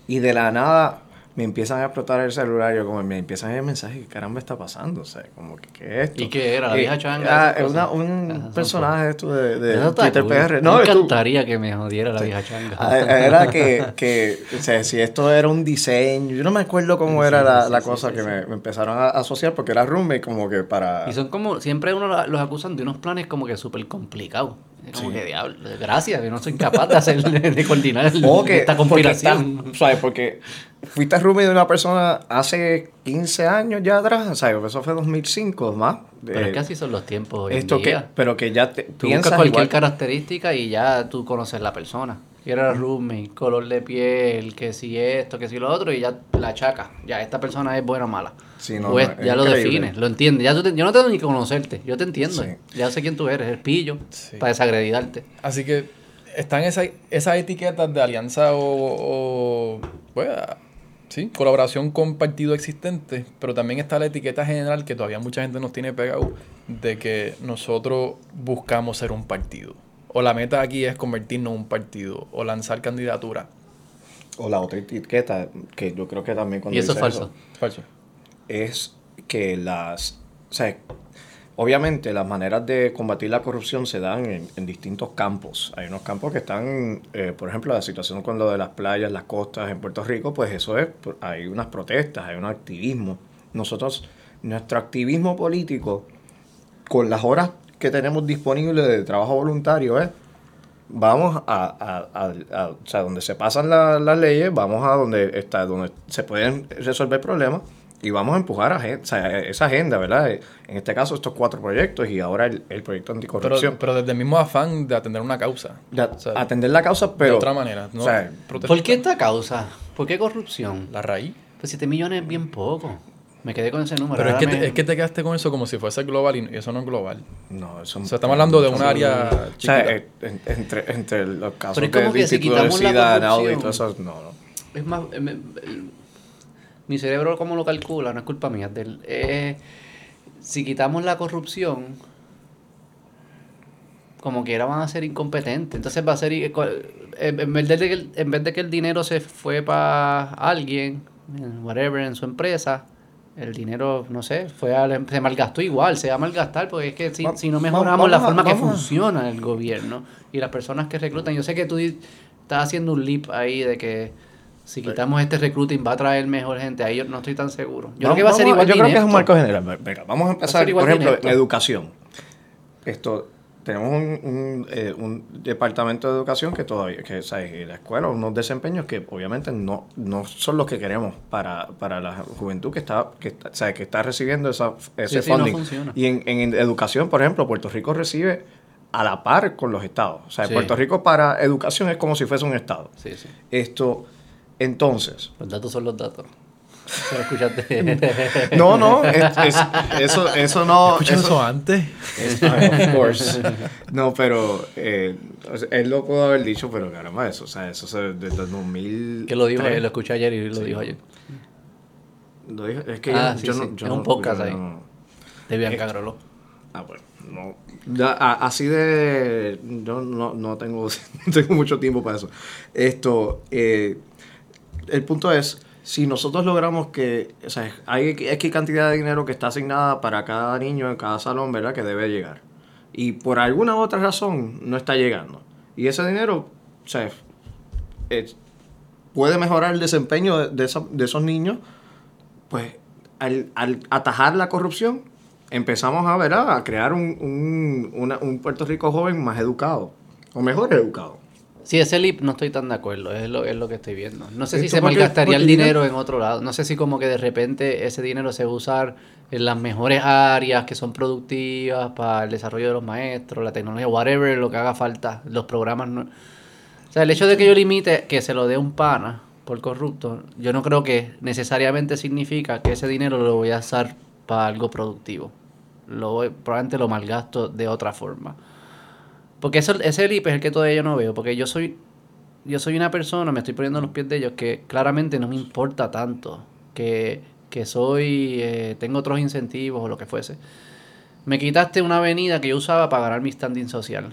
y de la nada me empiezan a explotar el celular, yo como me empiezan a ver mensajes, ¿qué caramba está pasando? O sea, como que, ¿qué es esto? ¿Y qué era? ¿La Eh, vieja changa? ah, esas una- un Esas personaje esto de, de Twitter cool. PR. Me No, estu- encantaría que me jodiera la vieja changa. Ah, Era que, que o sea, si esto era un diseño, yo no me acuerdo cómo Sí, era la, sí, la sí, cosa sí, que sí. Me, me empezaron a asociar porque era roommate como que para... Y son como, siempre uno la- los acusan de unos planes como que súper complicados. Como Sí. que diablo, gracias, que no soy capaz de hacer, de, coordinar el- O que, esta porque conspiración. estás- ¿sabes? Porque fuiste roommate de una persona hace 15 años ya atrás, ¿sabes? Eso fue 2005 más. Pero Eh, es que así son los tiempos hoy en esto que, día. pero que ya te Tú piensas buscas cualquier igual. característica y ya tú conoces la persona. Que era roommate, color de piel, que si esto, que si lo otro, y ya la chaca. Ya esta persona es buena o mala. Sí, no, Pues no, ya lo defines, lo entiendes. Ya tú te- yo no tengo ni que conocerte, yo te entiendo. Sí. Ya sé quién tú eres, el pillo, Sí. para desagreditarte. Así que están esas esas etiquetas de alianza o, o, pues, ah, sí, colaboración con partidos existentes, pero también está la etiqueta general que todavía mucha gente nos tiene pegado de que nosotros buscamos ser un partido. O la meta aquí es convertirnos en un partido o lanzar candidatura. O la otra etiqueta, que yo creo que también cuando Y eso es falso. Falso. es que las... O sea, obviamente las maneras de combatir la corrupción se dan en, distintos campos. Hay unos campos que están, eh, por ejemplo, la situación con lo de las playas, las costas en Puerto Rico, pues eso es, hay unas protestas, hay un activismo. Nosotros, nuestro activismo político, con las horas que tenemos disponibles de trabajo voluntario, es vamos a, a- a- a- o sea, donde se pasan la- las leyes, vamos a donde está, donde se pueden resolver problemas y vamos a empujar a, o sea, esa agenda, ¿verdad? En este caso, estos cuatro proyectos y ahora el, el proyecto anticorrupción. pero desde el mismo afán de atender una causa. De O sea, atender la causa, pero... de otra manera. ¿no? o sea, Protestar. ¿Por qué esta causa? ¿Por qué corrupción? La raíz. Pues 7 millones es bien poco. Me quedé con ese número. Pero es que, me- te, es que te quedaste con eso como si fuese global y eso no es global. No, eso O sea, estamos hablando de un área O sea, en- entre, entre los casos Pero es como de que si quitamos la NAUDI y corrupción- todo eso, no, no. Es más, eh, me- mi cerebro como lo calcula, no es culpa mía. es del- eh, si quitamos la corrupción, como quiera van a ser incompetentes. Entonces va a ser, cual- en vez de que el, en vez de que el dinero se fue para alguien, en whatever, en su empresa, el dinero, no sé, fue al- se malgastó igual, se va a malgastar, porque es que si, Va- si no mejoramos la a- forma que funciona el gobierno y las personas que reclutan, yo sé que tú estás haciendo un leap ahí de que si quitamos este recruiting va a traer mejor gente, ahí yo no estoy tan seguro. Yo creo que va a ser igual Yo creo que es un marco general. Venga, vamos a empezar, por ejemplo, en educación. Esto, tenemos un, un, eh, un departamento de educación que todavía, que ¿sabes? Y la escuela, unos desempeños que obviamente no, no son los que queremos para, para la juventud que está, que está, ¿sabes? que está recibiendo esa, ese Sí, sí, no funding. funciona. y en, en educación, por ejemplo, Puerto Rico recibe a la par con los estados. O sea, Sí. Puerto Rico para educación es como si fuese un estado. Sí, sí. Esto, entonces, Los datos son los datos. Se lo escuchaste. no, no, es- es- eso, eso no. ¿Escucharon eso- eso antes? Es- of course. No, pero eh, él lo pudo haber dicho, pero caramba, eso, o sea, eso se- desde el 2000. que lo dijo ayer, lo escuché ayer y lo dijo ayer. Lo dijo- es que Ah, yo, sí, yo sí. no. Yo Es un no- podcast ahí. no- De Bianca Groló. Ah, bueno, no. Ya, a- así de. Yo no, no tengo, no tengo mucho tiempo para eso. Esto. eh, el punto es. Si nosotros logramos que, o sea, hay X cantidad de dinero que está asignada para cada niño en cada salón, ¿verdad? Que debe llegar. Y por alguna otra razón no está llegando. Y ese dinero, o sea, es- puede mejorar el desempeño de, de de esos niños, pues al, al atajar la corrupción, empezamos a, a crear un, un, un Puerto Rico joven más educado, o mejor educado. Sí, ese leap no estoy tan de acuerdo, es lo, es lo que estoy viendo. No sé si ¿Esto se malgastaría el Porque dinero en otro lado. No sé si como que de repente ese dinero se va a usar en las mejores áreas que son productivas para el desarrollo de los maestros, la tecnología, whatever, lo que haga falta. Los programas no... O sea, el hecho de que yo limite que se lo dé un pana por corrupto, yo no creo que necesariamente significa que ese dinero lo voy a usar para algo productivo. Lo voy- probablemente lo malgasto de otra forma. Porque eso, ese leap es el que todavía yo no veo. Porque yo soy yo soy una persona, me estoy poniendo en los pies de ellos, que claramente no me importa tanto. Que, que soy, eh, tengo otros incentivos o lo que fuese. Me quitaste una avenida que yo usaba para ganar mi standing social.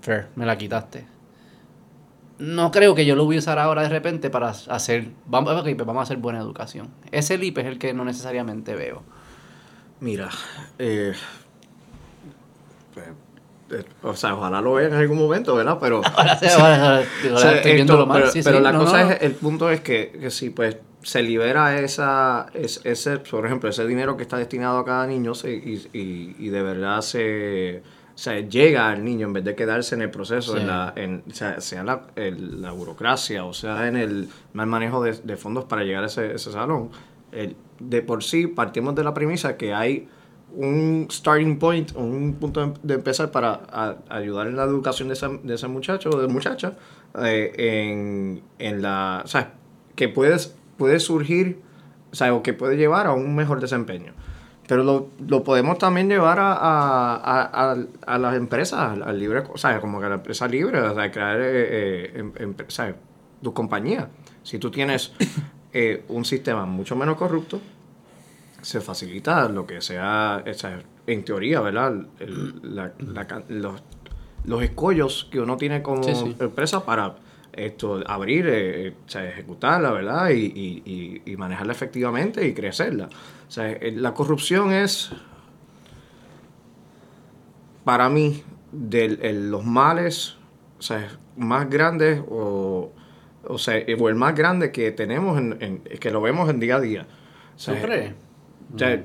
Fair, me la quitaste. no creo que yo lo voy a usar ahora de repente para hacer, vamos, ok, pues vamos a hacer buena educación. Ese LIP es el que no necesariamente veo. Mira, eh, o sea, ojalá lo vean en algún momento, ¿verdad? Pero, Ahora, sí, ahora- ahora- o ahora sea, estoy esto- viéndolo mal. pero, Sí, pero sí, la no, cosa no, es, el punto es que, que si pues se libera esa, es- ese, por ejemplo, ese dinero que está destinado a cada niño se- y, y, y de verdad se, o sea, llega al niño en vez de quedarse en el proceso, Sí. en la, en, sea, sea la, el- la burocracia o sea en el mal manejo de, de fondos para llegar a ese, ese salón. El- de por sí partimos de la premisa que hay un starting point, un punto de, empezar para ayudar en la educación de ese, de muchacho o de muchacha eh, en, en la, o que puedes, puede surgir, o sea, o que puede llevar a un mejor desempeño. Pero lo, lo podemos también llevar a, a, a, las empresas, al, libre, o como que a la empresa libre, o crear eh, eh, em- em- tu compañía. Si tú tienes eh, un sistema mucho menos corrupto, se facilita lo que sea, en teoría, ¿verdad? El- la- la ca- los, los escollos que uno tiene como Sí, sí. empresa para esto abrir, eh, o sea, ejecutarla, ¿verdad? Y, y- y- manejarla efectivamente y crecerla. O sea, eh, la corrupción es, para mí, de los males o sea, más grandes o, o, sea, eh, o el más grande que tenemos, en, en- que lo vemos en día a día. O sea, ¿Tú crees? O sea,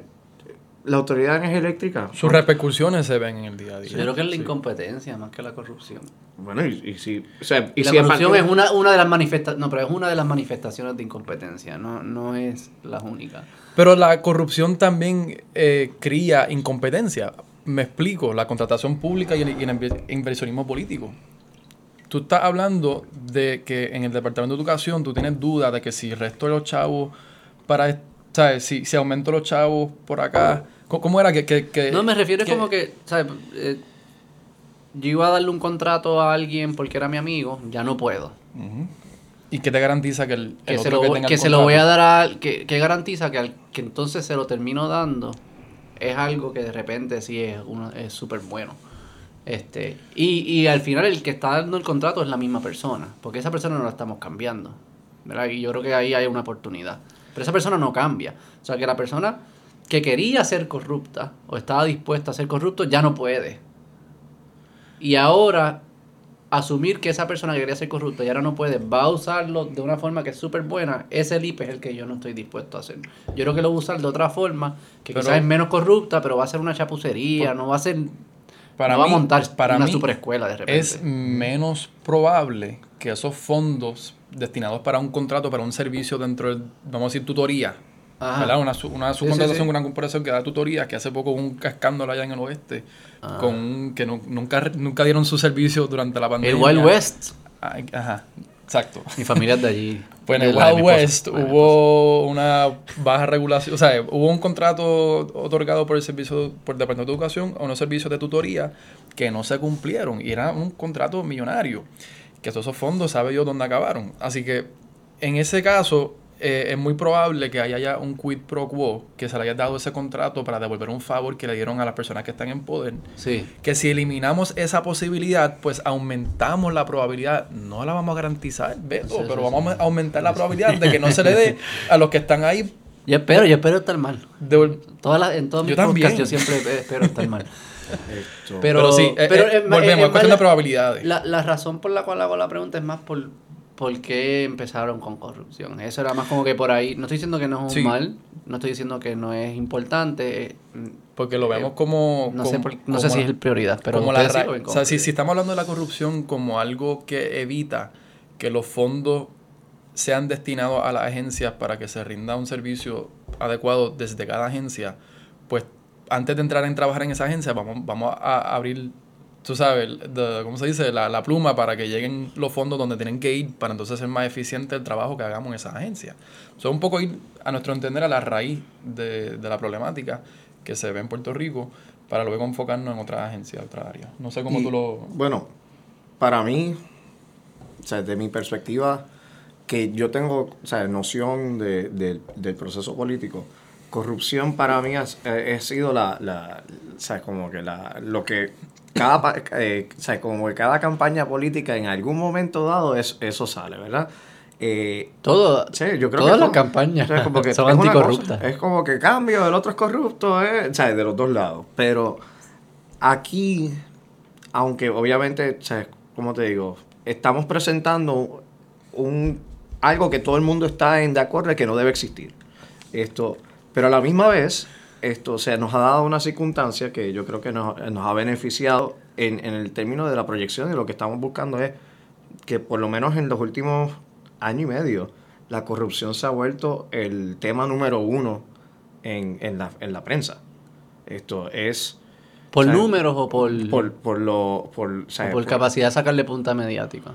la autoridad energía eléctrica. Sus repercusiones se ven en el día a día. Yo creo que es la sí. incompetencia más que la corrupción. Bueno, y, y si. O sea, y Y la si corrupción es una, una de las manifestaciones, no, pero es una de las manifestaciones de incompetencia, no, no es la única. Pero la corrupción también eh, cría incompetencia. Me explico, la contratación pública y el, y el inver- inversionismo político. Tú estás hablando de que en el Departamento de Educación tú tienes duda de que si el resto de los chavos, para, ¿sabes? Si, si aumento los chavos por acá, ¿cómo, cómo era que, que, que- No, me refiero que- como que, ¿sabes? Eh, yo iba a darle un contrato a alguien porque era mi amigo, ya no puedo. ¿Y qué te garantiza que el, Que el se otro lo, que tenga el se lo voy a dar a... Que, que garantiza que, al, que entonces se lo termino dando es algo que de repente sí es uno es súper bueno. Este, y, y al final el que está dando el contrato es la misma persona, porque esa persona no la estamos cambiando. ¿verdad? Y yo creo que ahí hay una oportunidad. Pero esa persona no cambia. O sea, que la persona que quería ser corrupta o estaba dispuesta a ser corrupto ya no puede. Y ahora asumir que esa persona que quería ser corrupta y ahora no puede, va a usarlo de una forma que es súper buena, ese LIP es el que yo no estoy dispuesto a hacer. Yo creo que lo voy a usar de otra forma, que Pero- quizás es menos corrupta, pero va a ser una chapucería, no va a ser... Para no va a montar para una mí superescuela de repente. Es menos probable que esos fondos destinados para un contrato, para un servicio dentro del, vamos a decir, tutoría. ¿verdad? Una, una sí, subcontratación sí. con una corporación que da tutoría, que hace poco hubo un escándalo allá en el oeste, Ah. con un- que nu- nunca, nunca dieron su servicio durante la pandemia. El Wild West. Ay, Ajá, exacto. Mi familia es de allí. Pues en el Wild West hubo una baja regulación, o sea, hubo un contrato otorgado por el servicio, por el Departamento de Educación a unos servicios de tutoría que no se cumplieron y era un contrato millonario, que todos esos fondos sabe Dios dónde acabaron. Así que en ese caso eh, es muy probable que haya ya un quid pro quo, que se le haya dado ese contrato para devolver un favor que le dieron a las personas que están en poder Sí. que si eliminamos esa posibilidad, pues aumentamos la probabilidad, no la vamos a garantizar, Beto, Sí, pero sí. vamos a aumentar la probabilidad de que no se le dé a los que están ahí. Yo espero, yo espero estar mal. de- Todas las- en todos Yo mis también. podcasts yo siempre espero estar mal. Esto- Pero, pero, sí, eh, pero eh, volvemos, es es cuestión de probabilidades. La, la razón por la cual hago la pregunta es más por, por qué empezaron con corrupción. Eso era más como que por ahí. No estoy diciendo que no es un Sí. mal, no estoy diciendo que no es importante. eh, porque lo vemos eh, como... No, sé, como- por- no sé como- si es prioridad, pero como la sí o sea, si, estamos hablando de la corrupción como algo que evita que los fondos sean destinados a las agencias para que se rinda un servicio adecuado desde cada agencia, pues antes de entrar en trabajar en esa agencia, vamos, vamos a abrir, tú sabes, the- ¿cómo se dice? La, la pluma para que lleguen los fondos donde tienen que ir para entonces ser más eficiente el trabajo que hagamos en esa agencia. O sea, un poco ir, a nuestro entender, a la raíz de, de la problemática que se ve en Puerto Rico para luego enfocarnos en otras agencias, otras áreas. No sé cómo Y, tú lo... Bueno, para mí, o sea, desde mi perspectiva, que yo tengo o sea, noción de, de- del proceso político, corrupción para mí ha, ha sido la, la o sea, como que la, lo que cada, eh, o sea, como que cada campaña política en algún momento dado es, eso sale, ¿verdad? Eh, Todo, Sí, yo creo todas las campañas o sea, como que son es anticorruptas. cosa, es como que cambio, el otro es corrupto, eh, o sea, de los dos lados. Pero aquí, aunque obviamente, o sea, como te digo, estamos presentando un algo que todo el mundo está en de acuerdo de que no debe existir. Esto, pero a la misma vez, esto, o sea, nos ha dado una circunstancia que yo creo que nos, nos ha beneficiado en, en el término de la proyección y lo que estamos buscando es que por lo menos en los últimos año y medio la corrupción se ha vuelto el tema número uno en, en, la, en la prensa. Esto es ¿Por o sea, números o por, por, por lo... Por, o sea, o por por- capacidad de sacarle punta mediática?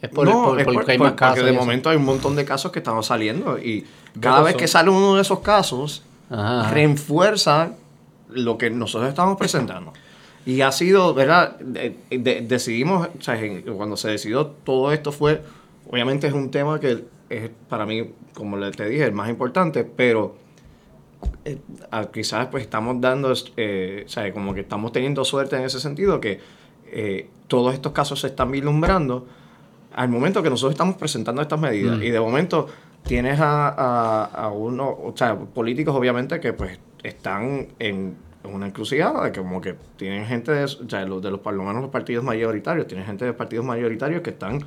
Es por, no, por- es porque por- hay más casos. Porque de momento hay un montón de casos que están saliendo y cada vez que sale uno de esos casos, Ajá. refuerza lo que nosotros estamos presentando. Y ha sido, ¿verdad? De- de- decidimos, o sea, en- cuando se decidió todo esto fue, obviamente es un tema que es para mí, como le- te dije, el más importante, pero eh, quizás pues estamos dando, eh, o sea, como que estamos teniendo suerte en ese sentido, que eh, todos estos casos se están vislumbrando al momento que nosotros estamos presentando estas medidas. Mm. Y de momento tienes a, a, a uno, o sea, políticos obviamente que pues están en una encrucijada, de que como que tienen gente de, o sea, los, de los, por lo menos los partidos mayoritarios, tienen gente de partidos mayoritarios que están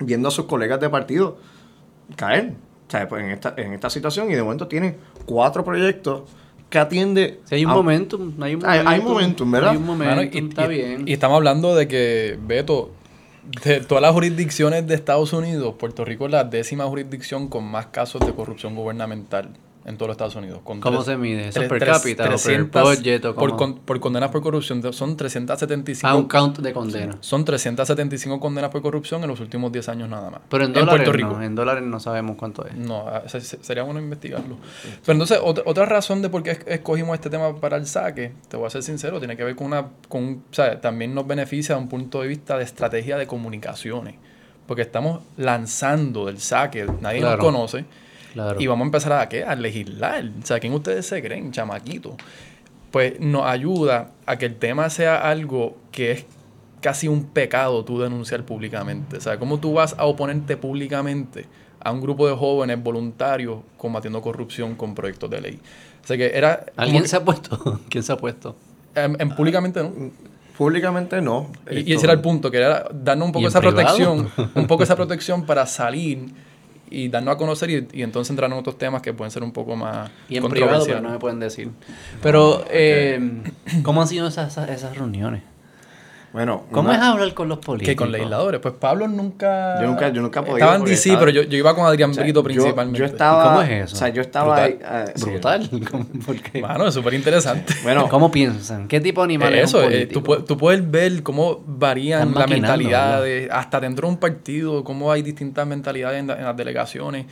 viendo a sus colegas de partido caer. O sea, pues en esta, en esta situación y de momento tienen cuatro proyectos que atiende Si hay un a- momentum, hay un Hay- momentum. hay momentum, ¿verdad? Hay un momentum, y, está y- bien. y estamos hablando de que, Beto, de todas las jurisdicciones de Estados Unidos, Puerto Rico es la décima jurisdicción con más casos de corrupción gubernamental en todos los Estados Unidos. con ¿Cómo tres- se mide? ¿Eso tres- per cápita o 300 budget o por, con- por condenas por corrupción. Son 375, Ah, un count de condena. son 375 condenas por corrupción en los últimos 10 años nada más. Pero en dólares Puerto Rico. no, en dólares no sabemos cuánto es. No, ah, se- se- sería bueno investigarlo. Pero entonces, otra, otra razón de por qué es- escogimos este tema para el saque, te voy a ser sincero, tiene que ver con una. Con, o sea, también nos beneficia de un punto de vista de estrategia de comunicaciones. Porque estamos lanzando del saque, nadie Claro. nos conoce. Claro. Y vamos a empezar a, ¿qué? a legislar. O sea, ¿quién ustedes se creen, chamaquito? Pues nos ayuda a que el tema sea algo que es casi un pecado tú denunciar públicamente. O sea, ¿cómo tú vas a oponerte públicamente a un grupo de jóvenes voluntarios combatiendo corrupción con proyectos de ley? O sea, que era... ¿Alguien que- se ha puesto? ¿Quién se ha puesto? en, en públicamente no. Públicamente no. Y, ese era el punto, que era darnos un ¿Y poco esa privado? protección, un poco esa protección para salir y darnos a conocer y, y entonces entrar en otros temas que pueden ser un poco más Y en privado, pero no me pueden decir. Pero, eh, ¿cómo han sido esas, esas reuniones? Bueno, ¿Cómo una- es hablar con los políticos? que con legisladores. Pues Pablo nunca. Yo nunca- yo nunca podido Estaba en DC, estaba- pero yo, yo iba con Adrián o sea, Brito principalmente. Yo, estaba. ¿Cómo es eso? O sea, yo estaba. Brutal. ahí, eh, sí. Brutal. ¿Cómo, por qué? Mano, es súper interesante. Bueno, ¿Cómo piensan? ¿Qué tipo de animales Eso, es un eh, tú, puedes, tú puedes ver cómo varían las mentalidades, hasta dentro de un partido, cómo hay distintas mentalidades en, la- en las delegaciones.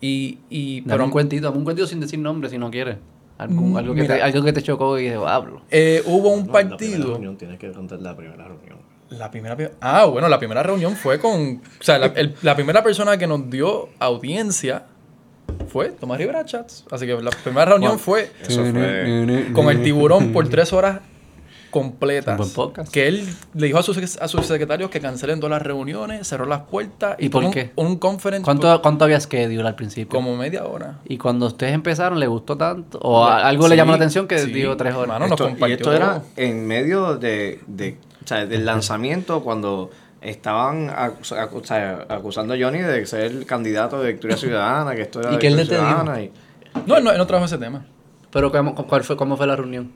Y, y, Dame un pero, cuentito, dame un cuentito sin decir nombre si no quieres. Algún- Mm, algo, que te, algo que te chocó y dije, hablo. eh, hubo un no, La primera partido. reunión, tienes que contar la primera reunión. La primera, ah, bueno, la primera reunión fue con, o sea, la, el- la primera persona que nos dio audiencia fue Tomás Rivera Chats. Así que la primera reunión fue Eso fue. con el tiburón por tres horas completas. Un buen podcast. Que él le dijo a sus, a sus secretarios que cancelen todas las reuniones, cerró las puertas. ¿Y por tuvo qué? Un, un conference ¿Cuánto, ¿Cuánto había schedule al principio? como media hora. Y cuando ustedes empezaron, ¿le gustó tanto? ¿O a- algo le llamó la atención que sí. digo tres horas? Mano, nos Esto- y compartió esto era en medio de, de- o sea, del lanzamiento cuando estaban acus- acusando a Johnny de ser el candidato de Victoria Ciudadana, que esto era ¿Y de qué él Victoria te dijo? Ciudadana. y- No, él no, él no trajo ese tema. ¿Pero cómo, cuál fue, cómo fue la reunión?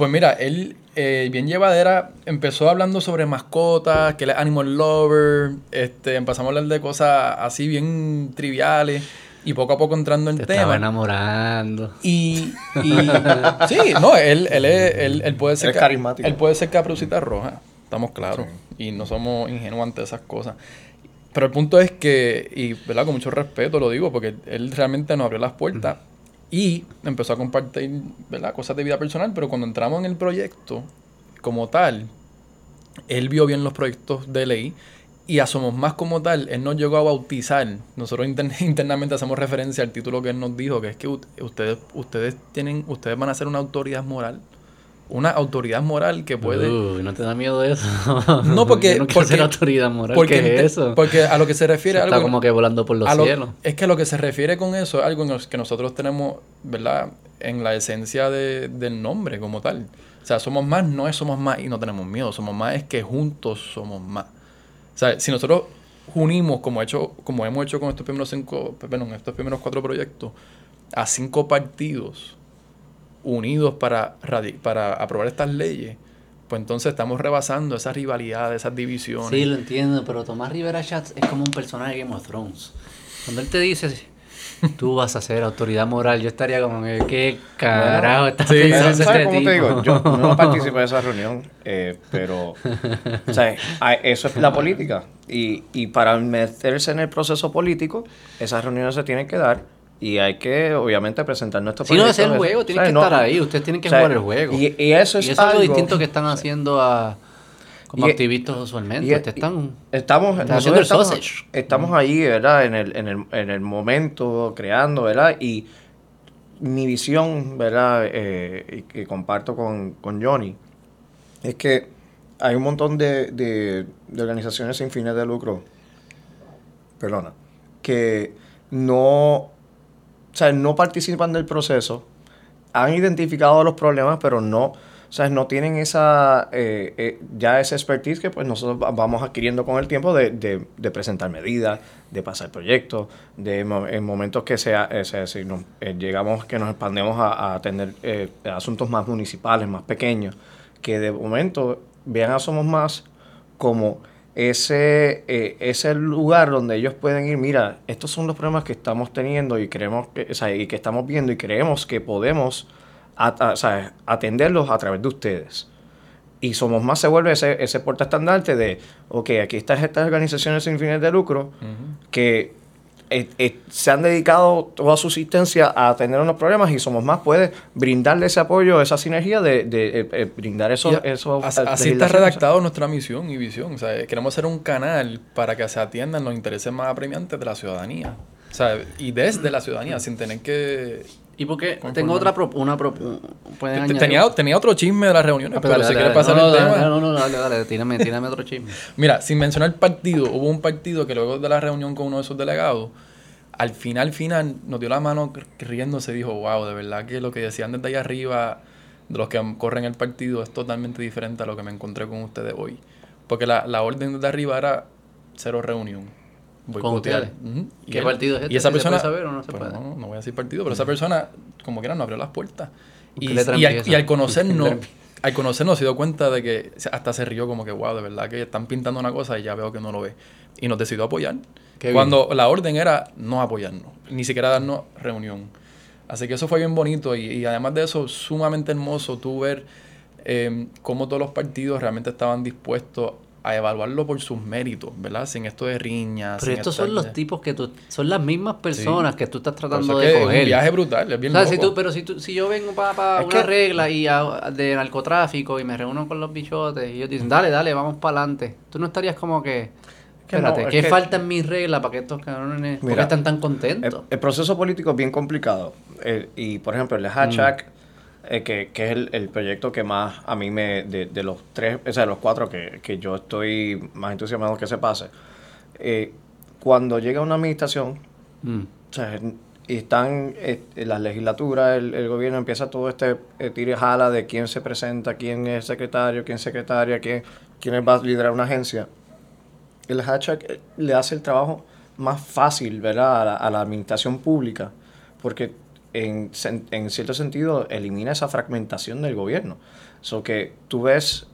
Pues mira, él eh, bien llevadera empezó hablando sobre mascotas, que él es animal lover, este, empezamos a hablar de cosas así bien triviales y poco a poco entrando en Te tema. estaba enamorando. Y, y sí, no, él, él, es- él, él puede ser Él es ca- carismático. Él puede ser caperucita roja, estamos claros. Y no somos ingenuos ante esas cosas. Pero el punto es que, y ¿verdad? con mucho respeto lo digo, porque él realmente nos abrió las puertas y empezó a compartir ¿verdad? cosas de vida personal, pero cuando entramos en el proyecto como tal, él vio bien los proyectos de ley y a Somos Más como tal, él nos llegó a bautizar. Nosotros inter- internamente hacemos referencia al título que él nos dijo, que es que ustedes, ustedes, tienen, ustedes van a ser una autoridad moral una autoridad moral que puede... Uy, ¿no te da miedo eso? No, porque- no porque- ser autoridad moral. porque, ¿Qué es eso? porque a lo que se refiere algo está como que volando por los lo- cielos. es que a lo que se refiere con eso es algo en que nosotros tenemos, ¿verdad? En la esencia de- del nombre como tal. O sea, somos más, no es somos más y no tenemos miedo. Somos más es que juntos somos más. O sea, si nosotros unimos, como, hecho, como hemos hecho con estos primeros cinco, perdón, estos primeros cuatro proyectos, a cinco partidos unidos para, para aprobar estas leyes, pues entonces estamos rebasando esas rivalidades, esas divisiones. Sí, lo entiendo, pero Tomás Rivera Schatz es como un personaje de Game of Thrones. Cuando él te dice, tú vas a ser autoridad moral, yo estaría como, que, ¿qué carajo estás Sí, pensando este ¿Sabes cómo te tipo? digo? Yo no participé de esa reunión, eh, pero o sea, a- eso es la política. Y, y para meterse en el proceso político, esas reuniones se tienen que dar y hay que, obviamente, presentar nuestro Si no es el juego, tienen que No, estar ahí, ustedes tienen que o sea, jugar el juego. Y, y eso es Y eso es lo algo- distinto que están haciendo a, como Y- activistas usualmente. Ustedes están... Estamos, Están haciendo el estamos, sausage. estamos ahí, ¿verdad? En el, en, el, en el momento, creando, ¿verdad? Y mi visión, ¿verdad? Eh, y que comparto con, con Johnny, es que hay un montón de, de, de organizaciones sin fines de lucro, perdona, que no, o sea, no participan del proceso, han identificado los problemas, pero no, o sea, no tienen esa, eh, eh, ya esa expertise que pues nosotros va- vamos adquiriendo con el tiempo de, de- de presentar medidas, de pasar proyectos, de en momentos que sea, eh, sea, si eh, llegamos, que nos expandemos a, a atender eh, asuntos más municipales, más pequeños, que de momento vean a Somos Más como ese, eh, ese lugar donde ellos pueden ir, mira, estos son los problemas que estamos teniendo y creemos que, o sea, y que estamos viendo y creemos que podemos a- a- o sea, atenderlos a través de ustedes. Y Somos Más se vuelve ese, ese portaestandarte de, ok, aquí están estas organizaciones sin fines de lucro que eh, eh, se han dedicado toda su existencia a atender unos problemas y Somos Más puede brindarle ese apoyo, esa sinergia de, de, eh, eh, brindar esos... Y a- esos así, así está redactado nuestra misión y visión. O sea, queremos ser un canal para que se atiendan los intereses más apremiantes de la ciudadanía. O sea, y desde la ciudadanía, sin tener que... ¿Y por qué? Conforme. Tengo otra... pro- una pro- pueden Te- añadir- Tenía, tenía otro chisme de las reuniones, Ah, pero dale, si dale, quieres dale. pasar no, el no, tema... No, no, dale, dale, tírame, tírame otro chisme. Mira, sin mencionar partido, hubo un partido que luego de la reunión con uno de sus delegados, al final, final, nos dio la mano riéndose y dijo, wow, de verdad que lo que decían desde ahí arriba, de los que corren el partido, es totalmente diferente a lo que me encontré con ustedes hoy. Porque la, la orden desde arriba era cero reunión. Boicotear. ¿Qué partido es este? Y esa ¿Sí se persona... puede saber o no se Pues puede? no, no voy a decir partido, pero esa persona, como quiera, no abrió las puertas. ¿Qué Y, y al, y al conocernos, ¿Qué letra al conocernos se dio cuenta de que hasta se rió como que, wow, de verdad que están pintando una cosa y ya veo que no lo ve. Y nos decidió apoyar. Qué bien. cuando la orden era no apoyarnos, ni siquiera darnos reunión. Así que eso fue bien bonito y, y además de eso, sumamente hermoso tú ver eh, cómo todos los partidos realmente estaban dispuestos a evaluarlo por sus méritos, ¿verdad? Sin esto de riñas. Pero estos son los de- tipos que tú... Son las mismas personas que tú estás tratando es de es coger. un viaje brutal, es bien O sea, si loco. tú, pero si, tú, si yo vengo para Es una que- regla y a- de narcotráfico y me reúno con los bichotes y ellos dicen, dale, dale, vamos para adelante. Tú no estarías como que, Que espérate, no, es ¿qué que- falta en mi regla para que estos cabrones, ¿por qué Mira, están tan contentos? el proceso político es bien complicado. Eh, y, por ejemplo, el Mm. Eh, que, que es el, el proyecto que más a mí me... De, de los tres, o sea, de los cuatro que, que yo estoy más entusiasmado que se pase. eh, cuando llega una administración, Mm. o sea, y están eh, las legislaturas, el, el gobierno empieza todo este eh, tire y jala de quién se presenta, quién es secretario, quién es secretaria, quién, quién va a liderar una agencia. El hashtag eh, le hace el trabajo más fácil, ¿verdad? A la, a la administración pública, porque en, en cierto sentido elimina esa fragmentación del gobierno. So que tú ves,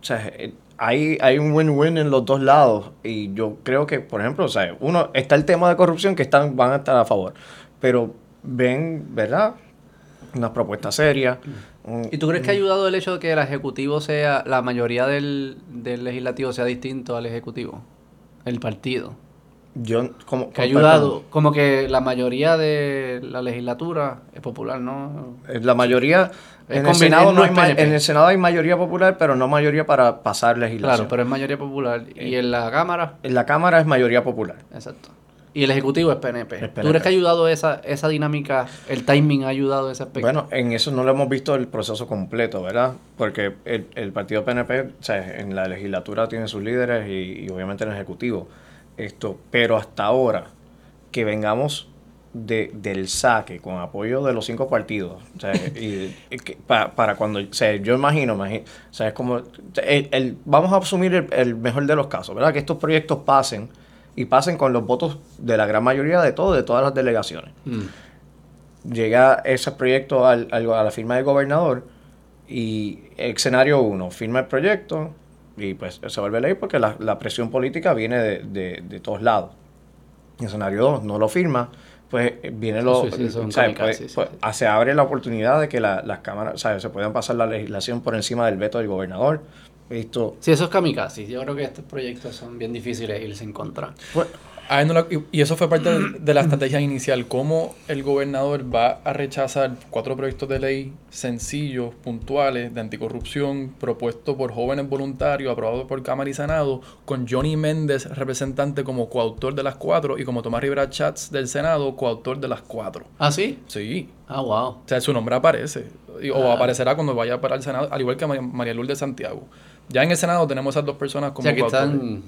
o sea, eh, hay, hay un win-win en los dos lados. Y yo creo que, por ejemplo, o sea, uno, está el tema de corrupción que están, van a estar a favor. Pero ven, ¿verdad? Una propuesta seria. un- ¿Y tú crees que ha ayudado el hecho de que el ejecutivo sea, la mayoría del, del legislativo sea distinto al ejecutivo? El partido. Yo, como, Que ha ayudado, como que la mayoría de la legislatura es popular, ¿no? Eh, La mayoría, Es en el, Senado no no hay en el Senado hay mayoría popular, pero no mayoría para pasar legislación. Claro, pero es mayoría popular. Y en la Cámara, En la Cámara es mayoría popular. exacto. Y el ejecutivo es PNP. Es ¿Tú crees que ha ayudado esa, esa dinámica, el timing ha ayudado ese aspecto? Bueno, en eso no lo hemos visto el proceso completo, ¿verdad? Porque el, el partido PNP, o sea, en la legislatura tiene sus líderes y, y obviamente en el ejecutivo. Esto, pero hasta ahora, que vengamos de, del saque con apoyo de los cinco partidos, o sea, y, y que pa- para cuando, o sea, yo imagino, imagi- o sea, es como, el- el- vamos a asumir el, el mejor de los casos, ¿verdad? Que estos proyectos pasen y pasen con los votos de la gran mayoría de todos, de todas las delegaciones Mm. llega ese proyecto al, al- a la firma del gobernador y escenario 1, firma el proyecto y pues se vuelve ley porque la, la presión política viene de, de- de todos lados. Y escenario 2, no lo firma, pues eh, viene lo... Sí, se abre la oportunidad de que la- las cámaras, ¿sabes? Se puedan pasar la legislación por encima del veto del gobernador. Esto, Sí, eso es kamikaze. Yo creo que estos proyectos son bien difíciles de irse en contra. pues, A él no la- y- eso fue parte de, de la estrategia inicial. Cómo el gobernador va a rechazar cuatro proyectos de ley sencillos, puntuales, de anticorrupción, propuestos por jóvenes voluntarios, aprobados por Cámara y Senado, con Johnny Méndez, representante como coautor de las cuatro, y como Tomás Rivera Chats del Senado, coautor de las cuatro. ¿Ah, sí? Sí. Ah, wow. O sea, su nombre aparece. Y- O Ah. aparecerá cuando vaya para el Senado, al igual que María, María Lourdes Santiago. Ya en el Senado tenemos esas dos personas O como sea, que están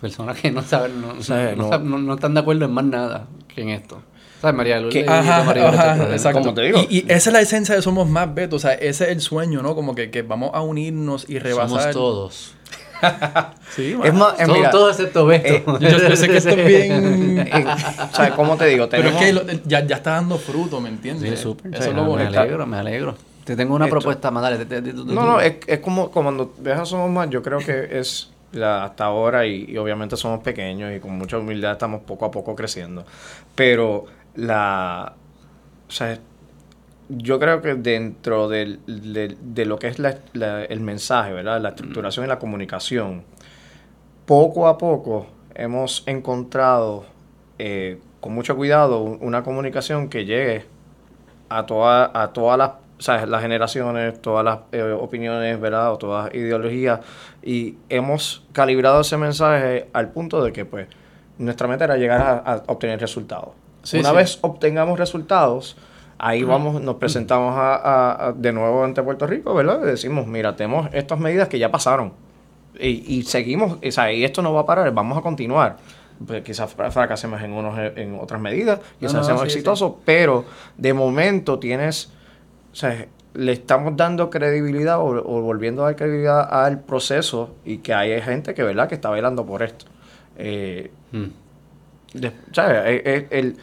personas que no saben, no, Sí, no- no. no- no están de acuerdo en más nada que en esto. ¿Sabes? María Lourdes Que- y Ajá, María ajá, exacto. Como te digo. Y, y esa es la esencia de Somos Más, Beto. O sea, ese es el sueño, ¿no? Como que, que vamos a unirnos y rebasar. Somos todos. Sí, es más, eh, todos excepto Beto. eh, Yo, yo sé que esto es bien... en- o sea, ¿cómo te digo? Pero es que lo- ya, ya está dando fruto, ¿me entiendes? Sí, súper. Eso Sí, es lo me bonito. alegro, me alegro. Te tengo una Esto- propuesta más, dale. te- te- tú- tú- No, no, es, es como, como cuando dejas Somos Más, yo creo que es hasta ahora y, obviamente somos pequeños y con mucha humildad estamos poco a poco creciendo. Pero la... O sea, yo creo que dentro del- del- de lo que es la- el mensaje, ¿verdad? La estructuración y la comunicación, poco a poco hemos encontrado eh, con mucho cuidado un- una comunicación que llegue a, toda, a todas las, ¿sabes? las generaciones, todas las eh, opiniones, ¿verdad? O todas las ideologías. Y hemos calibrado ese mensaje al punto de que, pues, nuestra meta era llegar a, a obtener resultados. Sí, Una sí. vez obtengamos resultados, ahí vamos, nos presentamos a, a- a- de nuevo ante Puerto Rico, ¿verdad? Y decimos, mira, tenemos estas medidas que ya pasaron. Y, y seguimos, o sea, y esto no va a parar, vamos a continuar. Pues quizás fra- fracasemos en, unos, en otras medidas, quizás no, seamos sí, exitosos, pero de momento tienes, o sea, le estamos dando credibilidad o, o volviendo a dar credibilidad al proceso y que hay gente que, ¿verdad?, que está velando por esto. Eh, Mm. de- ¿sabes? Eh, eh, el-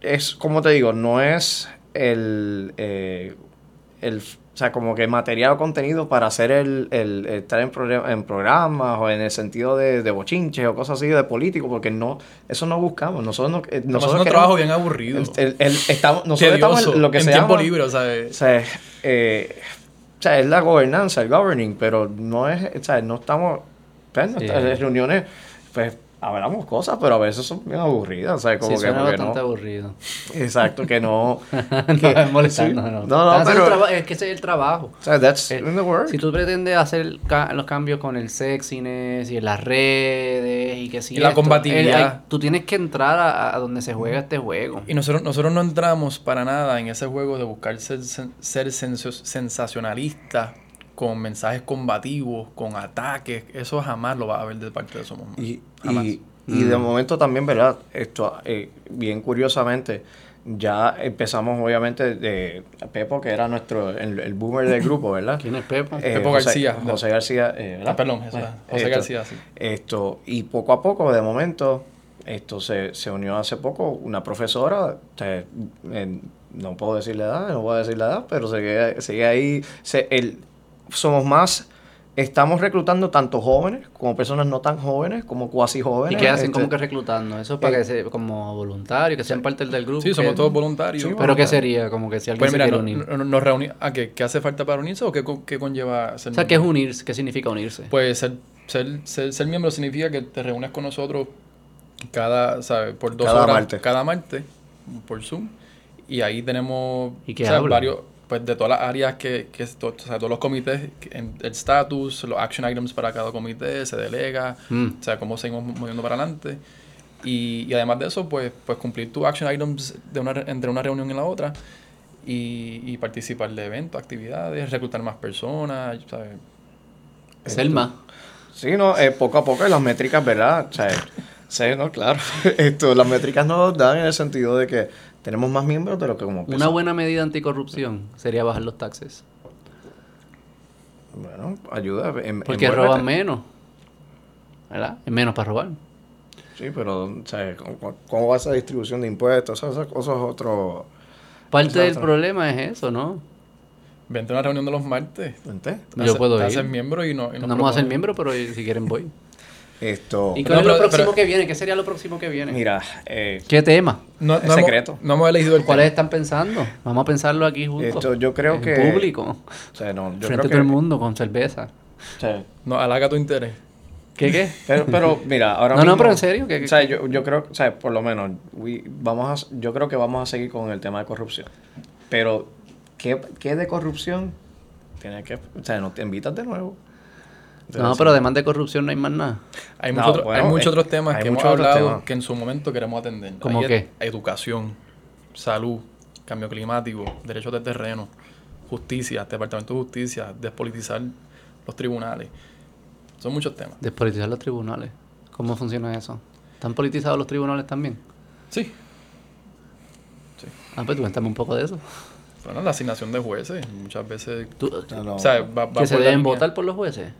es, como te digo, no es el, eh, el, o sea, como que material o contenido para hacer el, el- el estar en, programa- en programas o en el sentido de, de bochinches o cosas así de político, porque no, eso no buscamos. Nosotros no, eh, Estamos nosotros un queremos- trabajo bien aburrido. el- el- estamos, nosotros estamos tedioso, en lo que en se tiempo llama- libre, o sea, o sea, eh, o sea, es la gobernanza, el governing, pero no es, o sea, no estamos, pues, Sí. nuestras reuniones, pues, hablamos cosas, pero a veces son bien aburridas, o sea, como Sí, que, suena porque bastante no, aburrido. exacto, que no, no, que- es molestando, sí. no. no, no, pero, traba- es que ese es el trabajo. o sea, that's Eh, in the work. Si tú pretendes hacer ca- los cambios con el sexiness y en las redes y que si Y la combatividad. el- hay- tú tienes que entrar a, a donde se juega este juego. Y nosotros, nosotros no entramos para nada en ese juego de buscar ser, ser sensacionalistas con mensajes combativos, con ataques. Eso jamás lo va a ver de parte de Somos Más. Y, Jamás. y, y de Mm. momento también, ¿verdad? Esto, eh, bien curiosamente, ya empezamos obviamente de Pepo, que era nuestro, el, el boomer del grupo, ¿verdad? ¿Quién es Pepo? Eh, Pepo José- García. José García, eh, ¿verdad? Ah, perdón, José esto- García, sí. Esto, y poco a poco, de momento, esto se, se unió hace poco una profesora, eh, no puedo decir la edad, no puedo decir la edad, pero sigue, sigue ahí, se, el, somos más, estamos reclutando tanto jóvenes como personas no tan jóvenes, como cuasi ¿Y jóvenes. qué hacen este, como que reclutando? Eso es para eh, que se, como voluntarios, que sean parte del grupo. Sí, somos que- todos voluntarios. Sí, Pero ¿qué sería? Como que si alguien Pues se quiere no- unir. no- nos reunimos. ¿A qué, qué hace falta para unirse o qué, con- qué conlleva ser o sea, ¿qué es miembro? unirse? ¿Qué significa unirse? Pues ser, ser, ser, ser miembro significa que te reúnes con nosotros cada, ¿sabes? Por dos Cada horas. martes. Cada martes, por Zoom. Y ahí tenemos ¿Y qué o sea, hablan? varios, pues de todas las áreas que, que es to- o sea, todos los comités, en- el status, los action items para cada comité, se delega, Mm. o sea, cómo seguimos moviendo para adelante. Y, y además de eso, pues, pues cumplir tus action items de una, re- entre una reunión y la otra y, y participar de eventos, actividades, reclutar más personas, ¿sabes? Selma. Sí, no, eh, poco a poco las métricas, ¿verdad? O sea, sí, no, claro. Esto, las métricas nos dan en el sentido de que tenemos más miembros de lo que como Una pensamos. buena medida anticorrupción sería bajar los taxes. Bueno, ayuda. en- Porque envuélvete. roban menos. ¿Verdad? Es menos para robar. Sí, pero, o sea, ¿cómo, cómo va esa distribución de impuestos? Eso, eso, eso es otro... Parte del problema es eso, ¿no? Vente a una reunión de los martes. ¿Vente? Te Yo puedo te ir. haces miembro y no. y No vamos a ser miembros, pero si quieren voy. Esto... ¿Y No, cuál es lo pero- próximo pero- que viene? ¿Qué sería lo próximo que viene? Mira, eh, ¿Qué tema? No, Es no hemos- secreto. no hemos elegido el ¿Cuáles tema. están pensando? Vamos a pensarlo aquí juntos. esto yo creo en que... público. O sea, no, yo frente creo a que... todo el mundo, con cerveza. o sea, No, halaga tu interés. ¿Qué qué? Pero, pero mira, ahora No, no, mismo- pero en serio, ¿qué- qué- o sea, yo, yo creo, o sea, por lo menos, we- vamos a, yo creo que vamos a seguir con el tema de corrupción. Pero, ¿qué, qué de corrupción? Tiene que, o sea, no te invitas de nuevo. No, pero además de corrupción no hay más nada. Hay, No, muchos otro- bueno, hay muchos otros temas hay que hemos hablado temas. que en su momento queremos atender. ¿Cómo Hay qué? ed- Educación, salud, cambio climático, derechos de terreno, justicia, departamento de justicia, despolitizar los tribunales. Son muchos temas. Despolitizar los tribunales. ¿Cómo funciona eso? ¿Están politizados los tribunales también? Sí. Ah, pues cuéntame un poco de eso. Bueno, la asignación de jueces, muchas veces. Tú- no, no, O sea, va, va que se deben línea- votar por los jueces.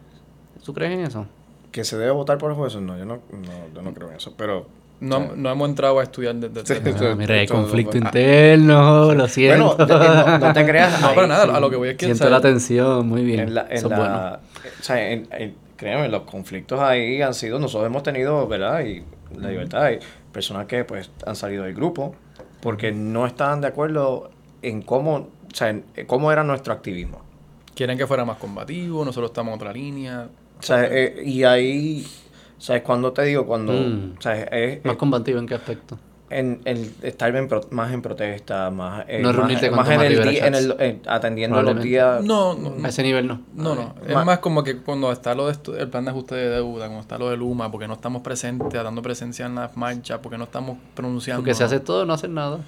¿Tú crees en eso? que se debe votar por jueces, no, yo no, no, yo no creo en eso. Pero, No, no hemos entrado a estudiar desde Sí. desde- Ah, mira, hay conflicto ah, interno, lo siento. bueno, no, no te creas. No, para nada, a lo que voy es que. Siento la tensión, muy bien. En la, en la- o sea, en- en- créeme, los conflictos ahí han sido, nosotros hemos tenido, ¿verdad? Y la libertad, hay personas que pues han salido del grupo porque no estaban de acuerdo en cómo, o sea, en cómo era nuestro activismo. Quieren que fuera más combativo, nosotros estamos en otra línea. O sea, eh, y ahí, ¿sabes? Cuando te digo, cuando, Mm. o sea, es, ¿Más combativo en qué aspecto? en el estar en pro- más en protesta, más, eh, No más, reunirte con más en el día, en el, en- atendiendo los días. No, no, A no. ese nivel no. No, no. Es más como que cuando está lo de el plan de ajuste de deuda, cuando está lo de Luma, porque no estamos presentes, dando presencia en las marchas, porque no estamos pronunciando. Porque se hace todo, no hacen nada.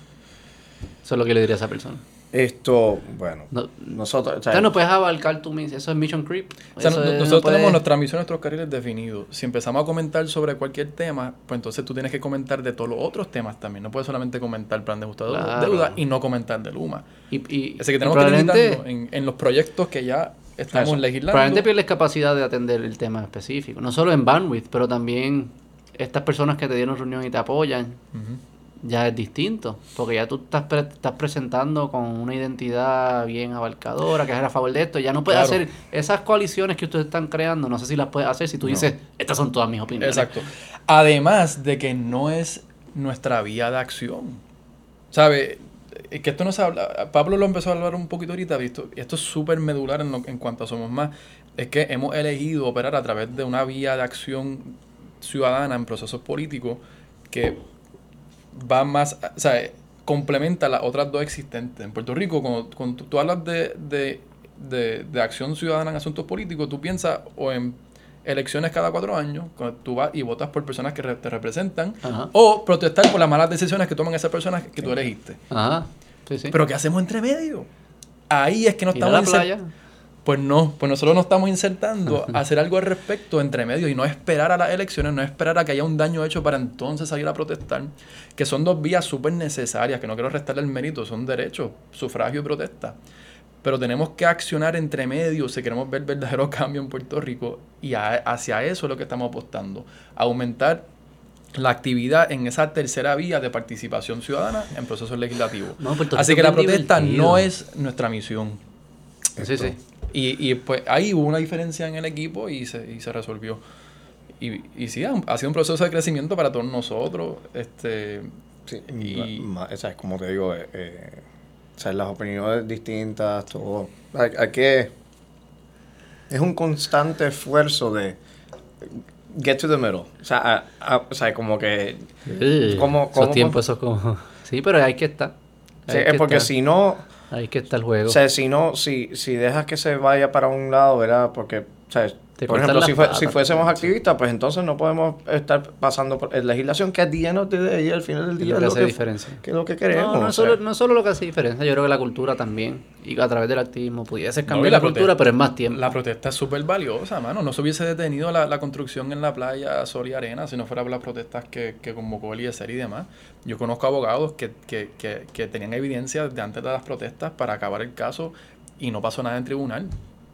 Eso es lo que le diría a esa persona. Esto, bueno, No, nosotros, o sea, no puedes abarcar tu mis- Eso es mission creep. O sea, Eso no- es- no nosotros puedes- tenemos nuestra misión, nuestros carriles definidos. Si empezamos a comentar sobre cualquier tema, pues entonces tú tienes que comentar de todos los otros temas también. No puedes solamente comentar el plan de ajuste de Claro. deuda y no comentar de Luma. Y, y- Así que y tenemos que limitarnos en, en los proyectos que ya estamos Eso. legislando. probablemente pierdes capacidad de atender el tema específico. No solo en bandwidth, pero también estas personas que te dieron reunión y te apoyan. Ujú. Ya es distinto, porque ya tú estás, pre- estás presentando con una identidad bien abarcadora, que es a favor de esto, ya no puedes Claro. hacer esas coaliciones que ustedes están creando, no sé si las puedes hacer si tú dices, estas son todas mis opiniones. Exacto. Además de que no es nuestra vía de acción. ¿Sabe? Es que esto no se habla. Pablo lo empezó a hablar un poquito ahorita, visto. Y esto es súper medular en, lo- en cuanto a Somos Más. Es que hemos elegido operar a través de una vía de acción ciudadana en procesos políticos que va más. O sea, complementa las otras dos existentes. En Puerto Rico, cuando, cuando tú, hablas de, de, de, de acción ciudadana en asuntos políticos, tú piensas o en elecciones cada cuatro años, cuando tú vas y votas por personas que te representan, Ajá. o protestar por las malas decisiones que toman esas personas que tú elegiste. Ajá, sí, sí. Pero ¿qué hacemos entre medio? Ahí es que no estamos inser- playa. Pues no, pues nosotros nos estamos insertando a hacer algo al respecto entre medio y no esperar a las elecciones, no esperar a que haya un daño hecho para entonces salir a protestar, que son dos vías súper necesarias, que no quiero restarle el mérito, son derechos, sufragio y protesta. Pero tenemos que accionar entre medio si queremos ver verdadero cambio en Puerto Rico y a- hacia eso es lo que estamos apostando, aumentar la actividad en esa tercera vía de participación ciudadana en procesos legislativos. No, Así que la protesta divertido. no es nuestra misión. Sí, sí. Y, y pues ahí hubo una diferencia en el equipo y se, y se resolvió. Y, y sí, ha, ha sido un proceso de crecimiento para todos nosotros. Este, Sí, Y- ma- o sea, es como te digo, eh, eh, o sea, las opiniones distintas, todo. Hay, hay que. Es un constante esfuerzo de get to the middle. O sea, a- a- o sea como que. Sí, ¿Cómo- esos cómo- tiempos, esos como... Sí, pero hay que estar. sí, Hay es que porque estar. si no. Ahí que está el juego. O sea, si no, si, si dejas que se vaya para un lado, ¿verdad? Porque, o sea, Te por ejemplo, si, fue- patas, si fuésemos activistas, pues entonces no podemos estar pasando por legislación que a día no te dé y al final del Es día lo que es hace lo que, diferencia. que es lo que queremos. No, no sea. solo, no solo lo que hace diferencia, yo creo que la cultura también. Y a través del activismo pudiese No, cambiar y la la, cultura, pero es más tiempo. La protesta es súper valiosa, mano. No se hubiese detenido la, la construcción en la playa Sol y Arena si no fuera por las protestas que, que convocó Eliezer y demás. Yo conozco abogados que, que, que, que tenían evidencia de antes de las protestas para acabar el caso y no pasó nada en tribunal.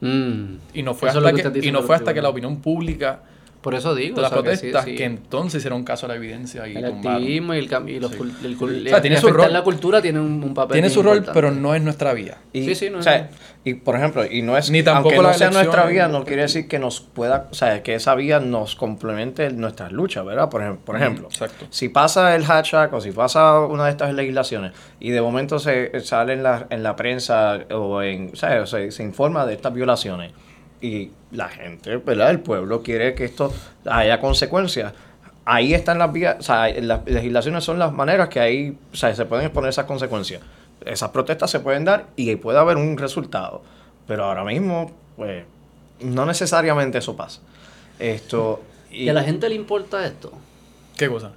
Mm. Y no fue Eso hasta que y no fue hasta que la opinión pública Por eso digo. las o sea, que sí, protestas sí. que entonces hicieron caso a la evidencia y el activismo y el cambio y los Sí. el O sea, tiene su rol. la cultura tiene un, un papel Tiene su rol, importante. pero no es nuestra vía. Y, Sí, sí, no o es- sea, y por ejemplo, y no es Ni tampoco aunque no sea nuestra vía, no quiere decir que nos pueda, o sea, que esa vía nos complemente nuestras luchas, ¿verdad? Por, ejem- por ejemplo, exacto. si pasa el hashtag o si pasa una de estas legislaciones y de momento se sale en la, en la prensa o en, o sea, o sea, se informa de estas violaciones y la gente, ¿verdad? El pueblo quiere que esto haya consecuencias. Ahí están las vías, o sea, las legislaciones son las maneras que ahí, o sea, se pueden exponer esas consecuencias. Esas protestas se pueden dar y puede haber un resultado. Pero ahora mismo, pues, no necesariamente eso pasa. Esto. ¿Y a la gente le importa esto? ¿Qué cosa?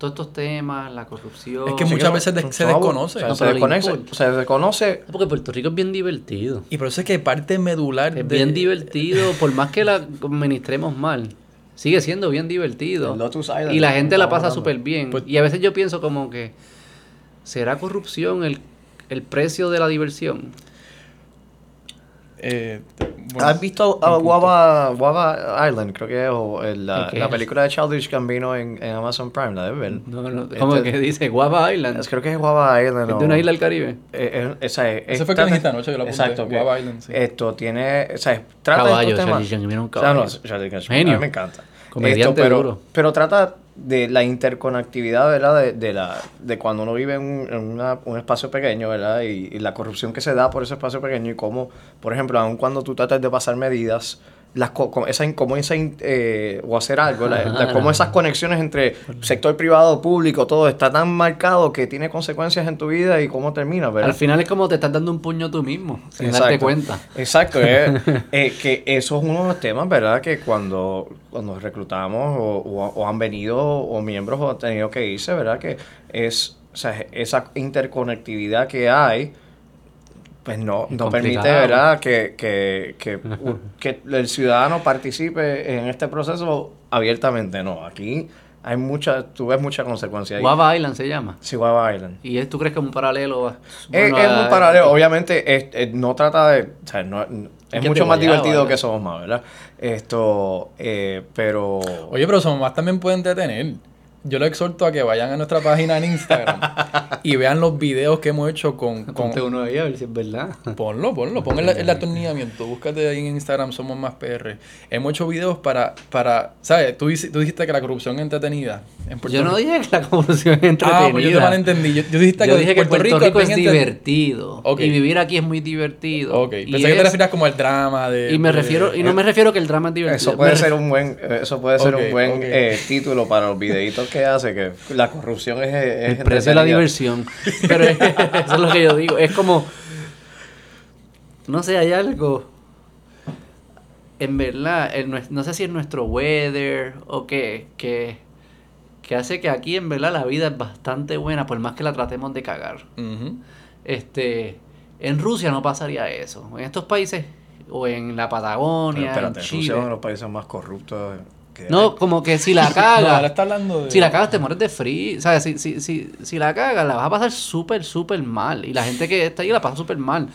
Todos estos temas, la corrupción. Es que muchas no, veces de- se desconoce. o sea, No, se desconoce. importa. Se desconoce. Porque Puerto Rico es bien divertido. Y por eso es que parte medular Es de- bien divertido, por más que la administremos mal. Sigue siendo bien divertido. Island, Y la gente la pasa súper bien. Pues- y a veces yo pienso como que, ¿será corrupción el, el precio de la diversión? Eh, bueno, ¿Has visto uh. Guava, Guava Island? Creo que es o el- la, ¿Qué la es? película de Childish Gambino en, en Amazon Prime, la debes ver. No, no, como Este- que dice Guava Island. Es- creo que es Guava Island. Es de una isla del Caribe. Eh, eh, esa es- Ese es- fue que dijiste anoche, yo lo apunté, Exacto. Guava Island, sí. Esto tiene. O sea, trata de Caballo, estos temas. Charlie Gambino, un O sea, no, caballo. Charlie Gambino, Genio. A mí me encanta. Comediante pero, duro. pero trata de la interconectividad, ¿verdad? De, de la, de cuando uno vive en, un, en una- un espacio pequeño, ¿verdad? Y, y la corrupción que se da por ese espacio pequeño y cómo, por ejemplo, aun cuando tú tratas de pasar medidas, las esa, como esa, eh, o hacer algo, la- la- como esas conexiones entre sector privado, público, todo está tan marcado que tiene consecuencias en tu vida y cómo termina, ¿verdad? Al final es como te estás dando un puño tú mismo, sin darte Exacto. cuenta. Exacto, eh, eh, que eso es uno de los temas, ¿verdad? Que cuando, cuando reclutamos o, o- o han venido o miembros o han tenido que irse, ¿verdad? Que es o sea, esa interconectividad que hay, pues no, no permite. ¿verdad? Que, que, que, que el ciudadano participe en este proceso abiertamente, no. Aquí hay mucha, tú ves mucha consecuencia ahí. Guava Island se llama. Sí, Guava Island. ¿Y es- tú crees que es un paralelo? Es, bueno, es un paralelo, obviamente es- es- no trata de, o sea, no- es mucho más divertido ¿verdad? que somos más, ¿verdad? Esto, eh, pero... Oye, pero Somos también puede entretener. Yo les exhorto a que vayan a nuestra página en Instagram y vean los videos que hemos hecho con... con Ponte uno ahí a ver si es verdad. Ponlo, ponlo, pon el, el atornillamiento, búscate ahí en Instagram, somos más PR. Hemos hecho videos para, para ¿sabes? Tú, tú dijiste que la corrupción es entretenida en Puerto Yo no dije que la corrupción es entretenida. Ah, pues yo te malentendí. Yo, yo dijiste Yo que dije que Puerto, Rico, es divertido. Y vivir aquí es muy divertido. Ok, Y pensé que te refieras como al drama de... Y me refiero, y no me refiero que el drama es divertido. Eso puede Me ser un buen, eh, eso puede ser un buen eh, título para los videitos que hace, que la corrupción es, es el precio de la diversión. Pero es- eso es lo que yo digo. Es como. No sé, hay algo. En verdad, no sé si es nuestro weather o qué, que, que hace que aquí en verdad la vida es bastante buena, por más que la tratemos de cagar. Este, en Rusia no pasaría eso. En estos países, o en la Pero Patagonia, espérate, en Rusia es uno de los países más corruptos que No, como que si la No, caga. ahora está hablando de... Si la cagas te mueres de frío. O sea, si, si, si, si la cagas la vas a pasar súper, súper mal. Y la gente que está ahí la pasa súper mal.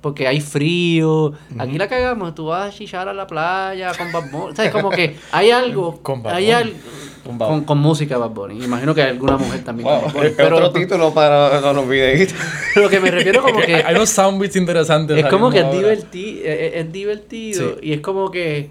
Porque hay frío. Aquí la cagamos. Tú vas a chichar a la playa con Bad Bunny. ¿Sabes? Como que hay algo. Con hay algo. Con Bad- Con, con música Bad Bunny. Imagino que hay alguna mujer también Wow, con Bad Bunny. es Pero otro título para, para los videitos. lo que me refiero como que... Hay unos soundbits interesantes. Es como que es, diverti- es, es divertido. Sí. Y es como que...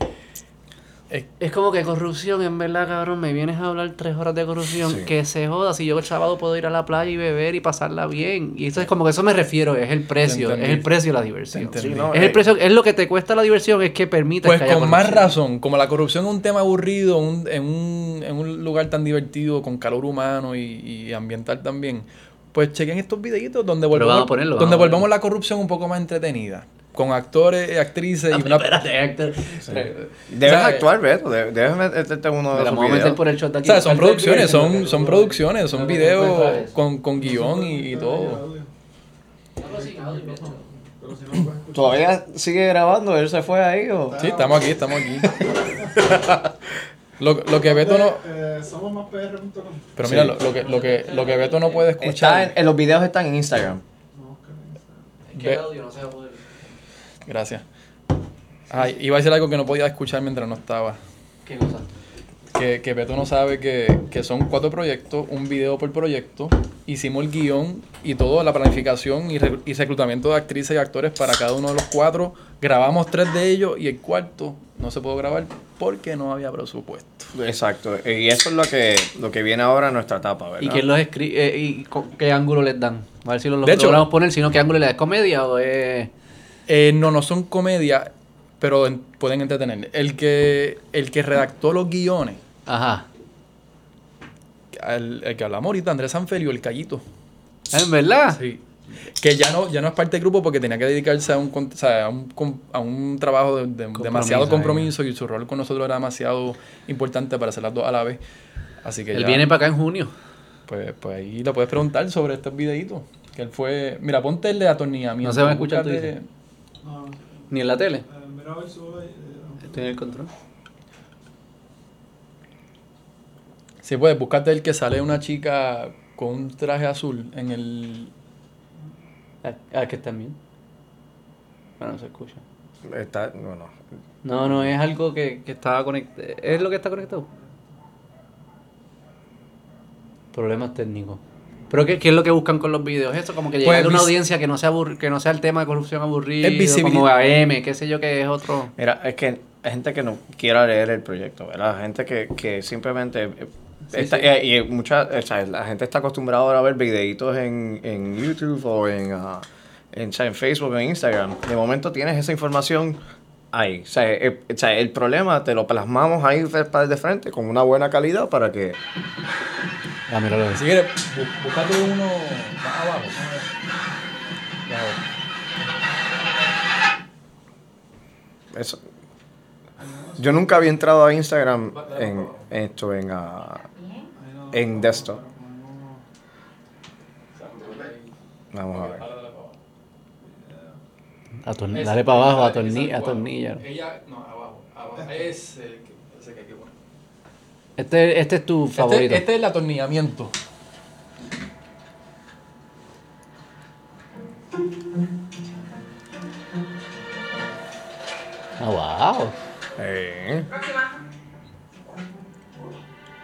Es- Es como que corrupción, en verdad, cabrón. Me vienes a hablar tres horas de corrupción. Sí. Que se joda. Si yo el sábado puedo ir a la playa y beber y pasarla bien. Y eso es como que eso me refiero. Es el precio. Es el precio de la diversión. Sí, no, Es eh, el precio, es lo que te cuesta la diversión, es que permita Pues que haya con más razón, como la corrupción es un tema aburrido un- en, un, en un lugar tan divertido, con calor humano y, y ambiental también, pues chequen estos videitos donde volvamos, ponerlo, donde volvamos la corrupción un poco más entretenida. Con actores, actrices y una... Espérate, Héctor. Debes O sea, actuar, Beto. de- Debes meterte uno de esos vamos a meter por el shot de O aquí. sea, son producciones, son, son producciones, son que videos es- con, con guion y, y todo. ¿Todavía sigue grabando? ¿Él se fue ahí o...? Sí, estamos aquí, estamos aquí. lo, lo que Beto no... Eh, somos más PR.com. Pero mira, lo, lo que, lo, que, lo que Beto no puede Está escuchar... en, en los videos están en Instagram. Es que el audio no se va a poder. Gracias. Ay, iba a decir algo que no podía escuchar mientras no estaba. ¿Qué cosa? Que, que Beto no sabe que, que son cuatro proyectos, un video por proyecto. Hicimos el guion y toda la planificación y, re- y reclutamiento de actrices y actores para cada uno de los cuatro. Grabamos tres de ellos y el cuarto no se pudo grabar porque no había presupuesto. Exacto. Y eso es lo que, lo que viene ahora en nuestra etapa, ¿verdad? ¿Y quién los escribe? ¿Y con qué ángulo les dan? A ver si los De hecho- logramos poner, si no, ¿qué ángulo le das? ¿Comedia o es...? Eh, no, no son comedia, pero en- pueden entretener. El que, el que redactó los guiones, Ajá. el, el que hablamos ahorita, Andrés Sanfelio, el Callito. Ah, ¿En verdad? Sí. Que ya no, ya no es parte del grupo porque tenía que dedicarse a un, con- o sea, a un, com- a un trabajo de, de- demasiado compromiso y su rol con nosotros era demasiado importante para hacer las dos a la vez. Así que Él ya, viene para acá en junio. pues, pues ahí le puedes preguntar sobre estos videitos. Que él fue... Mira, ponte el de atornillamiento. No se va a escuchar. No, no sé. Ni en la tele. Eh, mira a ver, sube ahí. eh, Estoy en el control. Sí, puedes buscarte el que sale una chica con un traje azul en el... Ah, ah, que bien. Bueno, no se escucha. Está, bueno, No, no, es algo que, que estaba conectado. ¿Es lo que está conectado? Problemas técnicos. ¿Pero qué, qué es lo que buscan con los videos? Eso, como que llegar Pues a una audiencia que no sea que no sea el tema de corrupción aburrido, como AM, qué sé yo, que es otro... Mira, es que hay gente que no quiera leer el proyecto, ¿verdad? Gente que, que simplemente... eh, Sí, está- sí. eh, Y mucha, o sea, la gente está acostumbrada ahora a ver videitos en, en YouTube o en, ah, en, o sea, en Facebook o en Instagram. De momento tienes esa información ahí. O sea, eh, o sea, el problema te lo plasmamos ahí de frente con una buena calidad para que... Ah, míralo. Si quieres, búscate uno más abajo. Ya, Eso. Yo nunca había entrado a Instagram en esto, en, ah, en desktop. Vamos a ver. Atorni- dale para abajo, atorni atornilla. Ella, no, abajo, abajo. Ese, ese que. Este, este es tu favorito. Este, este es el atornillamiento. Ah, wow. Eh, Próxima.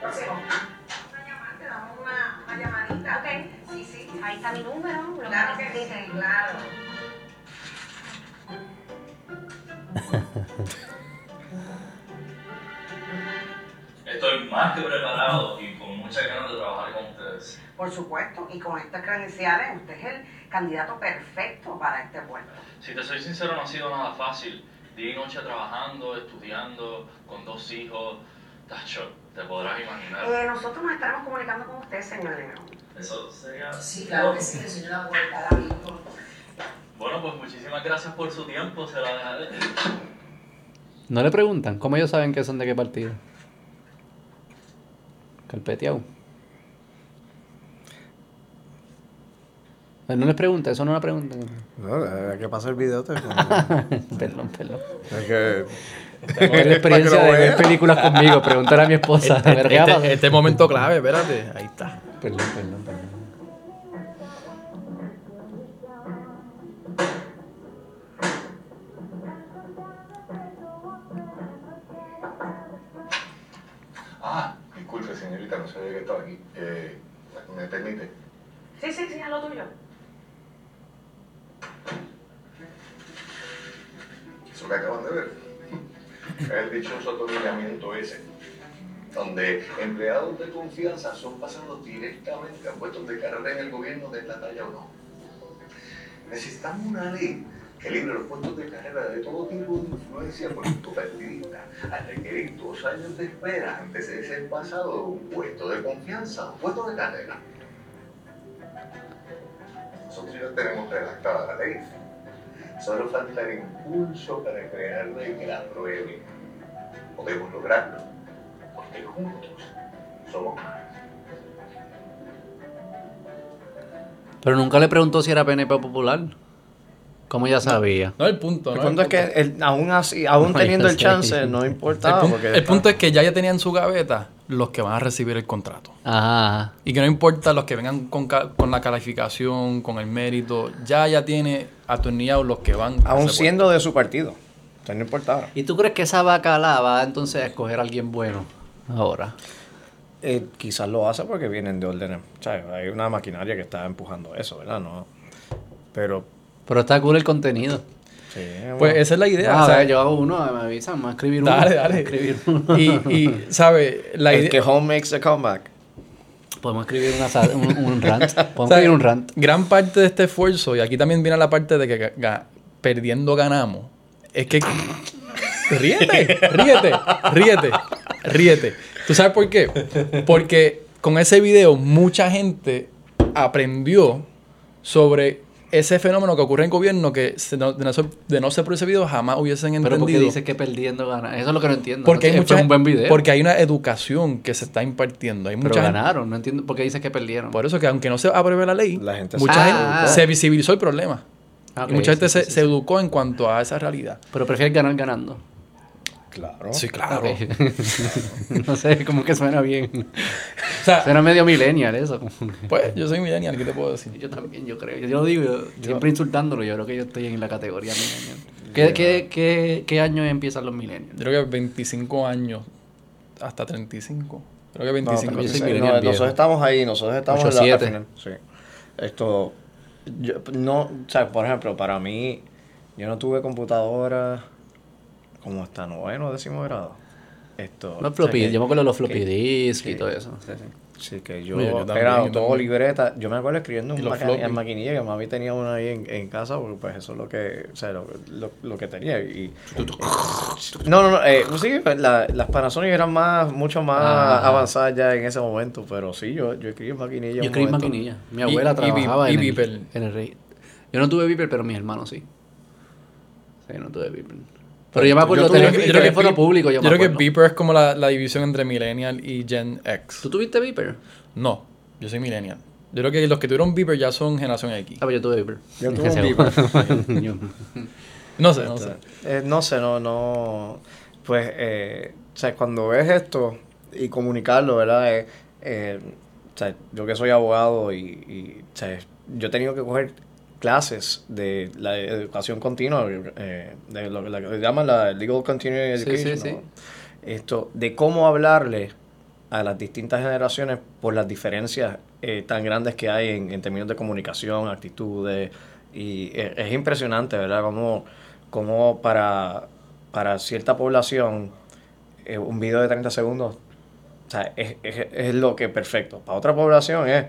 Próximo. Una llamada, te damos una, una llamadita. Ok. Sí, sí. Ahí está mi número, lo Claro que sí, claro. Estoy más que preparado y con muchas ganas de trabajar con ustedes. Por supuesto, y con estas credenciales, usted es el candidato perfecto para este puesto. Si te soy sincero, no ha sido nada fácil. Día y noche trabajando, estudiando, con dos hijos. Tacho, te podrás imaginar. Eh, nosotros nos estaremos comunicando con usted, señor León. Eso sería... Sí, claro que sí, le enseño la mismo. Bueno, pues muchísimas gracias por su tiempo, se la dejaré. No le preguntan, ¿cómo ellos saben que son de qué partido? Carpeteado. No les pregunta, eso no la pregunta. no, hay que pasar el video. te- perdón, perdón. Es que... Es la experiencia de ver películas conmigo, preguntar a mi esposa. Este, este- este momento clave, espérate. Ahí está. Perdón, perdón, perdón. Sabía que estaba aquí. Eh, ¿Me permite? Sí, sí, sí, a lo tuyo. Eso que acaban de ver. Es el dichoso atornillamiento ese, donde empleados de confianza son pasados directamente a puestos de carrera en el gobierno de la talla o no. Necesitamos una ley que libre los puestos de carrera de todo tipo de influencia político partidista al requerir dos años de espera antes de ser pasado de un puesto de confianza un puesto de carrera. Nosotros ya tenemos redactada la ley. Solo falta el impulso para crearla y que la apruebe. Podemos lograrlo, porque juntos somos más. Pero nunca le preguntó si era PNP popular. Como ya sabía. No el punto, El ¿no? punto es que el- aún así, aún No, teniendo el chance, no El, importaba. pun- porque el punto es que ya ya tenía en su gaveta los que van a recibir el contrato. Ajá. Y que no importa los que vengan con, con la calificación, con el mérito, ya ya tiene atornillados los que van aún siendo de su partido. Sea, no importaba. ¿Y tú crees que esa bacala va entonces a escoger a alguien bueno ahora? Eh, quizás lo hace porque vienen de órdenes. O sea, hay una maquinaria que está empujando eso, ¿verdad? No. Pero, Pero está cool el contenido. sí. Pues esa es la idea. Ah, o sea, a ver, yo hago uno, me avisan, me voy a escribir uno. Dale, a dale. escribir uno. y, y, ¿sabe? La el idea, que home makes the comeback. Podemos escribir una, un, un rant. Podemos o sea, escribir un rant. Gran parte de este esfuerzo, y aquí también viene la parte de que perdiendo ganamos, es que... ríete, ríete, ríete, ríete. ¿Tú sabes por qué? Porque con ese video mucha gente aprendió sobre ese fenómeno que ocurre en gobierno que se no- de, no, ser- de no ser por ese video jamás hubiesen Pero porque entendido. dice que perdiendo gana. Eso es lo que no entiendo. porque hay Fue mucha un buen video. porque hay una educación que se está impartiendo. Hay pero mucha gente- ganaron, no entiendo por qué dice que perdieron. por eso que aunque no se apruebe la ley, La gente se mucha educó. gente se visibilizó el problema. Ah, y mucha gente sí, se, sí, se sí. educó en cuanto a esa realidad. Pero prefieres ganar ganando. Claro. Sí, claro. No sé, como que suena bien. O sea, Suena medio millennial eso. pues yo soy millennial, ¿qué te puedo decir? Yo también, yo creo. Yo lo digo, yo- siempre insultándolo. Yo creo que yo estoy en la categoría millennial. ¿Qué, qué, qué, qué año empiezan los millennials? Yo creo que 25 años hasta 35. Creo que No, 25. pero yo sí, soy no, millennial viejo. nosotros estamos ahí, nosotros estamos en la, final. Sí. Esto, yo, no, o sea, por ejemplo, para mí, yo no tuve computadora como hasta noveno, décimo grado. Esto, Los o sea, floppy, que- yo me acuerdo de los floppy disk y todo eso. Sí, sí. Sí, que yo, Oye, yo también, era yo todo libreta. Yo me acuerdo escribiendo en, en maquinilla, que mami tenía una ahí en, en casa, porque pues eso es lo que, o sea, lo, lo, lo que tenía. Y, no, no, no, eh, sí, pues, la- las Panasonic eran más, mucho más Ah. avanzadas ya en ese momento, pero sí, yo, yo escribí en maquinilla. Yo escribí en maquinilla. Mi abuela y trabajaba y en, el, en el rey. Yo no tuve Viper, pero mis hermanos sí. Sí, no tuve Viper. Pero yo me acuerdo Yo de tener creo que- el yo creo que público. Yo, creo que. Beeper es como la, la división entre Millennial y Gen X. ¿Tú tuviste Viper? No, yo soy Millennial. Yo creo que los que tuvieron Beeper ya son generación X. Ah, pues yo tuve Viper. Yo tuve. Yo- No sé, no sé. Eh, no sé, no, no. Pues, eh, o sea, cuando ves esto y comunicarlo, ¿verdad? Eh, eh, o sea, yo que soy abogado y, y, o sea, yo he tenido que coger clases de la educación continua, eh, de lo que la que llaman la Legal Continuing Sí, sí, Education, sí. ¿no? Esto, de cómo hablarle a las distintas generaciones por las diferencias eh, tan grandes que hay en, en términos de comunicación, actitudes, y eh, es impresionante, ¿verdad? Como, como para, para cierta población eh, un video de 30 segundos o sea, es, es, es lo que perfecto. Para otra población es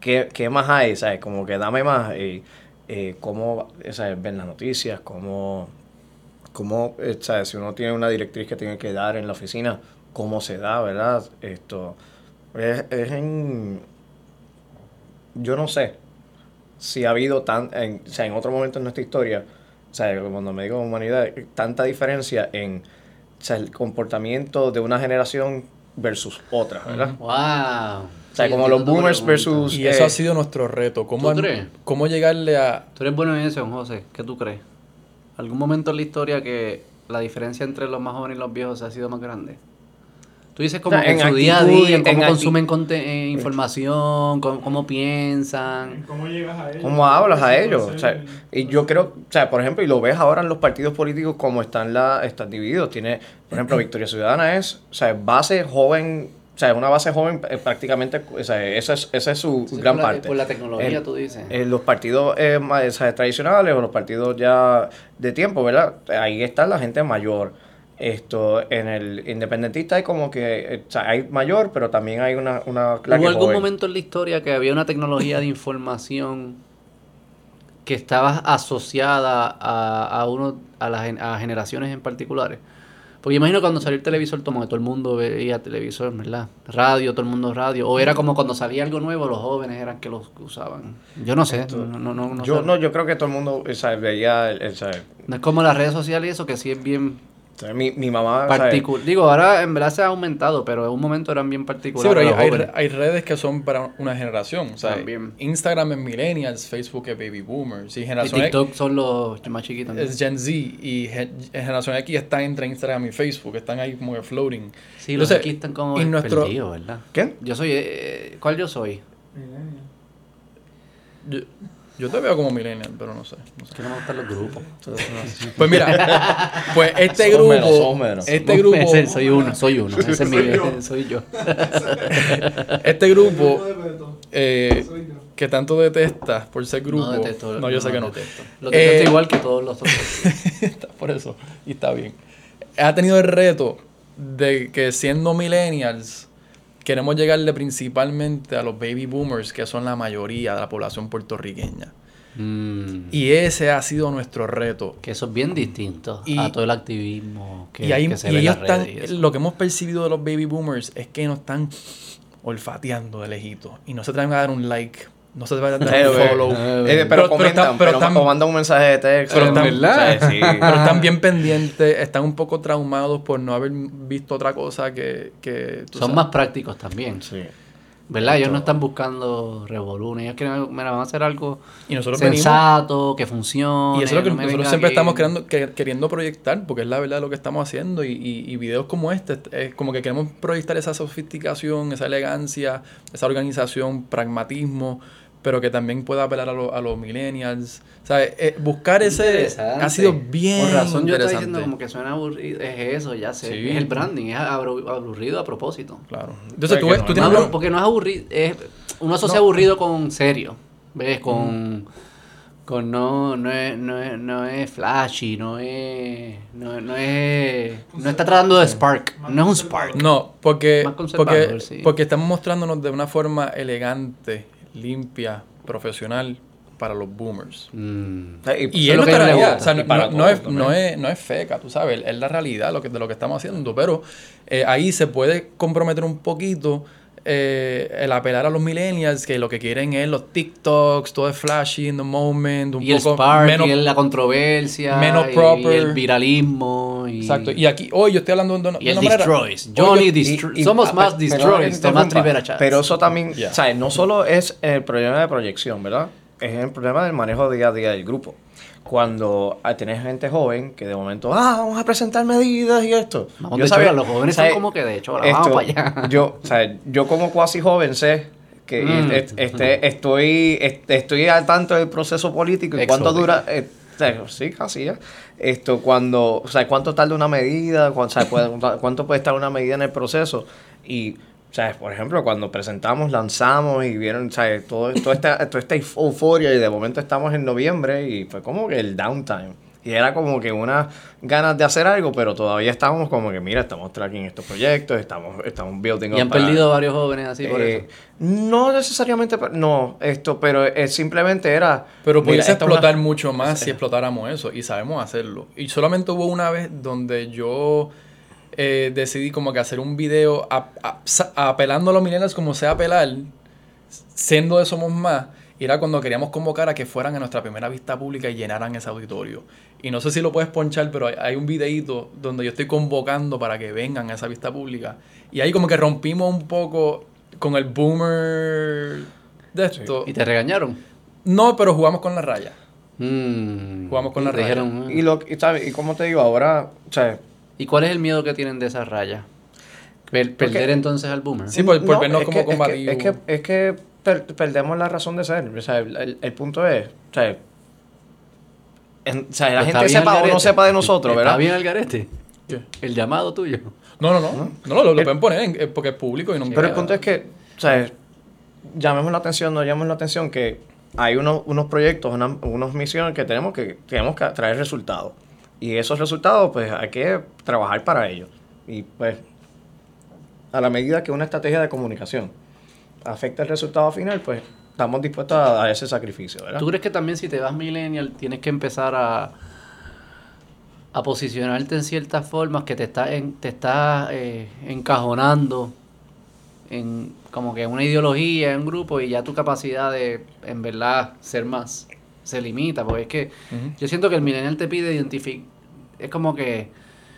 ¿qué, qué más hay? ¿Sabes? Como que dame más. Y, eh, cómo ¿sabes? ven las noticias, cómo, cómo eh, ¿sabes? si uno tiene una directriz que tiene que dar en la oficina, cómo se da, ¿verdad? Esto es, es en... Yo no sé si ha habido tan, en, o sea, en otro momento en nuestra historia, sea, cuando me digo humanidad, tanta diferencia en el comportamiento de una generación versus otra, ¿verdad? Wow. O sea, como los boomers versus... Y eso eh, ha sido nuestro reto. ¿Cómo, ¿Tú crees? ¿Cómo llegarle a...? Tú eres bueno en eso, don José. ¿Qué tú crees? ¿Algún momento en la historia que la diferencia entre los más jóvenes y los viejos ha sido más grande? Tú dices como O sea, que en en su día a día, en cómo acti- consumen conte- eh, información, cómo, cómo piensan. ¿Cómo llegas a ellos? ¿Cómo hablas a Eso ellos? O sea, y yo creo, o sea, por ejemplo, y lo ves ahora en los partidos políticos como están, la, están divididos. Tiene, por ejemplo, Victoria Ciudadana es, o sea, base joven, o sea, una base joven eh, prácticamente, o sea, esa es, esa es su Sí, gran por la- parte. por la tecnología, El- tú dices. eh, los partidos eh, más, tradicionales o los partidos ya de tiempo, ¿verdad? Ahí está la gente mayor. Esto, en el independentista hay como que, eh, o sea, hay mayor, pero también hay una, una ¿Hubo algún joven. momento en la historia que había una tecnología de información que estaba asociada a, a, uno, a, las a generaciones en particulares? Porque imagino cuando salió el televisor, como que todo el mundo veía televisor, ¿verdad? Radio, todo el mundo radio. O era como cuando salía algo nuevo, los jóvenes eran que los usaban. Yo no sé. No, no, no, no Yo, sé. no, yo creo que todo el mundo o sea, veía, el- o sea, No es como las redes sociales y eso, que sí es bien mi, mi mamá... o sea, particular. Digo, ahora en verdad se ha aumentado, pero en un momento eran bien Sí, particulares. pero hay, los hay, redes que son para una generación. O sea, También. Instagram es millennials, Facebook es baby boomers. Y y generación X TikTok son los más chiquitos. es Gen Z. Y gen- generación X está entre Instagram y Facebook. Están ahí como que floating. Sí, los Entonces, aquí están como y nuestro- perdidos, ¿verdad? ¿Qué? Yo soy... eh, ¿Cuál yo soy? Yo, yo te veo como millennial, pero no sé. no sé. Que no me gustan los grupos. Pues mira, pues este grupo, menos, somos menos. este grupo, Ese soy uno, soy uno. Ese es mi... soy yo. este grupo eh, soy yo. que tanto detestas por ser grupo. No detesto. No, yo sé que no. detesto. Lo detesto Eh, igual que todos los otros. Está por eso, y está bien. Ha tenido el reto de que siendo millennials, queremos llegarle principalmente a los baby boomers, que son la mayoría de la población puertorriqueña. Mm, Y ese ha sido nuestro reto. que eso es bien distinto Y- a todo el activismo que, y ahí, que se y ve en las redes están, y lo que hemos percibido de los baby boomers es que nos están olfateando de lejito y no se traen a dar un like, no se traen a dar Eh, un eh, follow. eh, pero, Pero- pero comentan, están- pero pero, están- o mandan un mensaje de texto. Pero están- o sea, sí. Pero están bien pendientes, están un poco traumados por no haber visto otra cosa que... que tú Son sabes. más prácticos también. Sí. ¿Verdad? Ellos no están buscando revoluciones. Ellos quieren, mira, van a hacer algo Y nosotros venimos... sensato, que funcione. Y eso es lo que no nosotros siempre aquí. estamos creando, que- queriendo proyectar, porque es la verdad lo que estamos haciendo. Y, y, y videos como este, es como que queremos proyectar esa sofisticación, esa elegancia, esa organización, pragmatismo, pero que también pueda apelar a, los- a los millennials. O sea, eh, buscar ese ha sido bien Por razón yo interesante. diciendo como que suena aburrido. Es eso, ya sé. Sí. Es el branding. Es aburrido a propósito. Claro. Entonces tú, ves- no, tú tienes no, porque no es aburrido. Es, uno asocia No. aburrido con serio. ¿Ves? Con. Con no, no es, no es, no es flashy, no es, no, no es, no está tratando de spark, no es un spark. No, porque, Más conservador, porque, sí. porque estamos mostrándonos de una forma elegante, limpia, profesional para los boomers. Mm. Sea, y- Y Eso es nuestra realidad. O sea, no, es, no, es, no es feca, tú sabes, es la realidad lo que, de lo que estamos haciendo. Pero eh, ahí se puede comprometer un poquito eh, el apelar a los millennials que lo que quieren es los TikToks, todo es flashy in the moment, un y el poco spark, menos. y el- la controversia, menos y proper. el viralismo, y, Exacto. Y aquí, hoy yo estoy hablando de una, y de el una manera. destroys. Johnny yo- destroys. Y- y- Somos ah, más destroys, Tomás Rivera Chávez. Pero eso también, Ya. ¿sabes? No solo es el problema de proyección, ¿verdad? Es el problema del manejo día a día del grupo. Cuando ah, tienes gente joven que de momento, ah, vamos a presentar medidas y esto. Vamos de chola, los jóvenes son como que de chola, vamos para allá. Yo, o sea, yo como cuasi joven sé que Mm. est- este, estoy, est- estoy al tanto del proceso político y cuánto dura. eh, sí, casi ya. Esto, cuando, o sea, cuánto tarda una medida, cuánto, cuánto puede estar una medida en el proceso. Y, o sea, por ejemplo, cuando presentamos, lanzamos y vieron, o sea, todo, toda, esta, toda esta euforia y de momento estamos en noviembre y fue como que el downtime. Y era como que unas ganas de hacer algo, pero todavía estábamos como que, mira, estamos tracking estos proyectos, estamos, estamos building y han para- perdido varios jóvenes así por eh, eso. No necesariamente, no, esto, pero eh, simplemente era... Pero pudiese es una- explotar mucho más si explotáramos eso y sabemos hacerlo. Y solamente hubo una vez donde yo eh, decidí como que hacer un video a- a- apelando a los millennials como sea apelar, siendo de Somos Más, y era cuando queríamos convocar a que fueran a nuestra primera vista pública y llenaran ese auditorio. Y no sé si lo puedes ponchar, pero hay, hay un videíto donde yo estoy convocando para que vengan a esa vista pública. Y ahí como que rompimos un poco con el boomer de esto. Y te regañaron. No, pero jugamos con la raya. Mm. Jugamos con Y la raya. dijeron. Y, lo, y, ¿sabes? y como te digo, ahora, o sea, ¿Y cuál es el miedo que tienen de esa raya? Per- Porque- perder entonces al boomer. Sí, por, por no, vernos es como que- es que-. Es que, es que, per- perdemos la razón de ser. O sea, el, el- el punto es, o sea, en- o sea, la Está gente sepa o no sepa de nosotros, Está ¿verdad? bien el garete. ¿Qué? El llamado tuyo. No, no, no. No, lo, lo pueden poner en- eh, porque es público y no Pero el punto es que, o sea, llamemos la atención, no llamemos la atención que hay unos, unos proyectos, una- unas misiones que tenemos que tenemos que traer resultados. Y esos resultados, pues, hay que trabajar para ellos. Y pues, a la medida que una estrategia de comunicación afecta el resultado final, pues, estamos dispuestos a ese sacrificio, ¿verdad? ¿Tú crees que también si te vas millennial tienes que empezar a a posicionarte en ciertas formas que te está, en- te está eh, encajonando en como que una ideología, en un grupo, y ya tu capacidad de, en verdad, ser más se limita. Porque es que yo siento que el millennial te pide identificar. Es como que.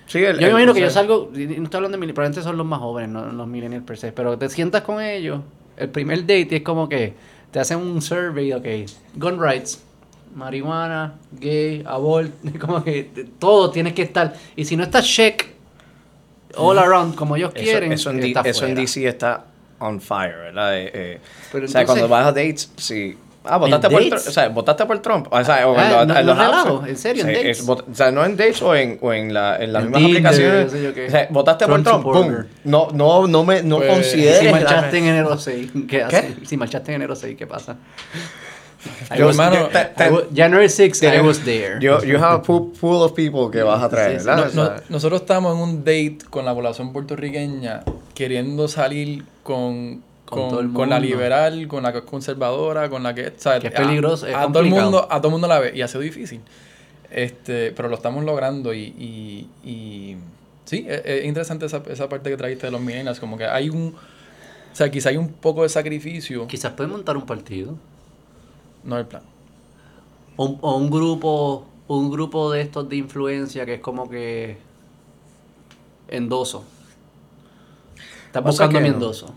Sí, el- Yo me el- imagino que yo salgo, no estoy hablando de millennials, probablemente son los más jóvenes, no los millennials per se, pero te sientas con ellos, el primer date y es como que te hacen un survey, ok, gun rights, marihuana, gay, aborto, como que todo tienes que estar, y si no estás check, all around, como ellos Eso, quieren, eso en, eso. DC está on fire, ¿verdad? Eh, eh, Pero o sea, entonces- cuando vas a dates, sí. Ah, votaste por, dates? Tr- o sea, votaste por Trump. O sea, o en Ah, los- no- en no los apps. relajo, en serio, en Sí, dates. es o sea, no en dates o en, o en, la, en las En mismas Tinder, aplicaciones. yo. O sea, votaste Trump por Trump. No, no, no me no Pues, consideres. si marchaste en enero 6, ¿qué, ¿Qué? haces? Si marchaste en enero 6, ¿qué pasa? I Yo- was- hermano, yo- January 6, I was there. You, you have a pool, pool of people que vas a traer, Sí. No- no- nosotros estamos en un date con la población puertorriqueña queriendo salir con, Con con, todo el con la liberal, con la que es conservadora, con la que... o sea, Que es a- peligroso, es a, todo el mundo A todo el mundo la ve y ha sido difícil. Este, pero lo estamos logrando y... y, y sí, es, es interesante esa, esa parte que trajiste de los millennials, como que hay un... O sea, quizá hay un poco de sacrificio. Quizás pueden montar un partido. No es el plan. O, un- o un grupo un grupo de estos de influencia que es como que endoso. Estás buscando mi endoso.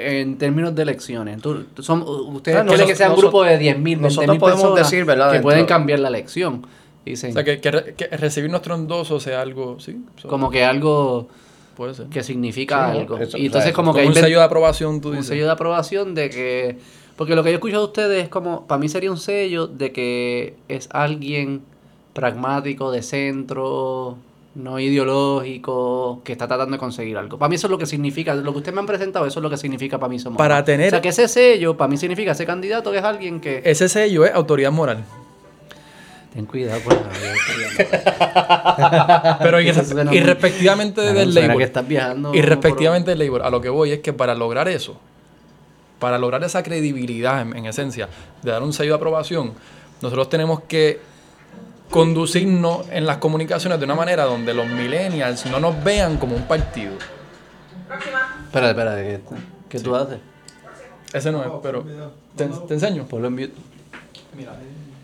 En términos de elecciones. Tú- son, ustedes Ah, quieren que sea un grupo de 10.000, 20.000 nosotros podemos personas decir, ¿verdad? que dentro- pueden cambiar la elección. Dicen, O sea, que, que re- que recibir nuestro endoso sea algo... Sí, so- como que algo puede ser. que significa Sí, algo. eso- y o sea, entonces como Como que un sello de aprobación, tú un dices. sello de aprobación de que porque lo que yo he escuchado de ustedes es como para mí sería un sello de que es alguien pragmático de centro no ideológico que está tratando de conseguir algo para mí eso es lo que significa lo que ustedes me han presentado eso es lo que significa para mí somos Para tener- o sea que ese sello para mí significa ese candidato que es alguien que Ese sello es autoridad moral. ten cuidado con la Pero y, y respectivamente del label. que estás viajando Y respectivamente del label. A lo que voy es que para lograr eso, para lograr esa credibilidad en, en esencia, de dar un sello de aprobación, nosotros tenemos que conducirnos en las comunicaciones de una manera donde los millennials no nos vean como un partido. espera espera ¿qué, qué tú haces? Ese no es, pero te, te enseño. ponlo en mute Mira,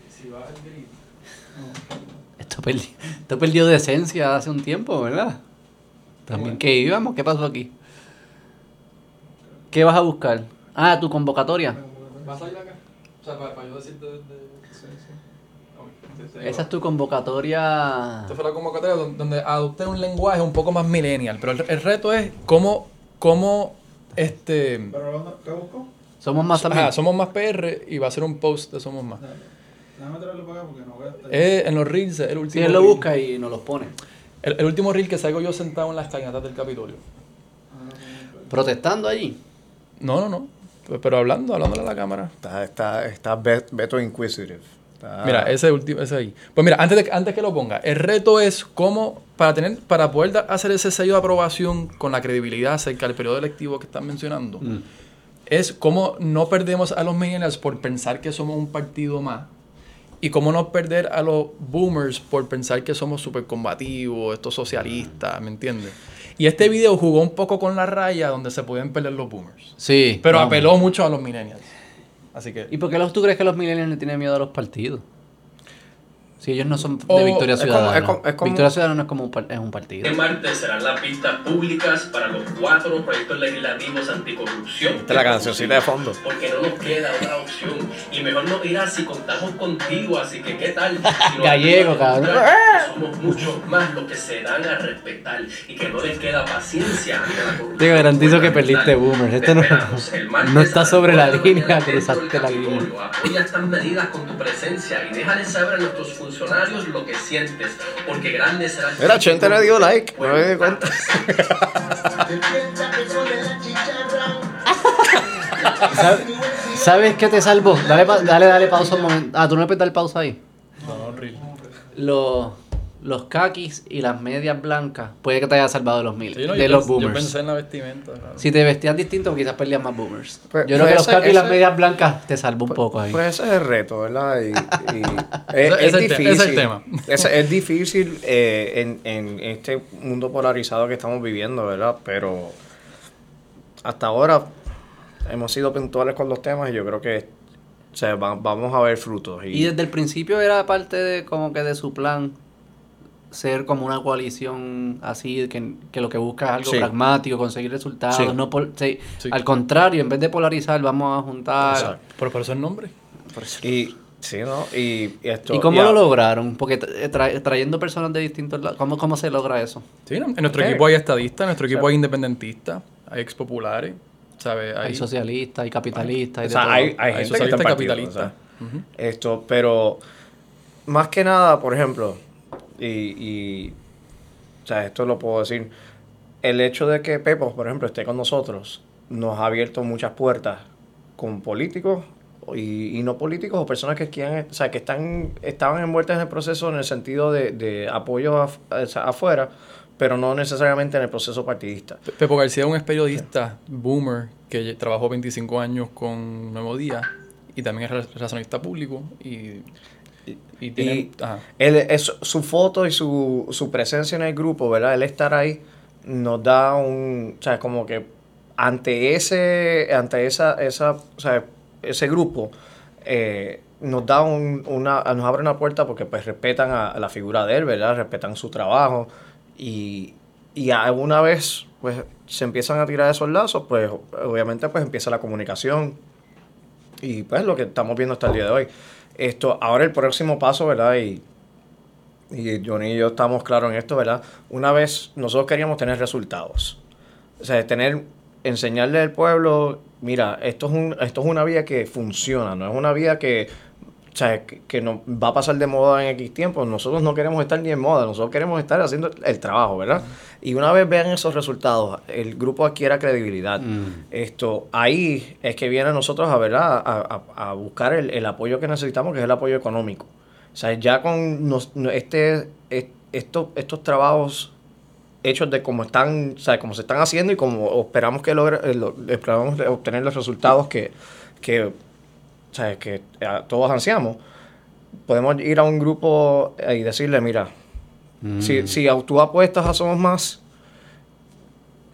si va el grid. Esto perdió, esto perdió de esencia hace un tiempo, ¿verdad? También que íbamos, ¿qué pasó aquí? ¿Qué vas a buscar? Ah, tu convocatoria. ¿Vas a ir acá? O sea, para, yo decirte Esa es tu convocatoria. Esta fue la convocatoria don- donde adopté un lenguaje un poco más millennial, pero el, el reto es cómo, cómo este, Pero ¿dónde- ¿qué busco? Somos más también. ajá, somos más PR y va a ser un post de Somos Más. Dale. Déjame traerlo para acá porque no voy a estar. Eh, en los reels, el último si él lo reel. busca y nos los pone. El, el último reel que salgo yo sentado en las cañatas del Capitolio. Protestando allí. No, no, no. Pero- hablando, hablándole a la cámara. Está, está, está Be- Beto Inquisitive. Está- Mira, ese último, ese ahí. Pues mira, antes de, antes que lo ponga, el reto es cómo, para tener, para poder da- hacer ese sello de aprobación con la credibilidad acerca del periodo electivo que están mencionando, Mm. es cómo no perdemos a los millennials por pensar que somos un partido más. Y cómo no perder a los boomers por pensar que somos súper combativos, estos socialistas, ¿me entiendes? Y este video jugó un poco con la raya donde se pueden perder los boomers. Sí. Pero vamos. apeló mucho a los millennials. Así que... ¿Y por qué los, tú crees que los millennials le tienen miedo a los partidos? Si ellos no son de Victoria es como- Ciudadana. es como- es como- Victoria Ciudadana no es como un, es un partido. Este martes serán las vistas públicas para los cuatro proyectos legislativos anticorrupción. Esta es la cancioncita de fondo. Porque no nos queda otra opción. Y mejor no irá si contamos contigo. Así que, ¿qué tal? Si Gallego, cabrón. Somos muchos más los que se dan a respetar y que no les queda paciencia ante la corrupción. Te garantizo que perdiste, gubernamental. boomer. Esto no- no está sobre la línea, cruzaste la línea. Apoya estas medidas con tu presencia y déjales saber a nuestros funcionarios lo que sientes, porque grande será el Mira, Chente le dio like, no me di cuenta. ¿Sabes, ¿Sabes qué te salvó? Dale, dale, dale pausa un momento. Ah, tú no le puedes dar pausa ahí. No, no, reel. Lo, los kakis y las medias blancas, puede que te haya salvado de los Sí, no, de yo, los pens- yo boomers. pensé en la vestimenta. claro. Si te vestías distinto, quizás perdías más boomers. Pues- Yo creo pues que los ese- kakis y las medias blancas te salvó un poco ahí. Pues ese es el reto, ¿verdad? Y, y es, Ese- es es el te- difícil. ese es el tema. Es, es difícil eh, en, en este mundo polarizado que estamos viviendo, ¿verdad? Pero hasta ahora hemos sido puntuales con los temas y yo creo que o sea, va- vamos a ver frutos. Y desde el principio era parte de como que de su plan ser como una coalición así, que, que lo que busca es algo Sí. pragmático, conseguir resultados, Sí. no pol- sí, Sí. al contrario, en vez de polarizar, vamos a juntar. Exacto. Pero por eso el nombre. Y, sí, ¿no? Y, y esto... ¿Y cómo lo lograron? Porque tra- tra- trayendo personas de distintos lados, ¿cómo, ¿cómo se logra eso? Sí, ¿no? En nuestro Sí. equipo hay estadistas, en nuestro equipo Sí. hay independentistas, hay ex populares, ¿sabes? Hay, socialistas, hay capitalistas, hay O sea, hay, hay Hay gente que socialista está en partido, capitalista. o sea, Esto, pero más que nada, por ejemplo, y, y o sea, esto lo puedo decir, el hecho de que Pepo, por ejemplo, esté con nosotros, nos ha abierto muchas puertas con políticos y, y no políticos o personas que quieren, o sea, que están, estaban envueltas en el proceso en el sentido de, de apoyo af- afuera, pero no necesariamente en el proceso partidista. Pe- Pepo García es un periodista boomer que trabajó 25 años con Nuevo Día y también es re- relacionista público y, y. Y ajá. él, es, su foto y su, su presencia en el grupo, ¿verdad? El estar ahí nos da un, o sea, como que ante ese, ante esa, esa, o sea, ese grupo, eh, nos da un, una, nos abre una puerta porque pues respetan a, a la figura de él, ¿verdad? Respetan su trabajo y, y alguna vez pues se empiezan a tirar esos lazos, pues obviamente pues empieza la comunicación y pues lo que estamos viendo hasta el día de hoy. Esto, ahora el próximo paso, ¿verdad? Y, y Johnny y yo estamos claros en esto, ¿verdad? Una vez nosotros queríamos tener resultados. O sea, tener, enseñarle al pueblo, mira, esto es, un, esto es una vía que funciona, no es una vía que, o sea, que, que no va a pasar de moda en X tiempo. Nosotros no queremos estar ni en moda, nosotros queremos estar haciendo el trabajo, ¿verdad? Y una vez vean esos resultados, el grupo adquiera credibilidad. Mm. Esto, ahí es que viene a nosotros a, ¿verdad? a, a- a buscar el, el apoyo que necesitamos, que es el apoyo económico. O sea, ya con nos- no- este, es- estos, estos trabajos hechos de cómo están, o sea, cómo se están haciendo y cómo esperamos que logre, eh, lo- esperamos obtener los resultados que, que, o sea, que eh, todos ansiamos, podemos ir a un grupo eh, y decirle, mira, Mm. si, si tú apuestas a Somos Más,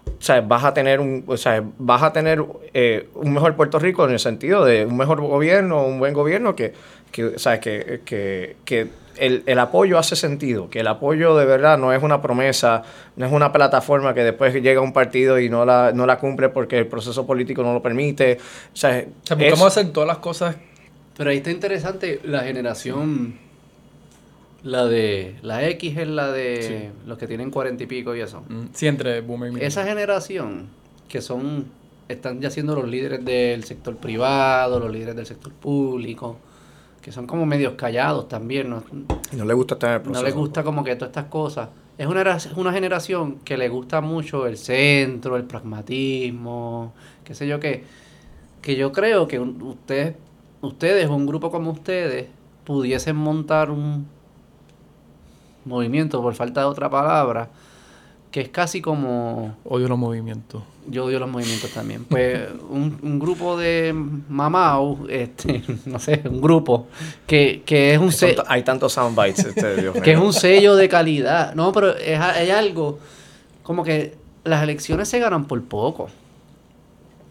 o sea, vas a tener un, o sea, vas a tener eh, un mejor Puerto Rico en el sentido de un mejor gobierno, un buen gobierno que, que o sea, que, que, que el, el apoyo hace sentido, que el apoyo de verdad no es una promesa, no es una plataforma que después llega un partido y no la, no la cumple porque el proceso político no lo permite. O sea, O sea, buscamos es- hacer todas las cosas... Pero ahí está interesante la generación, la de, la X es la de los que tienen cuarenta y pico y eso. mm, Sí, entre boomer y millennial. Esa generación que son, están ya siendo los líderes del sector privado, los líderes del sector público, que son como medios callados también, ¿no? no le gusta estar en el no proceso. les gusta como que todas estas cosas. Es una, era- es una generación que le gusta mucho el centro, el pragmatismo, qué sé yo qué. Que yo creo que ustedes, ustedes, un grupo como ustedes, pudiesen montar un movimiento, por falta de otra palabra, que es casi como Odio los movimientos. Yo odio los movimientos también. Pues un, un grupo de mamau, este, no sé, un grupo que, que es un Son se- ta- hay tantos soundbites, este, Dios que es un sello de calidad. No, pero es, es algo como que las elecciones se ganan por poco.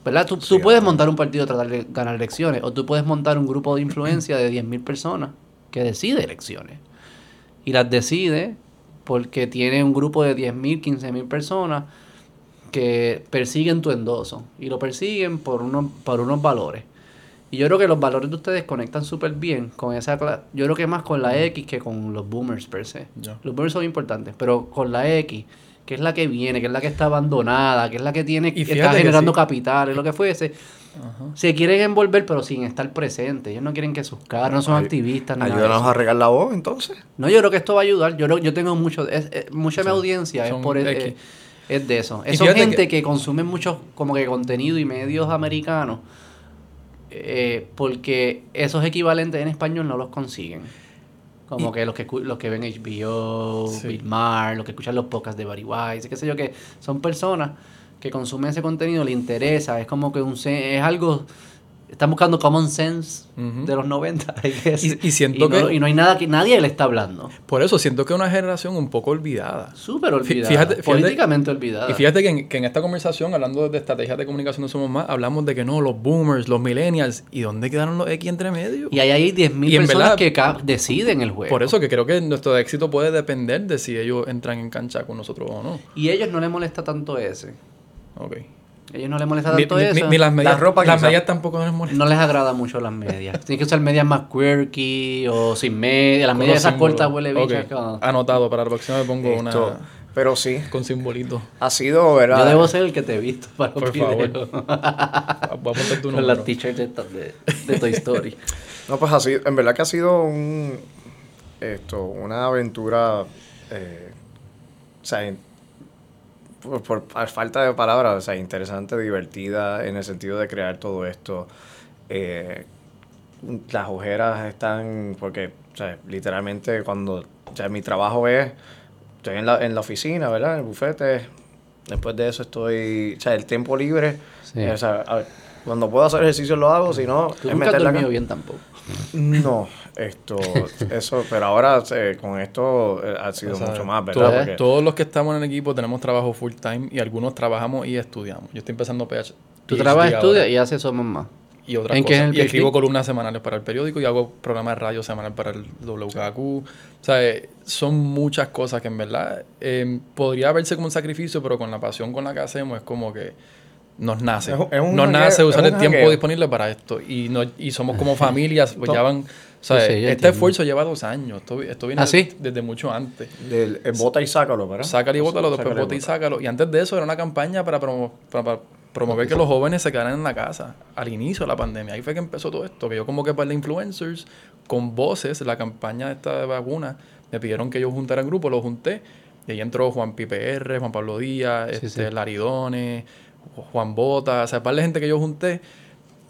¿Verdad? Tú, tú puedes montar un partido y tratar de ganar elecciones, o tú puedes montar un grupo de influencia de 10.000 personas que decide elecciones. Y las decide porque tiene un grupo de 10.000, 15.000 personas que persiguen tu endoso. Y lo persiguen por unos, por unos valores. Y yo creo que los valores de ustedes conectan súper bien con esa clase. Yo creo que más con la X que con los boomers per se. Los boomers son importantes, pero con la X, que es la que viene, que es la que está abandonada, que es la que tiene Y está generando sí. capital, es lo que fuese. Se quieren envolver, pero sin estar presentes. Ellos no quieren que sus caras no son Ay- activistas. de Ayúdanos a regar la voz, entonces. No, yo creo que esto va a ayudar. Yo, yo tengo mucho, es- es- mucha mi audiencia es por eh, X. es de eso. Y Es son fíjate gente que- que, consume mucho como que contenido y medios americanos eh, porque esos equivalentes en español no los consiguen. Como que los que los que ven HBO, Sí. Bill Maher, los que escuchan los podcasts de Barry Wise, qué sé yo, que son personas que consumen ese contenido, le interesa, es como que un es algo están buscando common sense de los 90 I guess. Y- y siento no, que- y no hay nada que nadie le está hablando. Por eso siento que es una generación un poco olvidada. Súper olvidada. fíjate- fíjate- políticamente olvidada. Y fíjate que en, que en esta conversación, hablando de estrategias de comunicación no somos más, hablamos de que no, los boomers, los millennials, ¿y dónde quedaron los X entre medio? Y ahí hay 10.000 Y en personas verdad- que deciden el juego. Por eso que creo que nuestro éxito puede depender de si ellos entran en cancha con nosotros o no. Y a ellos no les molesta tanto ese. Ok. A ellos no les molesta tanto ni- eso. ni las medias, ropa las medias tampoco les molestan. No les agrada mucho las medias. Tienen que usar medias más quirky o sin medias. Las medias los esas cortas huele bichas. Ok. como- Anotado, para la próxima me pongo Esto, una pero sí, con simbolitos. ha sido, ¿verdad? Yo debo ser el que te he visto para los Por favor. videos. Voy a apuntar tu Con las t-shirts estas de, de Toy Story. No, pues ha sido, en verdad que ha sido un, esto, una aventura, eh, o sea, por, por- a falta de palabras, o sea, interesante, divertida, en el sentido de crear todo esto. Eh, las ojeras están, porque, o sea, literalmente cuando, o sea, mi trabajo es, estoy en la, en la oficina, ¿verdad? En el bufete, después de eso estoy, o sea, el tiempo libre, Sí. o sea, a cuando puedo hacer ejercicio lo hago, si no, Tú es nunca has dormido bien tampoco. no, esto, eso, pero ahora eh, con esto eh, ha sido O sea, mucho más, ¿verdad? Porque- Todos los que estamos en el equipo tenemos trabajo full time y algunos trabajamos y estudiamos. Yo estoy empezando PH. Tú trabajas, estudias y haces Somos Más. y otras ¿En cosas. y escribo columnas semanales para el periódico y hago programas de radio semanal para el WKQ. O sea, eh, son muchas cosas que en verdad eh, podría verse como un sacrificio, pero con la pasión con la que hacemos es como que nos nace. Es un- es un nos nace usar el tiempo disponible para esto. Y, no, y somos como familias, pues ya van... O sea, Sí, sí, yo este entiendo. esfuerzo lleva dos años. Esto, esto viene ¿Ah, sí? desde mucho antes. del el bota y sácalo, ¿verdad? Sácalo y bótalo, después Sácalo y bota y sácalo. Y antes de eso era una campaña para, promo- para, para promover que los jóvenes se quedaran en la casa al inicio de la pandemia. Ahí fue que empezó todo esto, que yo como que para de influencers con voces, la campaña esta de vacuna, me pidieron que yo juntara el grupo, lo junté. Y ahí entró Juan PPR, Juan Pablo Díaz, Sí, este, sí. Laridones, Juan Bota, o sea, par de gente que yo junté.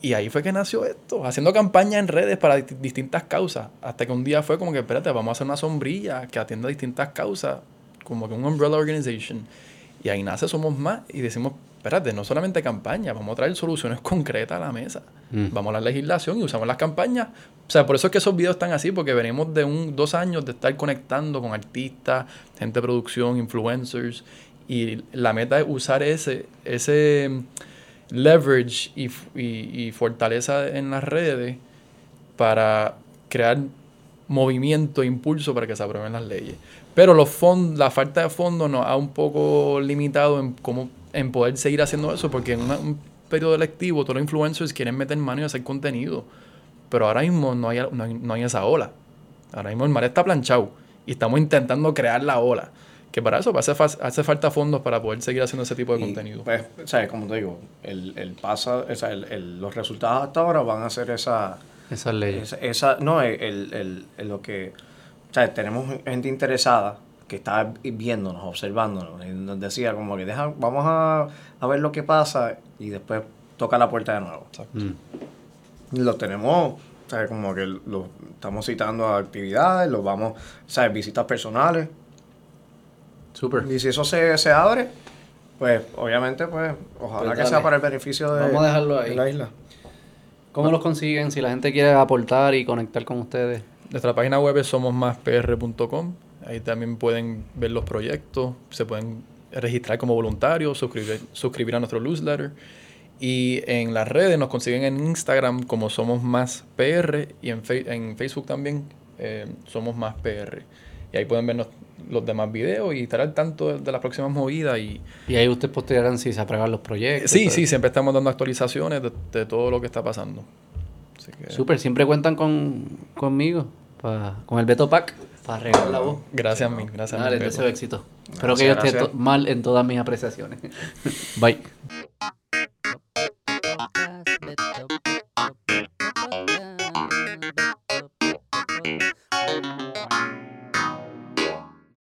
Y ahí fue que nació esto, haciendo campaña en redes para dist- distintas causas. Hasta que un día fue como que, espérate, vamos a hacer una sombrilla que atienda distintas causas, como que un umbrella organization. Y ahí nace Somos Más y decimos, espérate, no solamente campaña, vamos a traer soluciones concretas a la mesa. Mm. Vamos a la legislación y usamos las campañas. O sea, por eso es que esos videos están así, porque venimos de un, dos años de estar conectando con artistas, gente de producción, influencers. Y la meta es usar ese, ese leverage y, y- fortaleza en las redes para crear movimiento impulso para que se aprueben las leyes. Pero los fond- la falta de fondos nos ha un poco limitado en cómo en poder seguir haciendo eso, porque en un periodo electivo todos los influencers quieren meter mano y hacer contenido. Pero ahora mismo no hay, no no hay esa ola. Ahora mismo el mar está planchado y estamos intentando crear la ola. Que para eso hace, fa- hace falta fondos para poder seguir haciendo ese tipo de Y, contenido. Pues, o sea, como te digo, el, el pasa, o sea, el- el- los resultados hasta ahora van a ser esa, Esas leyes. esa, esa- no, el, el, el- el- lo que, o sea, tenemos gente interesada que está viéndonos, observándonos, y nos decía como que deja, vamos a, a ver lo que pasa y después toca la puerta de nuevo. Mm. Lo tenemos, o sea, como que lo estamos citando a actividades, los vamos, o sea, visitas personales. Súper. Y si eso se, se abre, pues obviamente, pues ojalá Pues que sea para el beneficio de, Vamos a dejarlo ahí. de la isla. ¿Cómo los consiguen? Si la gente quiere aportar y conectar con ustedes. Nuestra página web es somosmaspr.com. Ahí también pueden ver los proyectos, se pueden registrar como voluntarios, suscribir, suscribir a nuestro newsletter. Y en las redes nos consiguen en Instagram como Somos Más PR y en, Fe- en Facebook también eh, Somos Más PR. Y ahí pueden ver los demás videos y estar al tanto de, de las próximas movidas. Y Y ahí ustedes postearán si se aprueban los proyectos. sí, sí, siempre estamos dando actualizaciones de, de todo lo que está pasando. Así que, Súper, siempre cuentan con, conmigo, pa- con el Beto Pack, para regar la voz. gracias mil, gracias Dale, mil, les Beto. deseo éxito. Espero que yo Gracias, esté gracias. mal en todas mis apreciaciones. Bye.